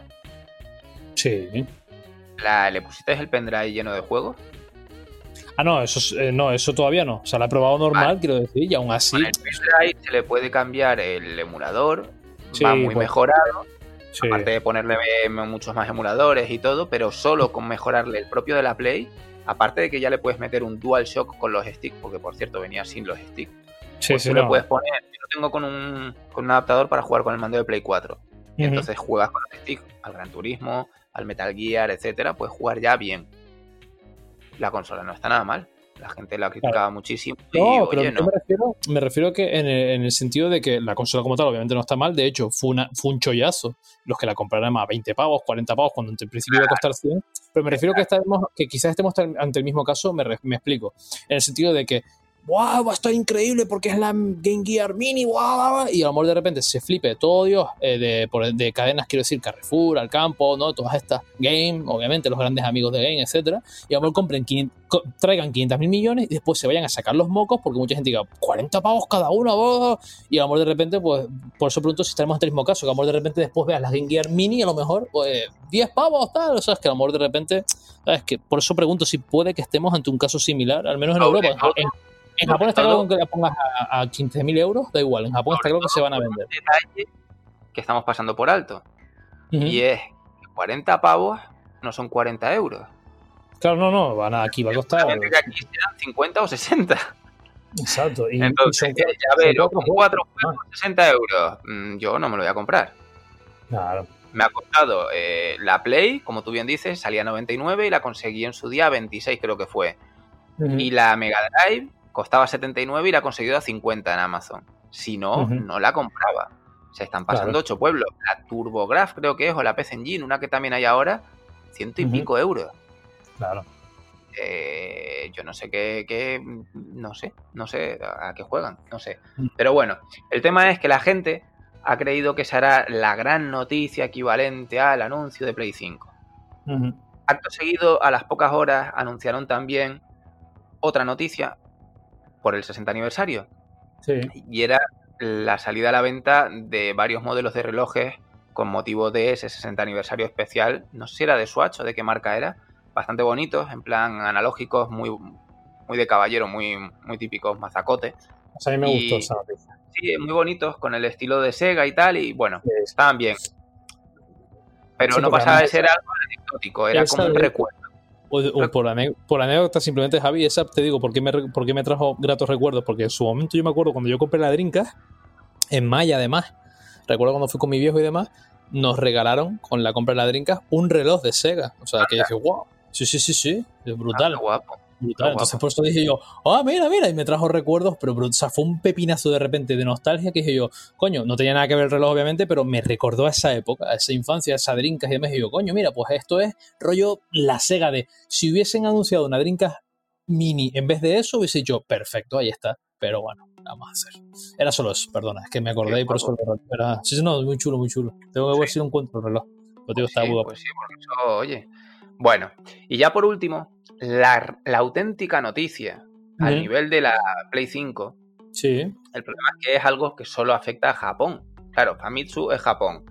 Sí. ¿La, ¿Le pusiste el pendrive lleno de juegos? Ah, no, eso, eh, no, eso todavía no. O sea, la he probado normal, quiero decir, y aún así. Con el pendrive se le puede cambiar el emulador, va muy pues, mejorado. Aparte de ponerle muchos más emuladores y todo, pero solo con mejorarle el propio de la Play, aparte de que ya le puedes meter un DualShock con los sticks, porque por cierto venía sin los sticks. Sí, pues sí, le puedes poner, yo lo tengo con un, con un adaptador para jugar con el mando de Play 4. Y entonces juegas con los sticks al Gran Turismo, al Metal Gear, etcétera, puedes jugar ya bien. La consola no está nada mal. La gente la criticaba muchísimo. No, pero Me, refiero, me refiero que en el, sentido de que la consola como tal obviamente no está mal. De hecho, fue, una, fue un chollazo. Los que la compraron a 20 pavos, 40 pavos, cuando en principio iba a costar 100. Pero me refiero que, estamos, que quizás estemos ante el mismo caso, me, me explico. En el sentido de que ¡Wow! Va a estar increíble porque es la Game Gear Mini, ¡wow! Y a lo mejor de repente se flipe todo Dios eh, de, de, cadenas, quiero decir, Carrefour, Al Campo, ¿no? Todas estas Game, obviamente los grandes amigos de Game, etcétera. Y a lo mejor compren traigan 500 mil millones y después se vayan a sacar los mocos porque mucha gente diga 40 pavos cada uno, y a lo mejor de repente, pues, por eso pregunto si estaremos en el mismo caso, que a lo mejor de repente después veas la Game Gear Mini a lo mejor, pues, 10 pavos, tal, o sea, es que a lo mejor de repente, ¿sabes? Que por eso pregunto si puede que estemos ante un caso similar, al menos en Europa. En Japón está claro que la pongas a, 15.000 euros, da igual. En Japón está claro que se van a vender. que estamos pasando por alto. Y es 40 pavos no son 40 euros. Claro, no, no, van a, aquí va a costar. Que aquí serán 50 o 60. Exacto. Y, Entonces, ya ver, con 4 juegos 60 euros, mm, yo no me lo voy a comprar. Claro. Me ha costado eh, la Play, como tú bien dices, salía a 99 y la conseguí en su día a 26, creo que fue. Y la Mega Drive costaba 79 y la ha conseguido a 50 en Amazon. Si no, no la compraba. Se están pasando ocho pueblos. La TurboGraf creo que es, o la PC Engine, una que también hay ahora, ciento y pico euros. Claro. Eh, yo no sé qué, no sé, no sé a qué juegan, no sé. Mm. Pero bueno, el tema es que la gente ha creído que será la gran noticia equivalente al anuncio de Play 5. Acto seguido, a las pocas horas, anunciaron también otra noticia por el 60 aniversario. Y era la salida a la venta de varios modelos de relojes con motivo de ese 60 aniversario especial. No sé si era de Swatch o de qué marca era, bastante bonitos, en plan analógicos, muy, muy de caballero, muy, muy típicos mazacote. a mí me gustó esa noticia. Sí, muy bonitos, con el estilo de Sega y tal, y bueno, estaban bien. Pero no pasaba de ser algo anecdótico, era como un recuerdo. Por, anécdota, simplemente, Javi, esa te digo, ¿por qué, me, ¿por me trajo gratos recuerdos? Porque en su momento yo me acuerdo cuando yo compré la Drinka, en Maya además, recuerdo cuando fui con mi viejo y demás, nos regalaron con la compra de la Drinka un reloj de Sega. O sea, que dije, wow, sí, sí, sí, sí, es brutal. Ah, guapo. Entonces por eso dije yo, ah, mira, mira, y me trajo recuerdos, pero, o sea, fue un pepinazo de repente de nostalgia que dije yo, coño, no tenía nada que ver el reloj obviamente, pero me recordó a esa época, a esa infancia, a esa drinkas y demás, y yo, coño, mira, pues esto es rollo la Sega de, si hubiesen anunciado una drinkas mini en vez de eso, hubiese dicho, perfecto, ahí está, pero bueno, vamos a hacer. Era solo eso, perdona, es que me acordé y por eso Era, sí, sí, no, muy chulo, muy chulo. Tengo que ver si lo encuentro el reloj. Lo está sí, pues sí, por eso, oye. Bueno, y ya por último, la, auténtica noticia a nivel de la Play 5. Sí. El problema es que es algo que solo afecta a Japón. Claro, Famitsu es Japón.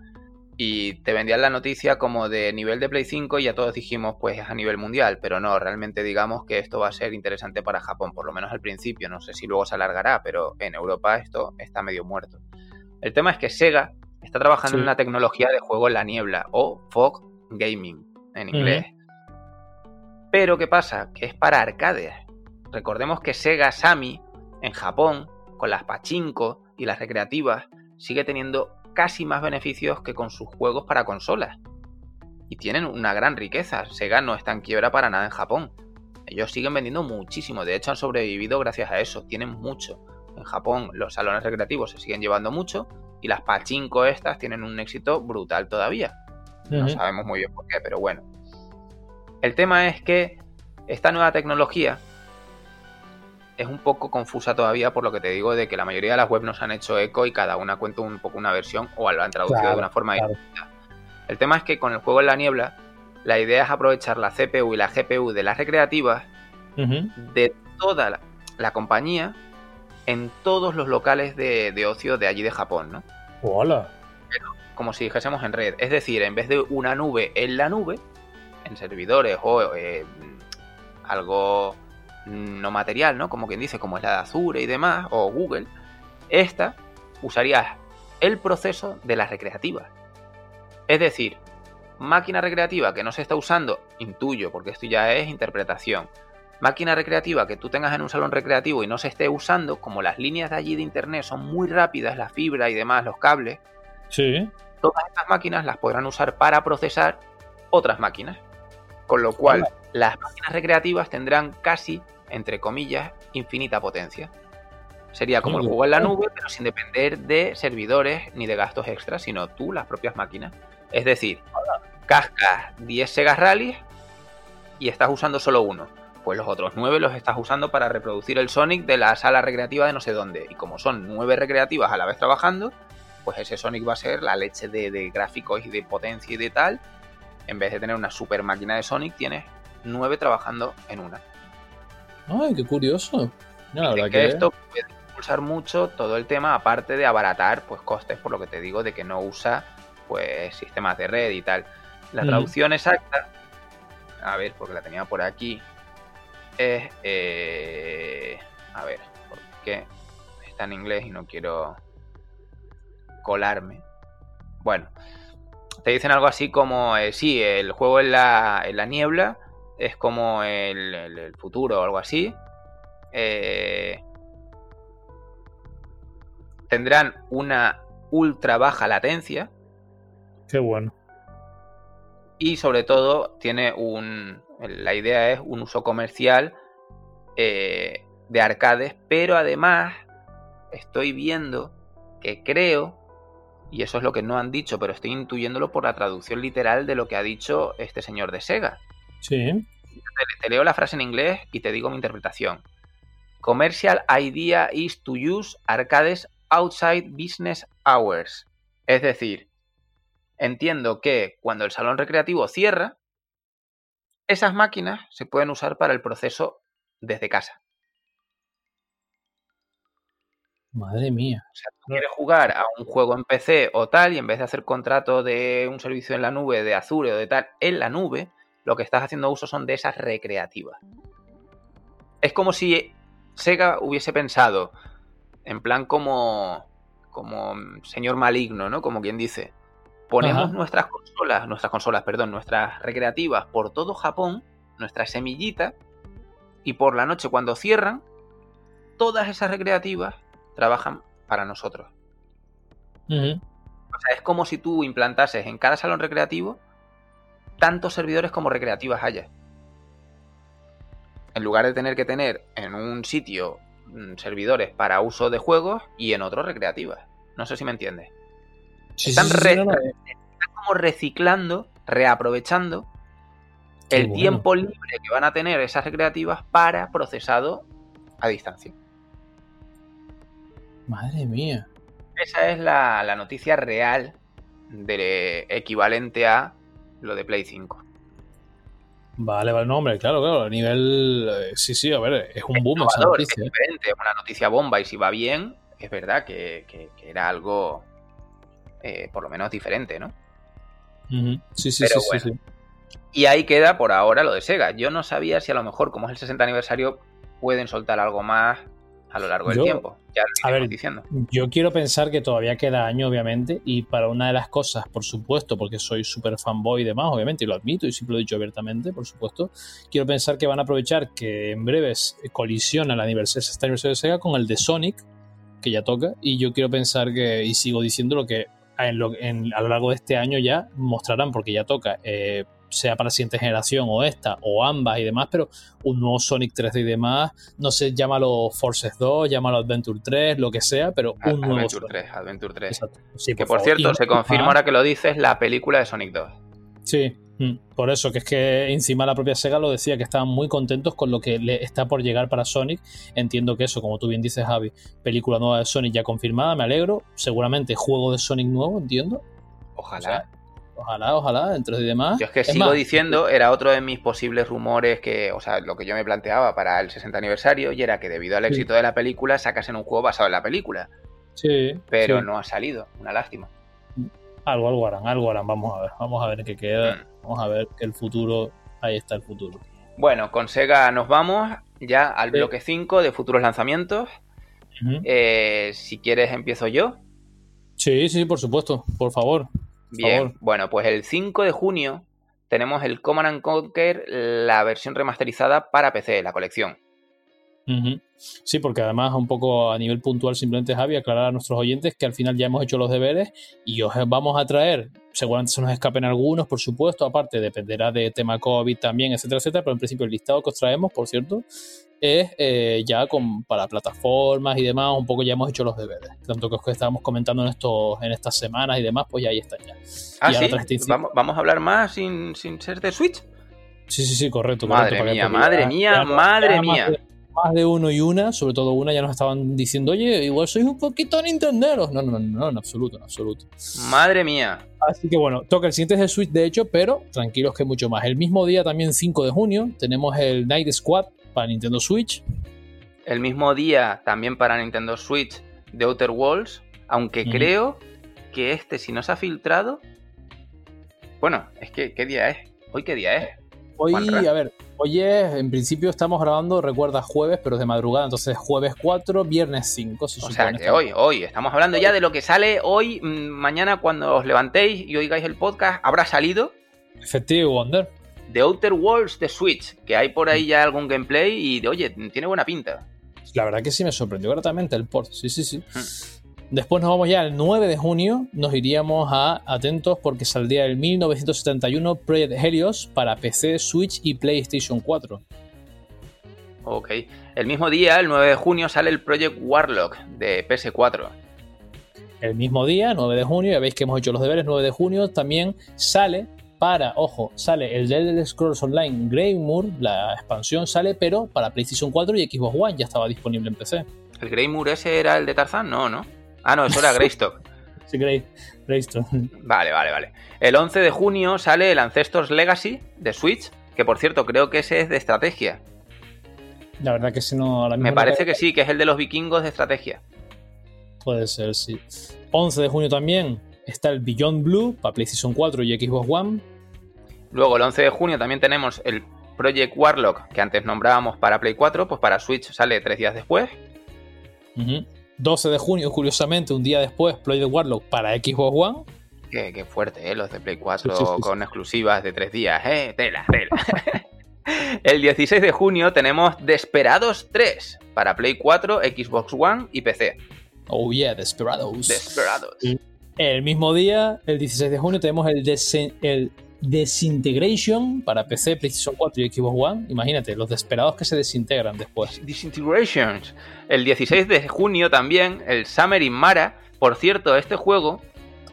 Y te vendían la noticia como de nivel de Play 5 y ya todos dijimos, pues es a nivel mundial. Pero no, realmente digamos que esto va a ser interesante para Japón, por lo menos al principio. No sé si luego se alargará, pero en Europa esto está medio muerto. El tema es que Sega está trabajando en una tecnología de juego en la niebla o fog gaming en inglés. Pero ¿qué pasa? Que es para arcades. Recordemos que Sega Sami en Japón, con las pachinko y las recreativas, sigue teniendo casi más beneficios que con sus juegos para consolas. Y tienen una gran riqueza. Sega no está en quiebra para nada en Japón. Ellos siguen vendiendo muchísimo. De hecho, han sobrevivido gracias a eso. Tienen mucho. En Japón los salones recreativos se siguen llevando mucho y las pachinko estas tienen un éxito brutal todavía. No sabemos muy bien por qué, pero bueno. El tema es que esta nueva tecnología es un poco confusa todavía por lo que te digo de que la mayoría de las webs nos han hecho eco y cada una cuenta un poco una versión o lo han traducido de una forma distinta. El tema es que con el juego en la niebla, la idea es aprovechar la CPU y la GPU de las recreativas de toda la, compañía en todos los locales de, ocio de allí de Japón, ¿no? Hola. como si dijésemos en red. Es decir, en vez de una nube en la nube, en servidores o eh, algo no material, ¿no? Como quien dice, como es la de Azure y demás, o Google, esta usaría el proceso de las recreativas. Es decir, máquina recreativa que no se está usando, intuyo, porque esto ya es interpretación. Máquina recreativa que tú tengas en un salón recreativo y no se esté usando, como las líneas de allí de internet son muy rápidas, la fibra y demás, los cables. Sí. Todas estas máquinas las podrán usar para procesar otras máquinas. Con lo cual, las máquinas recreativas tendrán casi, entre comillas, infinita potencia. Sería como el juego en la nube, pero sin depender de servidores ni de gastos extras, sino tú, las propias máquinas. Es decir, cascas 10 Sega Rally y estás usando solo uno. Pues los otros 9 los estás usando para reproducir el Sonic de la sala recreativa de no sé dónde. Y como son 9 recreativas a la vez trabajando, pues ese Sonic va a ser la leche de, de gráficos y de potencia y de tal en vez de tener una super máquina de Sonic, tienes nueve trabajando en una. Ay, qué curioso. que, esto puede impulsar mucho todo el tema, aparte de abaratar pues costes, por lo que te digo, de que no usa pues sistemas de red y tal. La traducción exacta, a ver, porque la tenía por aquí, es, eh, a ver, porque está en inglés y no quiero colarme. Bueno, te dicen algo así como, eh, sí, el juego en la, en la niebla es como el, futuro o algo así. Eh, tendrán una ultra baja latencia. Qué bueno. Y sobre todo tiene un... La idea es un uso comercial eh, de arcades, pero además estoy viendo que creo y eso es lo que no han dicho, pero estoy intuyéndolo por la traducción literal de lo que ha dicho este señor de Sega. Sí. Te, leo la frase en inglés y te digo mi interpretación. Commercial idea is to use arcades outside business hours. Es decir, entiendo que cuando el salón recreativo cierra, esas máquinas se pueden usar para el proceso desde casa. Madre mía. O sea, tú quieres jugar a un juego en PC o tal, y en vez de hacer contrato de un servicio en la nube, de Azure o de tal, en la nube, lo que estás haciendo uso son de esas recreativas. Es como si Sega hubiese pensado, en plan como, como señor maligno, ¿no? Como quien dice, ponemos nuestras consolas, nuestras consolas, perdón, nuestras recreativas por todo Japón, nuestra semillita, y por la noche cuando cierran, todas esas recreativas trabajan para nosotros. O sea, es como si tú implantases en cada salón recreativo tantos servidores como recreativas haya. En lugar de tener que tener en un sitio mm, servidores para uso de juegos y en otro recreativas. No sé si me entiendes. están, como reciclando, reaprovechando el tiempo libre que van a tener esas recreativas para procesado a distancia. Madre mía. Esa es la, noticia real de equivalente a lo de Play 5. Vale, vale, no, hombre, claro, claro, a nivel... Eh, sí, sí, a ver, es un boom esa noticia. Es ¿eh? diferente, es una noticia bomba y si va bien, es verdad que, era algo eh, por lo menos diferente, ¿no? Sí, sí, sí, sí, Y ahí queda por ahora lo de Sega. Yo no sabía si a lo mejor, como es el 60 aniversario, pueden soltar algo más a lo largo del tiempo. Ya a ver, diciendo. Yo quiero pensar que todavía queda año, obviamente, y para una de las cosas, por supuesto, porque soy súper fanboy y demás, obviamente, y lo admito y siempre lo he dicho abiertamente, por supuesto, quiero pensar que van a aprovechar que en breves colisiona el aniversario, el aniversario de Sega con el de Sonic, que ya toca, y yo quiero pensar que, y sigo diciendo lo que a lo largo de este año ya mostrarán, porque ya toca, eh, sea para la siguiente generación o esta o ambas y demás, pero un nuevo Sonic 3D y demás, no sé, llámalo Forces 2, llámalo Adventure 3, lo que sea, pero un nuevo Adventure 3, Adventure 3. que por, cierto, se confirma ahora que lo dices la película de Sonic 2. Sí, mm, por eso, que es que encima la propia Sega lo decía, que estaban muy contentos con lo que le está por llegar para Sonic. Entiendo que eso, como tú bien dices, Javi, película nueva de Sonic ya confirmada, me alegro. Seguramente juego de Sonic nuevo, entiendo. Ojalá. Ojalá, ojalá, dentro de demás. Yo es que sigo diciendo, era otro de mis posibles rumores que, o sea, lo que yo me planteaba para el 60 aniversario, y era que debido al éxito de la película sacasen un juego basado en la película. Sí. Pero no ha salido, una lástima. Algo, algo harán, algo harán, vamos a ver, vamos a ver qué queda, mm. vamos a ver que el futuro, ahí está el futuro. Bueno, con Sega nos vamos ya al bloque 5 de futuros lanzamientos. Eh, si quieres empiezo yo. Sí, sí, por supuesto, por favor. Bien, bueno, pues el 5 de junio tenemos el Command Conquer, la versión remasterizada para PC, la colección. Sí, porque además un poco a nivel puntual simplemente Javi, aclarar a nuestros oyentes que al final ya hemos hecho los deberes y os vamos a traer, seguramente se nos escapen algunos, por supuesto, aparte dependerá de tema COVID también, etcétera, etcétera, pero en principio el listado que os traemos, por cierto, es eh, ya con, para plataformas y demás, un poco ya hemos hecho los deberes. Tanto que os que estábamos comentando en, estos, en estas semanas y demás, pues ya ahí están ya. Ah, sí? ¿Vamos, ¿Vamos, a hablar más sin, sin, ser de Switch? Sí, sí, sí, correcto. Madre mía, madre mía, madre mía. Más de, uno y una, sobre todo una, ya nos estaban diciendo, oye, igual sois un poquito Nintenderos. No, no, no, no, en absoluto, en absoluto. Madre mía. Así que bueno, toca el siguiente es el Switch, de hecho, pero tranquilos que mucho más. El mismo día, también 5 de junio, tenemos el Night Squad, para Nintendo Switch. El mismo día también para Nintendo Switch de Outer Worlds, aunque creo que este si no se ha filtrado... Bueno, es que ¿qué día es? ¿Hoy qué día es? Hoy, a ver, hoy es, en principio estamos grabando, recuerda, jueves, pero es de madrugada, entonces jueves 4, viernes 5. o sea que hoy, hoy, estamos hablando ya de lo que sale hoy, mm, mañana cuando os levantéis y oigáis el podcast, habrá salido. Efectivo, Wonder. The Outer Worlds de Switch, que hay por ahí ya algún gameplay y, oye, tiene buena pinta. La verdad que sí me sorprendió gratamente el port, sí, sí, sí. Hmm. Después nos vamos ya el 9 de junio, nos iríamos a atentos porque saldría el 1971 Project Helios para PC, Switch y PlayStation 4. Ok, el mismo día, el 9 de junio, sale el Project Warlock de PS4. El mismo día, 9 de junio, ya veis que hemos hecho los deberes, 9 de junio, también sale para, ojo, sale el Elder Scrolls Online Greymoor, la expansión sale, pero para PlayStation 4 y Xbox One ya estaba disponible en PC. ¿El Greymoor ese era el de Tarzan? No, ¿no? Ah, no, eso era Greystock. sí, Grey, Greystock. Vale, vale, vale. El 11 de junio sale el Ancestors Legacy de Switch, que por cierto creo que ese es de estrategia. La verdad que si no... Me parece que sí, que es el de los vikingos de estrategia. Puede ser, sí. 11 de junio también está el Beyond Blue para PlayStation 4 y Xbox One. Luego el 11 de junio también tenemos el Project Warlock que antes nombrábamos para Play 4, pues para Switch sale tres días después. 12 de junio, curiosamente, un día después, Project Warlock para Xbox One. Qué, fuerte, ¿eh? Los de Play 4 con exclusivas de tres días, ¿eh? Tela, tela. el 16 de junio tenemos Desperados 3 para Play 4, Xbox One y PC. Oh yeah, Desperados. Desperados. El mismo día, el 16 de junio, tenemos el, el Desintegration para PC, PlayStation 4 y Xbox One. Imagínate, los desesperados que se desintegran después. Disintegrations. El 16 de junio también, el Summer in Mara. Por cierto, este juego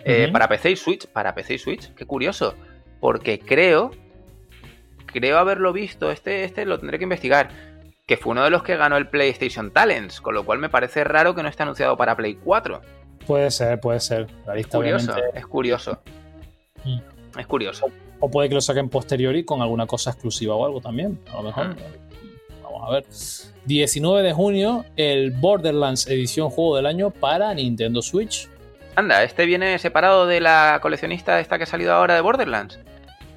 eh, para PC y Switch, para PC y Switch, qué curioso. Porque creo, creo haberlo visto, este, este lo tendré que investigar, que fue uno de los que ganó el PlayStation Talents, con lo cual me parece raro que no esté anunciado para Play 4. Puede ser, puede ser. es curioso, es curioso. Mm. Es curioso. O, puede que lo saquen posteriori con alguna cosa exclusiva o algo también. A lo mejor. Mm. Vamos a ver. 19 de junio, el Borderlands edición juego del año para Nintendo Switch. Anda, este viene separado de la coleccionista esta que ha salido ahora de Borderlands.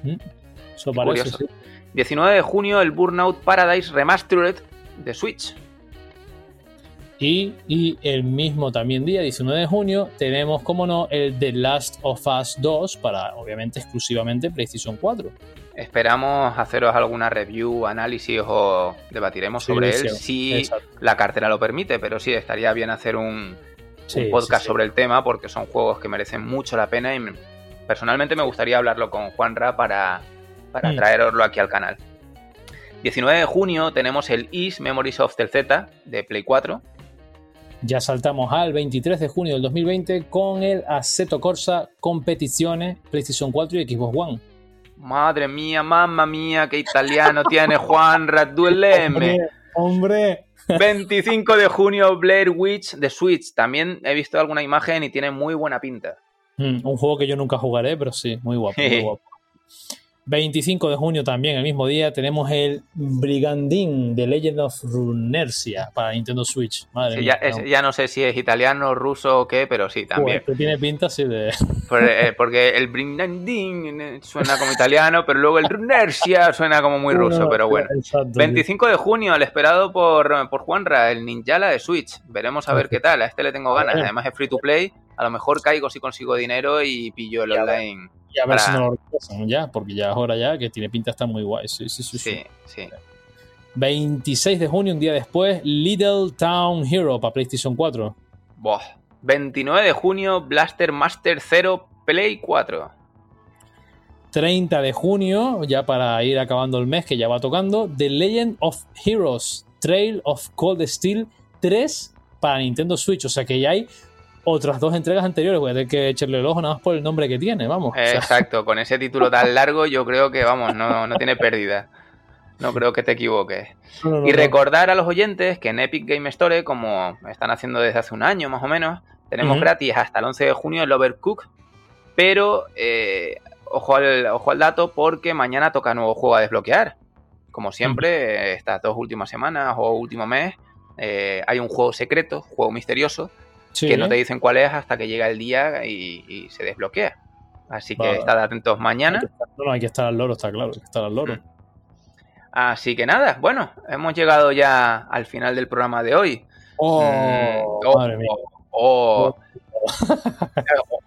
Mm. Eso parece, curioso. 19 de junio, el Burnout Paradise Remastered de Switch. Y, el mismo también día, 19 de junio, tenemos, como no, el The Last of Us 2 para, obviamente, exclusivamente PlayStation 4. Esperamos haceros alguna review, análisis o debatiremos sobre él si la cartera lo permite, pero sí, estaría bien hacer un, podcast sobre el tema porque son juegos que merecen mucho la pena y personalmente me gustaría hablarlo con Juanra para, para mm. traeroslo aquí al canal. 19 de junio tenemos el Is Memories of the Z de Play 4 ya saltamos al 23 de junio del 2020 con el Assetto Corsa Competizione PlayStation 4 y Xbox One. Madre mía, mamma mía, qué italiano tiene Juan Radueleme. Hombre, 25 de junio Blair Witch de Switch. También he visto alguna imagen y tiene muy buena pinta. Mm, un juego que yo nunca jugaré, pero sí, muy guapo, muy guapo. 25 de junio también, el mismo día, tenemos el Brigandín de Legend of Runersia para Nintendo Switch. Madre ya, no sé si es italiano, ruso o qué, pero sí, también. tiene pinta así de... Eh, porque el Brigandín suena como italiano, pero luego el Runersia suena como muy ruso, pero bueno. 25 de junio, el esperado por, por Juanra, el Ninjala de Switch. Veremos a ver qué tal, a este le tengo ganas. Además es free to play, a lo mejor caigo si consigo dinero y pillo el online y a ver si no lo retrasan ya, porque ya es hora ya, que tiene pinta está muy guay. Sí, sí, sí. sí, 26 de junio, un día después, Little Town Hero para PlayStation 4. 29 de junio, Blaster Master 0 Play 4. 30 de junio, ya para ir acabando el mes que ya va tocando, The Legend of Heroes Trail of Cold Steel 3 para Nintendo Switch. O sea que ya hay otras dos entregas anteriores. Voy a tener que echarle el ojo nada más por el nombre que tiene, vamos. Exacto, con ese título tan largo yo creo que, vamos, no, no tiene pérdida. No creo que te equivoques. y recordar a los oyentes que en Epic Game Store, como están haciendo desde hace un año más o menos, tenemos gratis hasta el 11 de junio el Overcook, pero eh, ojo, al, ojo al dato porque mañana toca nuevo juego a desbloquear. Como siempre, estas dos últimas semanas o último mes, eh, hay un juego secreto, juego misterioso, que no te dicen cuál es hasta que llega el día y, se desbloquea. Así que estad atentos mañana. no, no, hay que estar al loro, está claro, hay que estar al loro. Mm. Así que nada, bueno, hemos llegado ya al final del programa de hoy. Oh, mm, oh madre mía. Oh,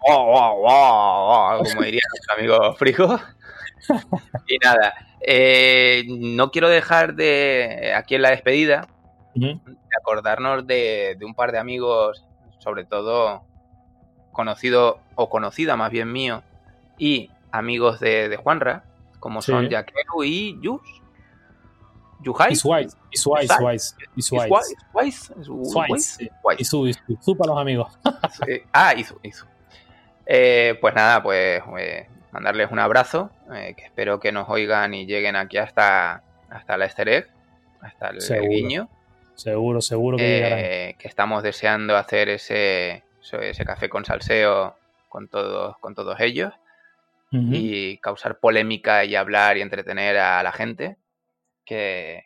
oh. como diría nuestro amigo Frigo. y nada, eh, no quiero dejar de, aquí en la despedida, de acordarnos de, de, un par de amigos sobre todo conocido o conocida más bien mío, y amigos de, Juanra, como son Jaquero y Yus. Yuhai. Iswais. Iswais. Iswais. Iswais. Isu, Isu. para los amigos. Ah, Isu, Isu. Eh, pues nada, pues eh, mandarles un abrazo, eh, que espero que nos oigan y lleguen aquí hasta, hasta la Easter egg, hasta el guiño. Seguro, seguro que eh, Que estamos deseando hacer ese, ese café con salseo con todos, con todos ellos y causar polémica y hablar y entretener a la gente. Que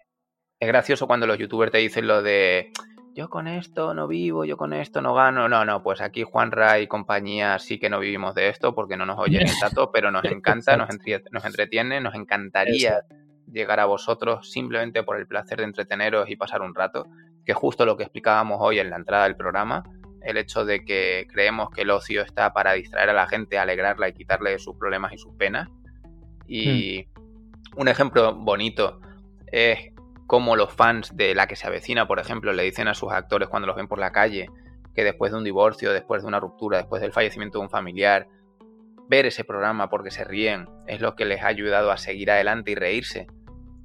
es gracioso cuando los youtubers te dicen lo de yo con esto no vivo, yo con esto no gano. No, no, pues aquí Juanra y compañía sí que no vivimos de esto porque no nos oyen el dato, pero nos encanta, nos, nos entretiene, nos encantaría llegar a vosotros simplemente por el placer de entreteneros y pasar un rato, que es justo lo que explicábamos hoy en la entrada del programa, el hecho de que creemos que el ocio está para distraer a la gente, alegrarla y quitarle sus problemas y sus penas. Y hmm. un ejemplo bonito es cómo los fans de La que se avecina, por ejemplo, le dicen a sus actores cuando los ven por la calle que después de un divorcio, después de una ruptura, después del fallecimiento de un familiar, ver ese programa porque se ríen es lo que les ha ayudado a seguir adelante y reírse.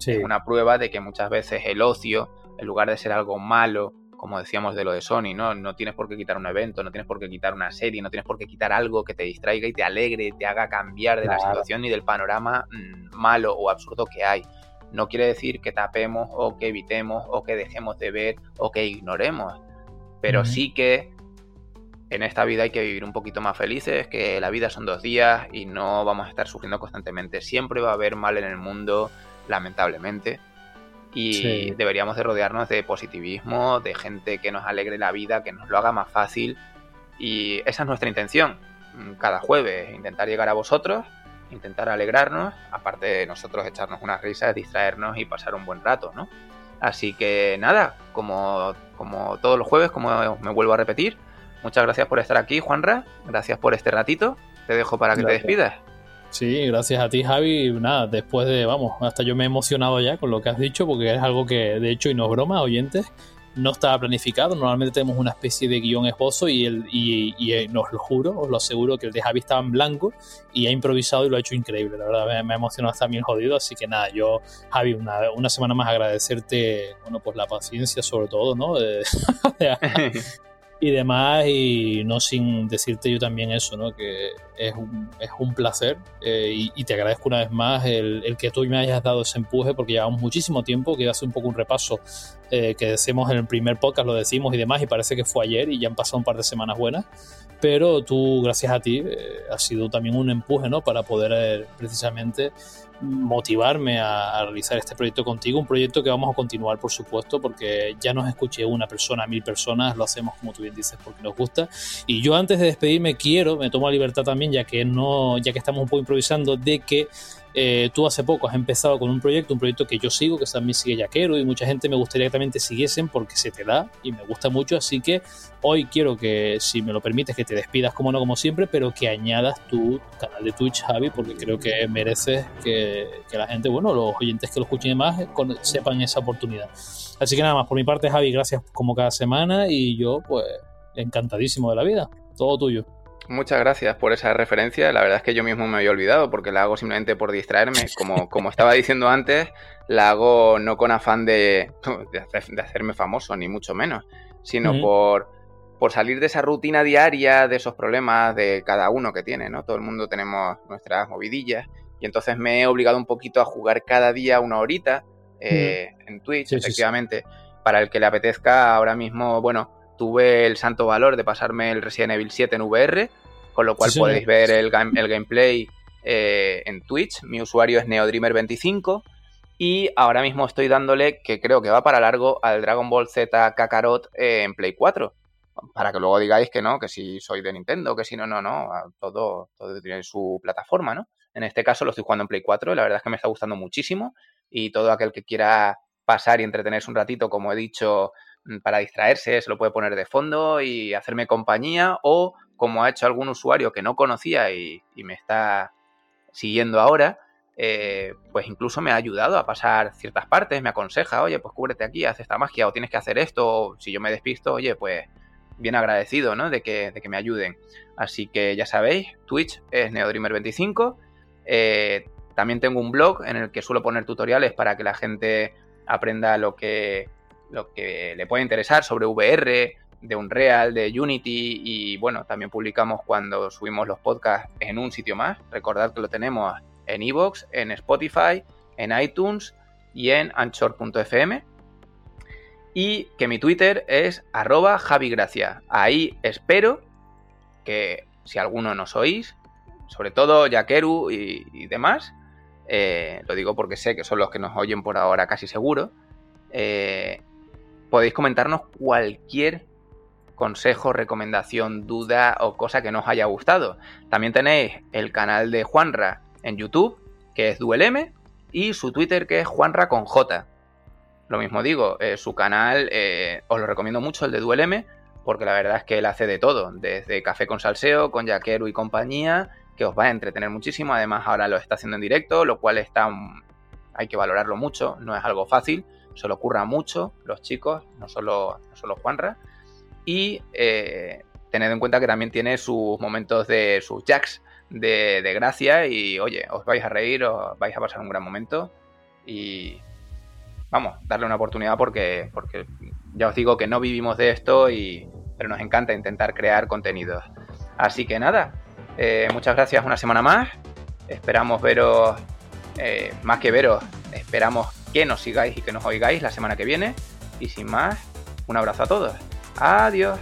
Es una prueba de que muchas veces el ocio, en lugar de ser algo malo, como decíamos de lo de Sony, ¿no? No tienes por qué quitar un evento, no tienes por qué quitar una serie, no tienes por qué quitar algo que te distraiga y te alegre, te haga cambiar de la situación ni del panorama mm, malo o absurdo que hay no quiere decir que tapemos o que evitemos o que dejemos de ver o que ignoremos. Pero sí que en esta vida hay que vivir un poquito más felices, que la vida son dos días y no vamos a estar sufriendo constantemente. Siempre va a haber mal en el mundo, lamentablemente. Y deberíamos de rodearnos de positivismo, de gente que nos alegre la vida, que nos lo haga más fácil. Y esa es nuestra intención. Cada jueves intentar llegar a vosotros intentar alegrarnos, aparte de nosotros echarnos unas risas, distraernos y pasar un buen rato, ¿no? Así que nada, como, como todos los jueves, como me vuelvo a repetir, muchas gracias por estar aquí, Juanra, gracias por este ratito, te dejo para que te despidas. Sí, gracias a ti, Javi. Nada, después de, vamos, hasta yo me he emocionado ya con lo que has dicho, porque es algo que, de hecho, y no es broma, oyentes, no estaba planificado. Normalmente tenemos una especie de guion esposo y, el, y, y, eh, os lo juro, os lo aseguro que el de Javi estaba en blanco y ha improvisado y lo ha hecho increíble. La verdad me, ha emocionado también jodido. Así que nada, yo, Javi, una, una, semana más agradecerte, bueno, pues la paciencia sobre todo, ¿no? y demás, y no sin decirte yo también eso, ¿no? que es un, es un placer eh, y, te agradezco una vez más el, que tú me hayas dado ese empuje porque llevamos muchísimo tiempo, que hace un poco un repaso eh, que decimos en el primer podcast, lo decimos y demás, y parece que fue ayer y ya han pasado un par de semanas buenas, pero tú, gracias a ti, eh, ha sido también un empuje ¿no? para poder precisamente motivarme a, realizar este proyecto contigo, un proyecto que vamos a continuar, por supuesto, porque ya nos escuché una persona, mil personas, lo hacemos como tú bien dices porque nos gusta. Y yo antes de despedirme quiero, me tomo la libertad también, ya que no, ya que estamos un poco improvisando, de que eh, tú hace poco has empezado con un proyecto, un proyecto que yo sigo, que también sigue Yaquero, y mucha gente me gustaría que también te siguiesen porque se te da y me gusta mucho. Así que hoy quiero que, si me lo permites, que te despidas como no, como siempre, pero que añadas tu canal de Twitch, Javi, porque creo que mereces que, la gente, bueno, los oyentes que lo escuchen más, sepan esa oportunidad. Así que nada más, por mi parte, Javi, gracias como cada semana y yo, pues, encantadísimo de la vida. Todo tuyo. Muchas gracias por esa referencia. La verdad es que yo mismo me había olvidado porque la hago simplemente por distraerme. Como, como estaba diciendo antes, la hago no con afán de, de, hacerme famoso, ni mucho menos, sino por, por salir de esa rutina diaria, de esos problemas de cada uno que tiene, ¿no? Todo el mundo tenemos nuestras movidillas. Y entonces me he obligado un poquito a jugar cada día una horita eh, en Twitch, efectivamente. Para el que le apetezca ahora mismo, bueno, tuve el santo valor de pasarme el Resident Evil 7 en VR, con lo cual podéis ver el, el gameplay eh, en Twitch. Mi usuario es NeoDreamer25 y ahora mismo estoy dándole, que creo que va para largo, al Dragon Ball Z Kakarot eh, en Play 4. Para que luego digáis que no, que si soy de Nintendo, que si no, no, no. Todo, todo tiene su plataforma, ¿no? En este caso lo estoy jugando en Play 4 y la verdad es que me está gustando muchísimo. Y todo aquel que quiera pasar y entretenerse un ratito, como he dicho, para distraerse, se lo puede poner de fondo y hacerme compañía o como ha hecho algún usuario que no conocía y, me está siguiendo ahora, eh, pues incluso me ha ayudado a pasar ciertas partes, me aconseja, oye, pues cúbrete aquí, haz esta magia o tienes que hacer esto, o si yo me despisto, oye, pues bien agradecido, ¿no? De que, de que me ayuden. Así que ya sabéis, Twitch es Neodreamer25. Eh, también tengo un blog en el que suelo poner tutoriales para que la gente aprenda lo que lo que le puede interesar sobre VR, de Unreal, de Unity y bueno, también publicamos cuando subimos los podcasts en un sitio más. Recordad que lo tenemos en Evox, en Spotify, en iTunes y en anchor.fm. Y que mi Twitter es arroba javigracia. Ahí espero que si alguno nos oís, sobre todo Yakeru y, demás, eh, lo digo porque sé que son los que nos oyen por ahora casi seguro, eh, podéis comentarnos cualquier consejo, recomendación, duda o cosa que nos haya gustado. También tenéis el canal de Juanra en YouTube, que es DuelM, y su Twitter, que es Juanra con J. Lo mismo digo, eh, su canal eh, os lo recomiendo mucho, el de DuelM, porque la verdad es que él hace de todo, desde café con salseo, con yaquero y compañía, que os va a entretener muchísimo. Además, ahora lo está haciendo en directo, lo cual está hay que valorarlo mucho, no es algo fácil, se lo ocurra mucho los chicos, no solo, no solo Juanra. Y eh, tened en cuenta que también tiene sus momentos de sus jacks de, de, gracia y oye, os vais a reír, os vais a pasar un gran momento y vamos, darle una oportunidad porque, porque ya os digo que no vivimos de esto y pero nos encanta intentar crear contenidos. Así que nada, eh, muchas gracias una semana más. Esperamos veros, eh, más que veros, esperamos que nos sigáis y que nos oigáis la semana que viene. Y sin más, un abrazo a todos. Adiós.